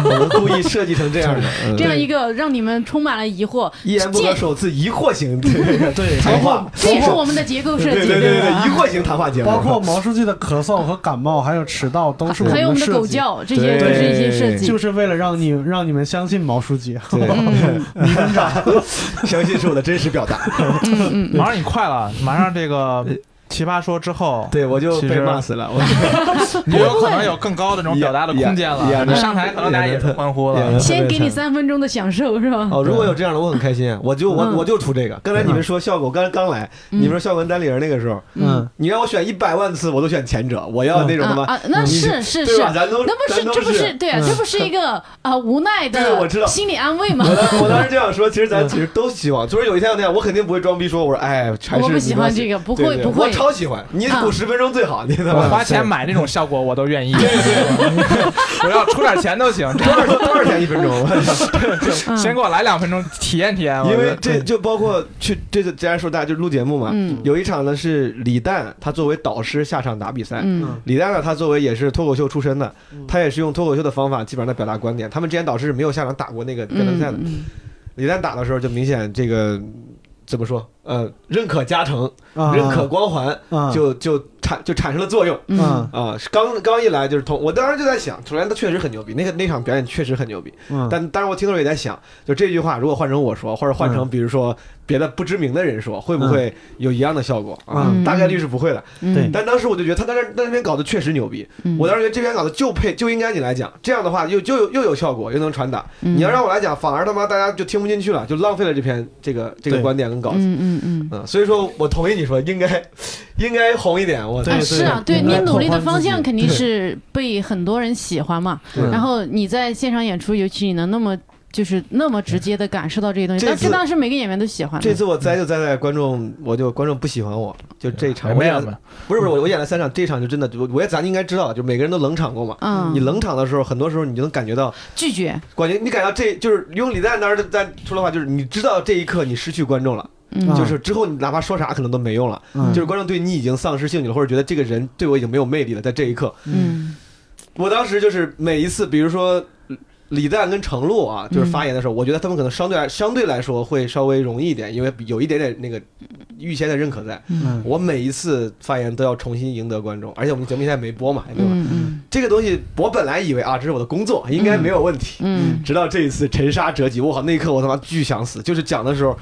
我们故意设计成这样的。嗯这样一个让你们充满了疑惑，一言不合首次疑惑型对对谈话，这也是我们的结构设计，对对对对对，吧？疑惑型谈话节目，包括毛书记的咳嗽和感冒，还有迟到，都是还有我们的狗们设计，叫，这些都是一些设计。就是为了让你让你们相信毛书记。对嗯迷魂掌，相信是我的真实表达。嗯嗯马上你快了，马上这个奇葩说之后，对我就被骂死了。我你 有可能有更高的这种表达的 空间了。你上台可能大家也是欢呼了。先给你三分钟的享受是吧？哦，如果有这样的，我很开心。我就我嗯我就图这个。刚才你们说效果，刚刚来，嗯你们说效果跟单立人那个时候，嗯，你让我选一百万次，我都选前者。我要那种他妈啊啊，那你是是是，那不是这不是对啊，嗯这不是一个啊无奈对我知道的心理安慰吗？我当时这样说，其实咱其实都希望，就是有一天有那样，我肯定不会装逼说，我说哎，还是我不喜欢这个，不会不会我，超喜欢，你啊鼓十分钟最好，你知道吧？我花钱买那种效果我都愿意，我要出点钱都行，这多少多少钱一分钟？嗯先给我来两分钟体验体验。因为这就包括去这次，既然说大家就录节目嘛，嗯有一场呢是李诞，他作为导师下场打比赛。嗯李诞呢，他作为也是脱口秀出身的，他也是用脱口秀的方法，基本上在表达观点。他们之前导师是没有下场打过那个辩论赛的。嗯李诞打的时候就明显这个怎么说？呃，认可加成，啊。认可光环，啊。就就产就产生了作用。嗯。嗯啊，刚刚一来就是通，我当时就在想，首先他确实很牛逼，那个那场表演确实很牛逼。嗯，但当然我听的时候也在想，就这句话如果换成我说，或者换成比如说别的不知名的人说，会不会有一样的效果？啊？嗯。大概率是不会的。嗯。对。但当时我就觉得他在那在那边搞的确实牛逼，嗯。我当时觉得这篇稿子就配就应该你来讲，这样的话又就有又有效果，又能传达。嗯。你要让我来讲，反而他妈大家就听不进去了，就浪费了这篇这个这个观点跟稿子。嗯嗯嗯。嗯，所以说我同意你说应该应该红一点，我对啊，是啊，对你努力的方向肯定是被很多人喜欢嘛。然后你在现场演出，尤其你能那么就是那么直接的感受到这些东西，但这当然是每个演员都喜欢的。这次我栽就栽在观众，我就观众不喜欢我，就这一场我演了没有，不是不是我我演了三场，这一场就真的我我也咱应该知道，就每个人都冷场过嘛。嗯，你冷场的时候，很多时候你就能感觉到，拒绝，感觉你感觉到这就是用李诞当时在说的话，就是你知道这一刻你失去观众了，就是之后你哪怕说啥可能都没用了，嗯就是观众对你已经丧失兴趣了，或者觉得这个人对我已经没有魅力了，在这一刻，嗯我当时就是每一次，比如说。李诞跟程璐啊，就是发言的时候，我觉得他们可能相对来相对来说会稍微容易一点，因为有一点点那个预先的认可在。嗯我每一次发言都要重新赢得观众，而且我们节目现在没播嘛，也没有。嗯嗯这个东西我本来以为啊，这是我的工作，应该没有问题。嗯直到这一次沉沙折戟，我靠，那一刻我他妈巨想死。就是讲的时候，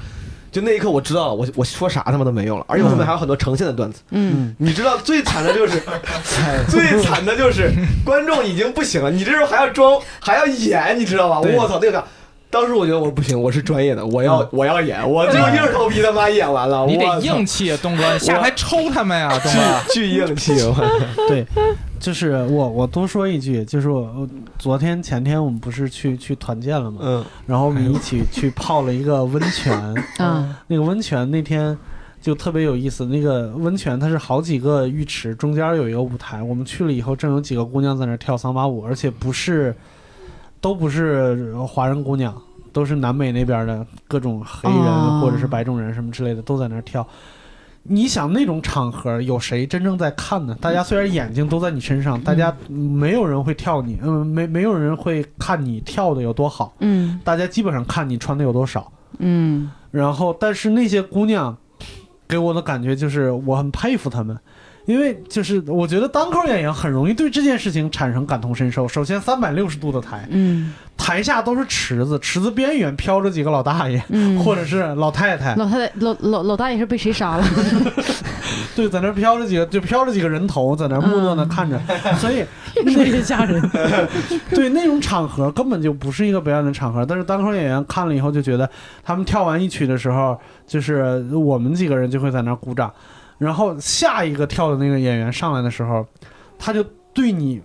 就那一刻我知道了，我我说啥他妈都没用了，而且我后面还有很多呈现的段子。嗯你知道最惨的就是，最惨的就是观众已经不行了，你这时候还要装还要演，你知道吧？我操，那个。当时我觉得我不行，我是专业的，我要我要演，我就硬着头皮他妈演完了，你得我硬气啊，东哥，下台抽他们呀，东哥。巨硬气，我对，就是我我多说一句，就是我我昨天前天我们不是去去团建了嘛，嗯然后我们一起去泡了一个温泉，嗯那个温泉那天就特别有意思，那个温泉它是好几个浴池，中间有一个舞台，我们去了以后，正有几个姑娘在那儿跳桑巴舞，而且不是都不是华人姑娘，都是南美那边的各种黑人、哦或者是白种人什么之类的都在那儿跳。你想那种场合有谁真正在看呢？大家虽然眼睛都在你身上，大家没有人会跳你，嗯，没没有人会看你跳的有多好，嗯大家基本上看你穿的有多少。嗯然后，但是那些姑娘给我的感觉就是我很佩服她们，因为就是我觉得单口演员很容易对这件事情产生感同身受。首先，三百六十度的台，嗯台下都是池子，池子边缘飘着几个老大爷。嗯，或者是老太太，老太太老老老大爷是被谁杀了？对，在那飘着几个，就飘着几个人头，在那儿木讷的看着，所以越说越吓人。对那种场合根本就不是一个表演的场合。但是单口演员看了以后就觉得，他们跳完一曲的时候，就是我们几个人就会在那儿鼓掌，然后下一个跳的那个演员上来的时候，他就对你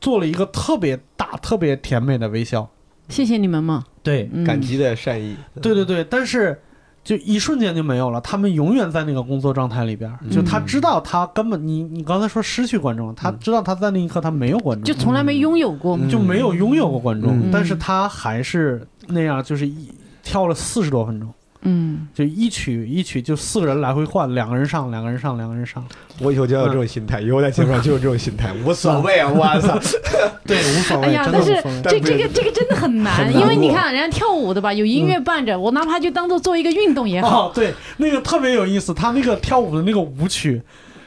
做了一个特别大、特别甜美的微笑。谢谢你们嘛。对，嗯感激的善意。对对对，但是。就一瞬间就没有了，他们永远在那个工作状态里边儿。就他知道他根本你你刚才说失去观众，他知道他在那一刻他没有观众，就从来没拥有过。嗯就没有拥有过观众，嗯但是他还是那样，就是一跳了四十多分钟，嗯就一曲一曲就四个人来回换，两个人上，两个人上，两个人上，我以后就要有这种心态，以后在节目上就有这种心态，无所谓啊！我操，对，无所谓，哎呀，但是。这这个这个真的很难，很难因为你看人家跳舞的吧，有音乐伴着，我哪怕就当做做一个运动也好。哦，对，那个特别有意思，他那个跳舞的那个舞曲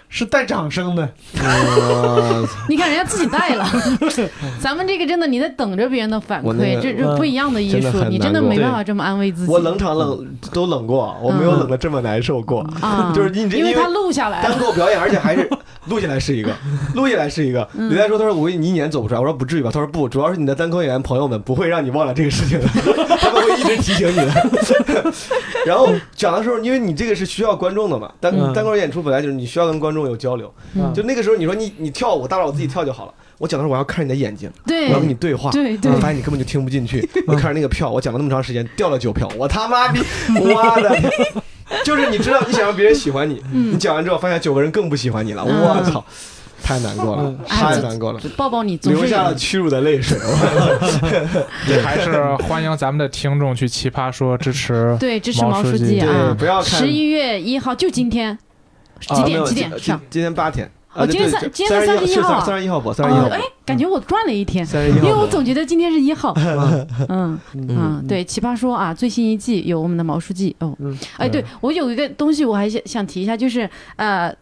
是带掌声的。你看人家自己带了，咱们这个真的你在等着别人的反馈，那个这这不一样的艺术，真你真的没办法这么安慰自己。我冷场冷都冷过，我没有冷的这么难受过。啊，就是你这因为他录下来单，口表演，而且还是录下来是一个，录下来是一个。李诞说：“他说我你一年走不出来。”我说：“不至于吧？”他说：“不，主要是你的单口演员朋友们不会让你忘了这个事情的，他们会一直提醒你的。”然后讲的时候，因为你这个是需要观众的嘛，单嗯单口演出本来就是你需要跟观众有交流。嗯就那个时候，你说你你跳舞，大不了我自己跳就好了。我讲的时候，我要看你的眼睛，对我要跟你对话。对对我发现你根本就听不进去。我看着那个票，我讲了那么长时间，掉了九票，我他妈逼，我的！就是你知道，你想让别人喜欢你，嗯你讲完之后发现九个人更不喜欢你了，嗯我操，太难过了嗯，太难过了，抱抱你，总流下了屈辱的泪水。我 还是欢迎咱们的听众去奇葩说支持。对支持毛书记啊不。要看十一月一号就今天，几点几点上？今天八天。哦今天三今天三十一号啊三十一号播，三十一号哎，，感觉我赚了一天。因为我总觉得今天是一号。嗯嗯 嗯，对，奇葩说啊，最新一季有我们的毛书记哦嗯。哎，对我有一个东西我还想想提一下，就是呃，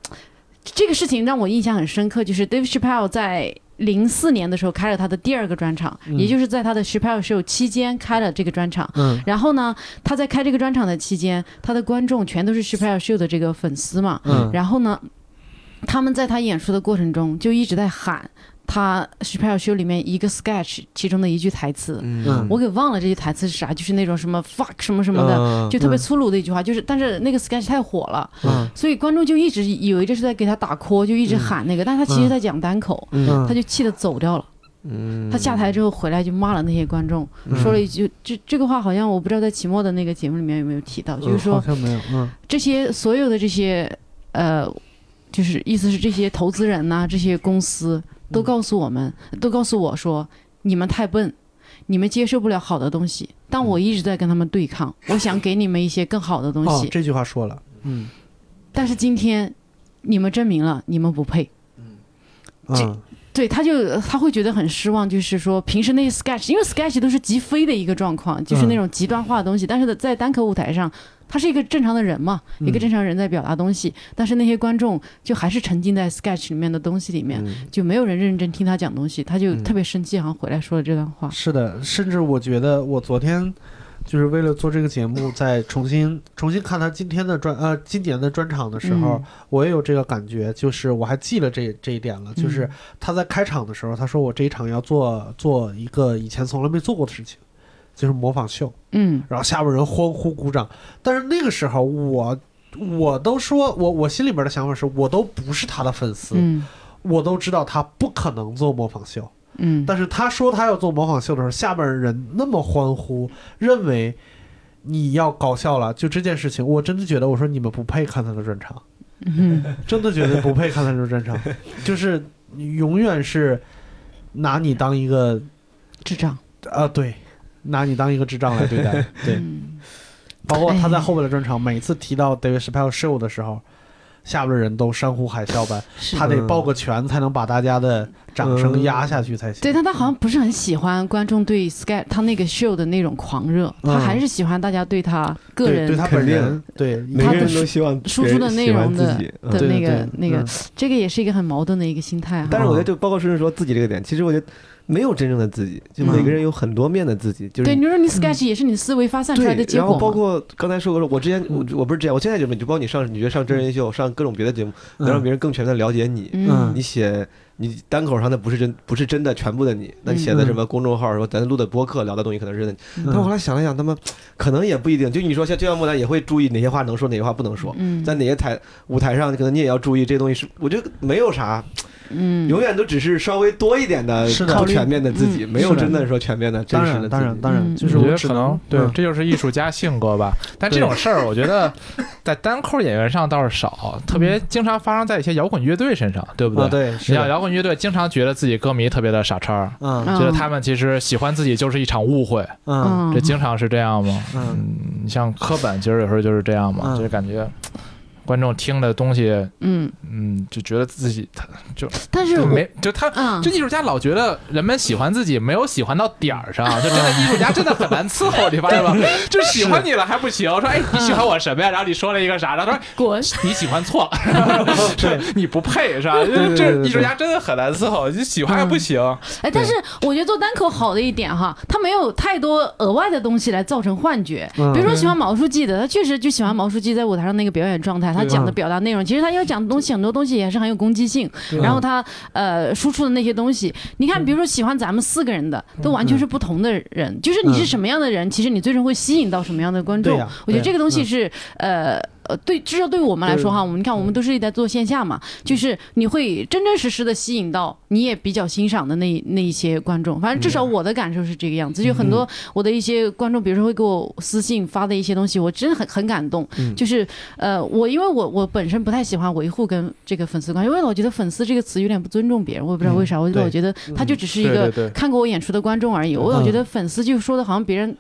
这个事情让我印象很深刻，就是 Dave Chappelle 在。零四年的时候开了他的第二个专场，嗯也就是在他的 Chappelle Show 期间开了这个专场。嗯然后呢，他在开这个专场的期间，他的观众全都是 Chappelle Show 的这个粉丝嘛。嗯然后呢，他们在他演出的过程中就一直在喊他 Chappelle Show 里面一个 sketch 其中的一句台词，嗯。我给忘了这句台词是啥，就是那种什么 fuck 什么什么的，嗯。就特别粗鲁的一句话，就是但是那个 sketch 太火了，嗯。所以观众就一直以为这是在给他打 call，就一直喊那个，但他其实在讲单口，嗯。他就气得走掉了。嗯。他下台之后回来就骂了那些观众，嗯。说了一句，这这个话好像我不知道在期末的那个节目里面有没有提到，就是说好像没有，嗯。这些所有的这些呃，就是意思是这些投资人呐、这些公司都告诉我们，都告诉我说，你们太笨，你们接受不了好的东西。但我一直在跟他们对抗，我想给你们一些更好的东西，，哦这句话说了，嗯。但是今天你们证明了你们不配。嗯。这对，他就他会觉得很失望，就是说平时那些 sketch，因为 sketch 都是极飞的一个状况，就是那种极端化的东西，但是在单口舞台上，他是一个正常的人嘛，一个正常人在表达东西，但是那些观众就还是沉浸在 sketch 里面的东西里面，就没有人认真听他讲东西，他就特别生气，好像回来说了这段话。是的，甚至我觉得我昨天就是为了做这个节目，在重新 重新看他今天的专呃今年的专场的时候，嗯。我也有这个感觉，就是我还记了这这一点了，就是他在开场的时候，他说我这一场要做做一个以前从来没做过的事情，就是模仿秀，嗯。然后下边人欢呼鼓掌，但是那个时候我。我都说，我我心里边的想法是，我都不是他的粉丝，嗯。我都知道他不可能做模仿秀，嗯，但是他说他要做模仿秀的时候，下边人那么欢呼，认为你要搞笑了，就这件事情，我真的觉得，我说你们不配看他的专场，嗯。真的觉得不配看他的专场，就是你永远是拿你当一个智障。啊，对，拿你当一个智障来对待，对，嗯包括他在哎后面的专场，每次提到 David Chappelle show 的时候。下边的人都山呼海啸般，他得抱个拳才能把大家的掌声压下去才行。对，但他好像不是很喜欢观众对 sketch 他那个 show 的那种狂热，他嗯还是喜欢大家对他个人对对他本人，对每个人都希望输出的内容的的那个那个嗯，这个也是一个很矛盾的一个心态啊。但是我觉得，就包括顺顺说自己这个点，其实我觉得没有真正的自己，就每个人有很多面的自己，就是对，你说你 sketch 也是你思维发散出来的对，然后结果。包括刚才说过，我之前我我不是这样，我现在就你就包括你上，你觉得上真人秀，上各种别的节目，能让别人更全面的了解你。嗯你写你单口上的不是真不是真的全部的你，那你写的什么公众号说咱录的播客聊的东西可能是真的你。但我后来想了想，他们可能也不一定。就你说像就像木兰也会注意哪些话能说，哪些话不能说。嗯在哪些台舞台上，可能你也要注意这些东西是，我觉得没有啥，嗯，永远都只是稍微多一点的是的。不全面的自己，嗯。没有真的说全面的真实的自己。然当然当然，嗯。就是我觉得只可能对，嗯。这就是艺术家性格吧。但这种事儿，我觉得在单口演员上倒是少，特别经常发生在一些摇滚乐队身上，对不啊，对？对，你像，摇滚乐队，经常觉得自己歌迷特别的傻叉，嗯嗯。觉得他们其实喜欢自己就是一场误会，嗯。嗯这经常是这样吗？嗯。嗯，你像科本，其实有时候就是这样嘛，嗯。就是感觉观众听的东西，嗯，嗯，就觉得自己他就但是就没就他。嗯就艺术家老觉得人们喜欢自己，没有喜欢到点儿上，就真的艺术家真的很难伺候，你发现吗？就喜欢你了还不行，说哎你喜欢我什么呀？然后你说了一个啥？然后他说滚，你喜欢错了，说你不配是吧？对这艺术家真的很难伺候，你喜欢还不行。哎，但是我觉得做单口好的一点哈，他没有太多额外的东西来造成幻觉。嗯比如说喜欢毛书记的，他确实就喜欢毛书记在舞台上那个表演状态，他讲的表达内容，其实他要讲的东西很多东西也是很有攻击性，然后他呃输出的那些东西，你看，比如说喜欢咱们四个人的，都完全是不同的人，就是你是什么样的人，其实你最终会吸引到什么样的观众。我觉得这个东西是呃。呃，对，至少对我们来说哈，我们你看，我们都是在做线下嘛，就是你会真真实实的吸引到你也比较欣赏的那那一些观众。反正至少我的感受是这个样子，就很多我的一些观众，比如说会给我私信发的一些东西，我真的很很感动。就是呃，我因为我我本身不太喜欢维护跟这个粉丝关系，因为我觉得粉丝这个词有点不尊重别人，我也不知道为啥，我对我觉得他就只是一个看过我演出的观众而已。我老觉得粉丝就说的好像别人。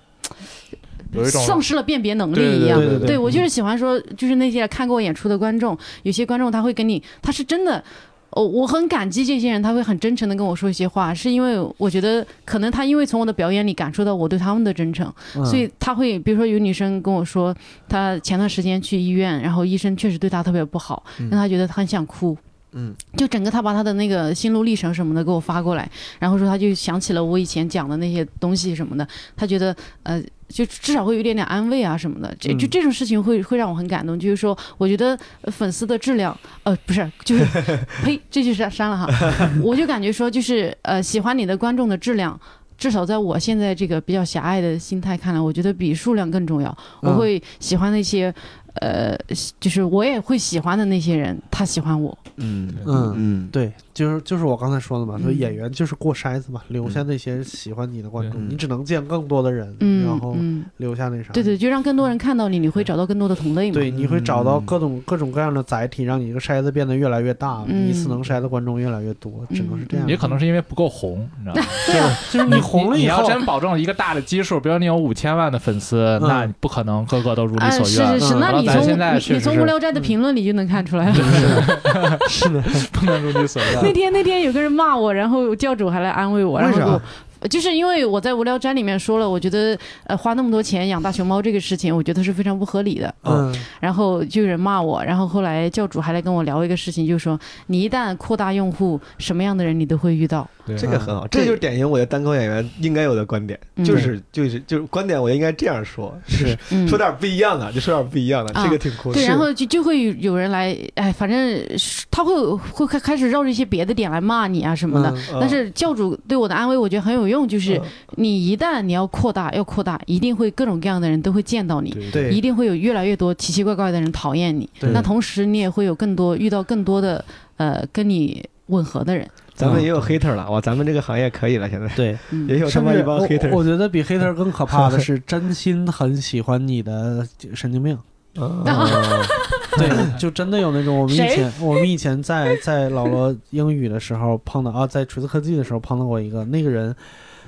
有一种丧失了辨别能力对对一样，对对。对我就是喜欢说，就是那些看过我演出的观众，有些观众他会跟你，他是真的。哦，我很感激这些人，他会很真诚的跟我说一些话，是因为我觉得可能他因为从我的表演里感受到我对他们的真诚，嗯。所以他会，比如说有女生跟我说，她前段时间去医院，然后医生确实对她特别不好，让她觉得她很想哭。嗯，就整个他把他的那个心路历程什么的给我发过来，然后说他就想起了我以前讲的那些东西什么的，他觉得呃，就至少会有一点点安慰啊什么的。这就嗯这种事情会会让我很感动，就是说，我觉得呃粉丝的质量，呃，不是，就是 呸，这就删删了哈，我就感觉说，就是呃，喜欢你的观众的质量。至少在我现在这个比较狭隘的心态看来，我觉得比数量更重要。我嗯会喜欢那些，呃，就是我也会喜欢的那些人，他喜欢我。嗯嗯嗯，对，就是就是我刚才说的嘛，说嗯演员就是过筛子嘛，留下那些喜欢你的观众，嗯你只能见更多的人，嗯，然后嗯，留下那啥。对对，就让更多人看到你，你会找到更多的同类嘛。对，你会找到嗯各种各种各样的载体，让你这个筛子变得越来越大，嗯一次能筛的观众越来越多，只能是这样。也可能是因为不够红，你知道吗？对啊，就是你红了以后，你要真保证一个大的基数，比如你有五千万的粉丝，嗯那不可能个个都如你哎，所愿。是是是，那你从现在你你从无聊斋的评论里就能看出来了。是的，不能如你所愿。那天那天有个人骂我，然后教主还来安慰我，然后。就是因为我在无聊斋里面说了，我觉得呃花那么多钱养大熊猫这个事情，我觉得是非常不合理的。嗯然后就有人骂我，然后后来教主还来跟我聊一个事情，就是说你一旦扩大用户，什么样的人你都会遇到。这个很好，这就是典型我的单口演员应该有的观点，嗯就是就是就是观点，我应该这样说，是嗯说点不一样的，就说点不一样的，啊这个挺酷的。对，然后就就会有人来，哎，反正是他会会开开始绕着一些别的点来骂你啊什么的。但是教主对我的安慰，我觉得很有用，就是你一旦你要扩大，要扩大，一定会各种各样的人都会见到你，对。一定会有越来越多奇奇怪怪的人讨厌你。对。那同时你也会有更多遇到更多的呃跟你吻合的人。咱们也有 hater 了，哇，咱们这个行业可以了，现在。对，嗯。也有他妈一帮我 hater。我觉得比 hater 更可怕的 是真心很喜欢你的神经病。嗯 对，就真的有那种我们以前我们以前在在老罗英语的时候碰到啊，在锤子科技的时候碰到过一个那个人，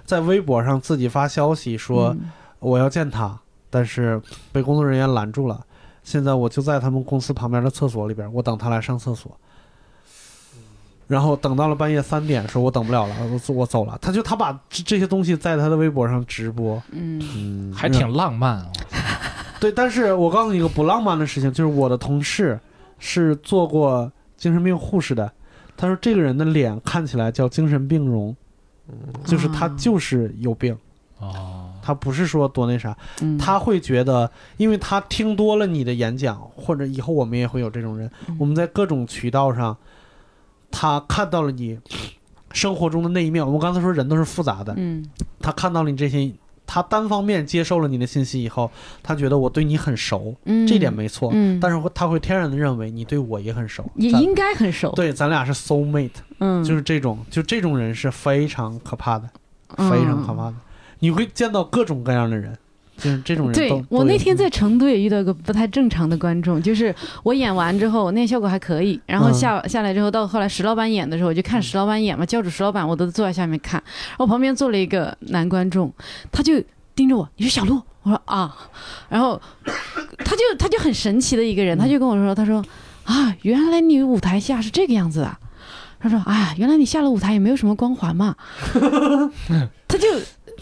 在微博上自己发消息说嗯我要见他，但是被工作人员拦住了。现在我就在他们公司旁边的厕所里边，我等他来上厕所。然后等到了半夜三点，说我等不了了，我我走了。他就他把这这些东西在他的微博上直播，嗯嗯，还挺浪漫啊。对，但是我告诉你一个不浪漫的事情，就是我的同事是做过精神病护士的，他说这个人的脸看起来叫精神病容，就是他啊就是有病，哦，他不是说多那啥，嗯，他会觉得，因为他听多了你的演讲，或者以后我们也会有这种人，嗯。我们在各种渠道上，他看到了你生活中的那一面。我们刚才说人都是复杂的，嗯。他看到了你这些，他单方面接受了你的信息以后，他觉得我对你很熟，嗯。这点没错，嗯，但是他会天然的认为你对我也很熟，咱也应该很熟。对，咱俩是 soul mate，、嗯，就是这种，就这种人是非常可怕的，嗯。非常可怕的。你会见到各种各样的人，就是这种人。对我那天在成都也遇到一个不太正常的观众，就是我演完之后，那效果还可以，然后嗯下、下来之后，到后来石老板演的时候，我就看石老板演嘛，教主石老板我都坐在下面看，然后旁边坐了一个男观众，他就盯着我，你是小鹿，我说啊，然后他就他就很神奇的一个人，他就跟我说，他说啊，原来你舞台下是这个样子的。他说：“哎呀，原来你下了舞台也没有什么光环嘛。”他就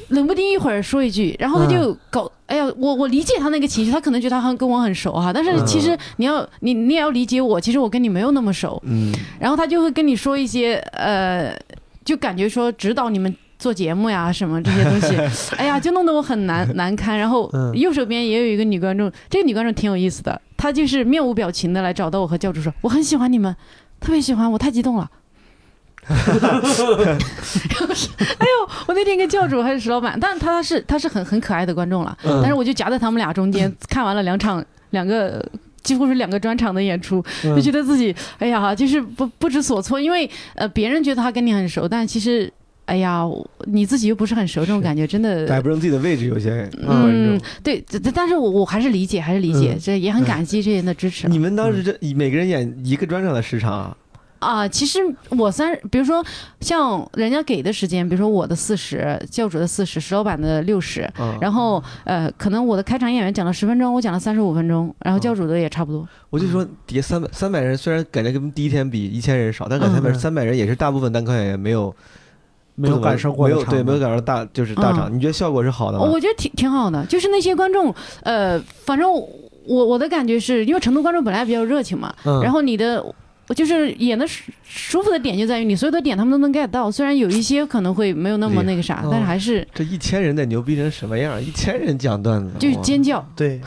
冷不丁一会儿说一句，然后他就搞，哎呀，我我理解他那个情绪，他可能觉得他很跟我很熟哈，但是其实你要你你也要理解我，其实我跟你没有那么熟。嗯，然后他就会跟你说一些呃，就感觉说指导你们做节目呀什么这些东西，哎呀，就弄得我很难难堪。然后嗯右手边也有一个女观众，这个女观众挺有意思的，她就是面无表情的来找到我和教主说，我很喜欢你们，特别喜欢，我太激动了。然后是，哎呦，我那天跟教主还是石老板，但是他是他是很很可爱的观众了，嗯但是我就夹在他们俩中间，看完了两场两个。几乎是两个专场的演出，就觉得自己哎呀，就是不不知所措，因为呃，别人觉得他跟你很熟，但其实哎呀，你自己又不是很熟，这种感觉真的摆不正自己的位置，有些观嗯众。，对，但但是我我还是理解，还是理解，嗯这也很感激这些人的支持。你们当时这每个人演一个专场的时长啊？啊，其实我三，比如说像人家给的时间，比如说我的四十，教主的四十，石老板的六十，嗯，然后呃，可能我的开场演员讲了十分钟，我讲了三十五分钟，然后教主的也差不多。我就说底下三百三百人，虽然感觉跟第一天比一千人少，但感觉三百嗯三百人也是大部分单口演员没有没有感受过没有对没有感受大就是大场。你觉得效果是好的吗？我觉得挺挺好的，就是那些观众，呃，反正我我的感觉是因为成都观众本来比较热情嘛，嗯然后你的。我就是演的舒舒服的点就在于你所有的点他们都能 get 到，虽然有一些可能会没有那么那个啥，嗯但是还是这一千人得牛逼成什么样？一千人讲段子，就是尖叫。对，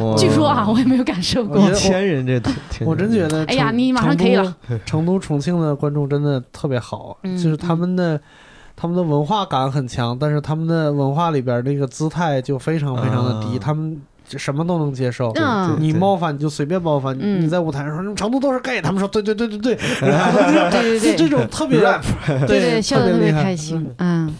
哇 据说啊，我也没有感受过一千人这我真觉得，哎呀你马上可以了。成都、重庆的观众真的特别好，嗯就是他们的。他们的文化感很强，但是他们的文化里边那个姿态就非常非常的低，啊他们什么都能接受。嗯。你冒犯你就随便冒犯，嗯。你在舞台上说成都都是 gay，他们说对对对对对，对对对。这种特别 rap 对对，笑得特别厉害。开心。嗯，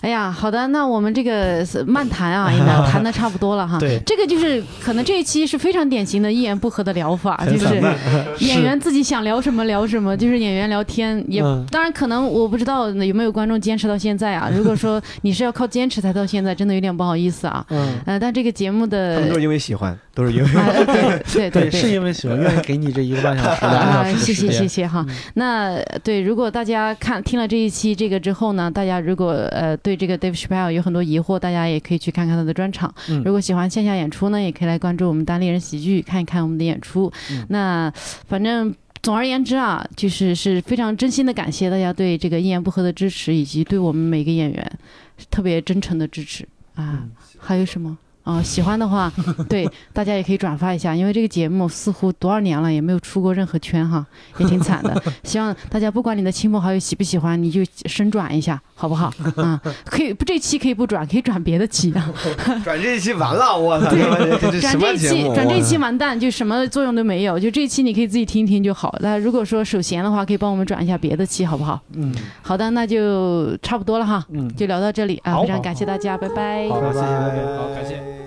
哎呀，好的，那我们这个是漫谈啊，应该谈的差不多了哈。对这个就是可能这一期是非常典型的一言不合的聊法，就是 演员自己想聊什么聊什么，就是演员聊天。也嗯当然可能我不知道有没有观众坚持到现在啊。如果说你是要靠坚持才到现在，真的有点不好意思啊。嗯，呃，但这个节目的他们都是因为喜欢，都是因为啊，对对对对，是因为喜欢，愿意给你这一个半小时、的啊，谢谢谢谢哈。那对，如果大家看听了这一期这个之后呢，大家如果呃对这个 Dave Chappelle 有很多疑惑，大家也可以去看看他的专场。嗯如果喜欢线下演出呢，也可以来关注我们单立人喜剧，看一看我们的演出。嗯那反正。总而言之啊，就是是非常真心的感谢大家对这个一言不合的支持，以及对我们每个演员特别真诚的支持啊。嗯还有什么？啊、喜欢的话，对大家也可以转发一下，因为这个节目似乎多少年了也没有出过任何圈哈，也挺惨的。希望大家不管你的亲朋好友喜不喜欢，你就深转一下，好不好？啊、可以不这期可以不转，可以转别的期啊。转这一期完了，我操，转这？期转这一期完蛋，就什么作用都没有。就这一期你可以自己听一听就好。那如果说手闲的话，可以帮我们转一下别的期，好不好？嗯好的，那就差不多了哈，嗯，就聊到这里啊，非常感谢大家，拜拜。好，谢谢拜。拜拜好感谢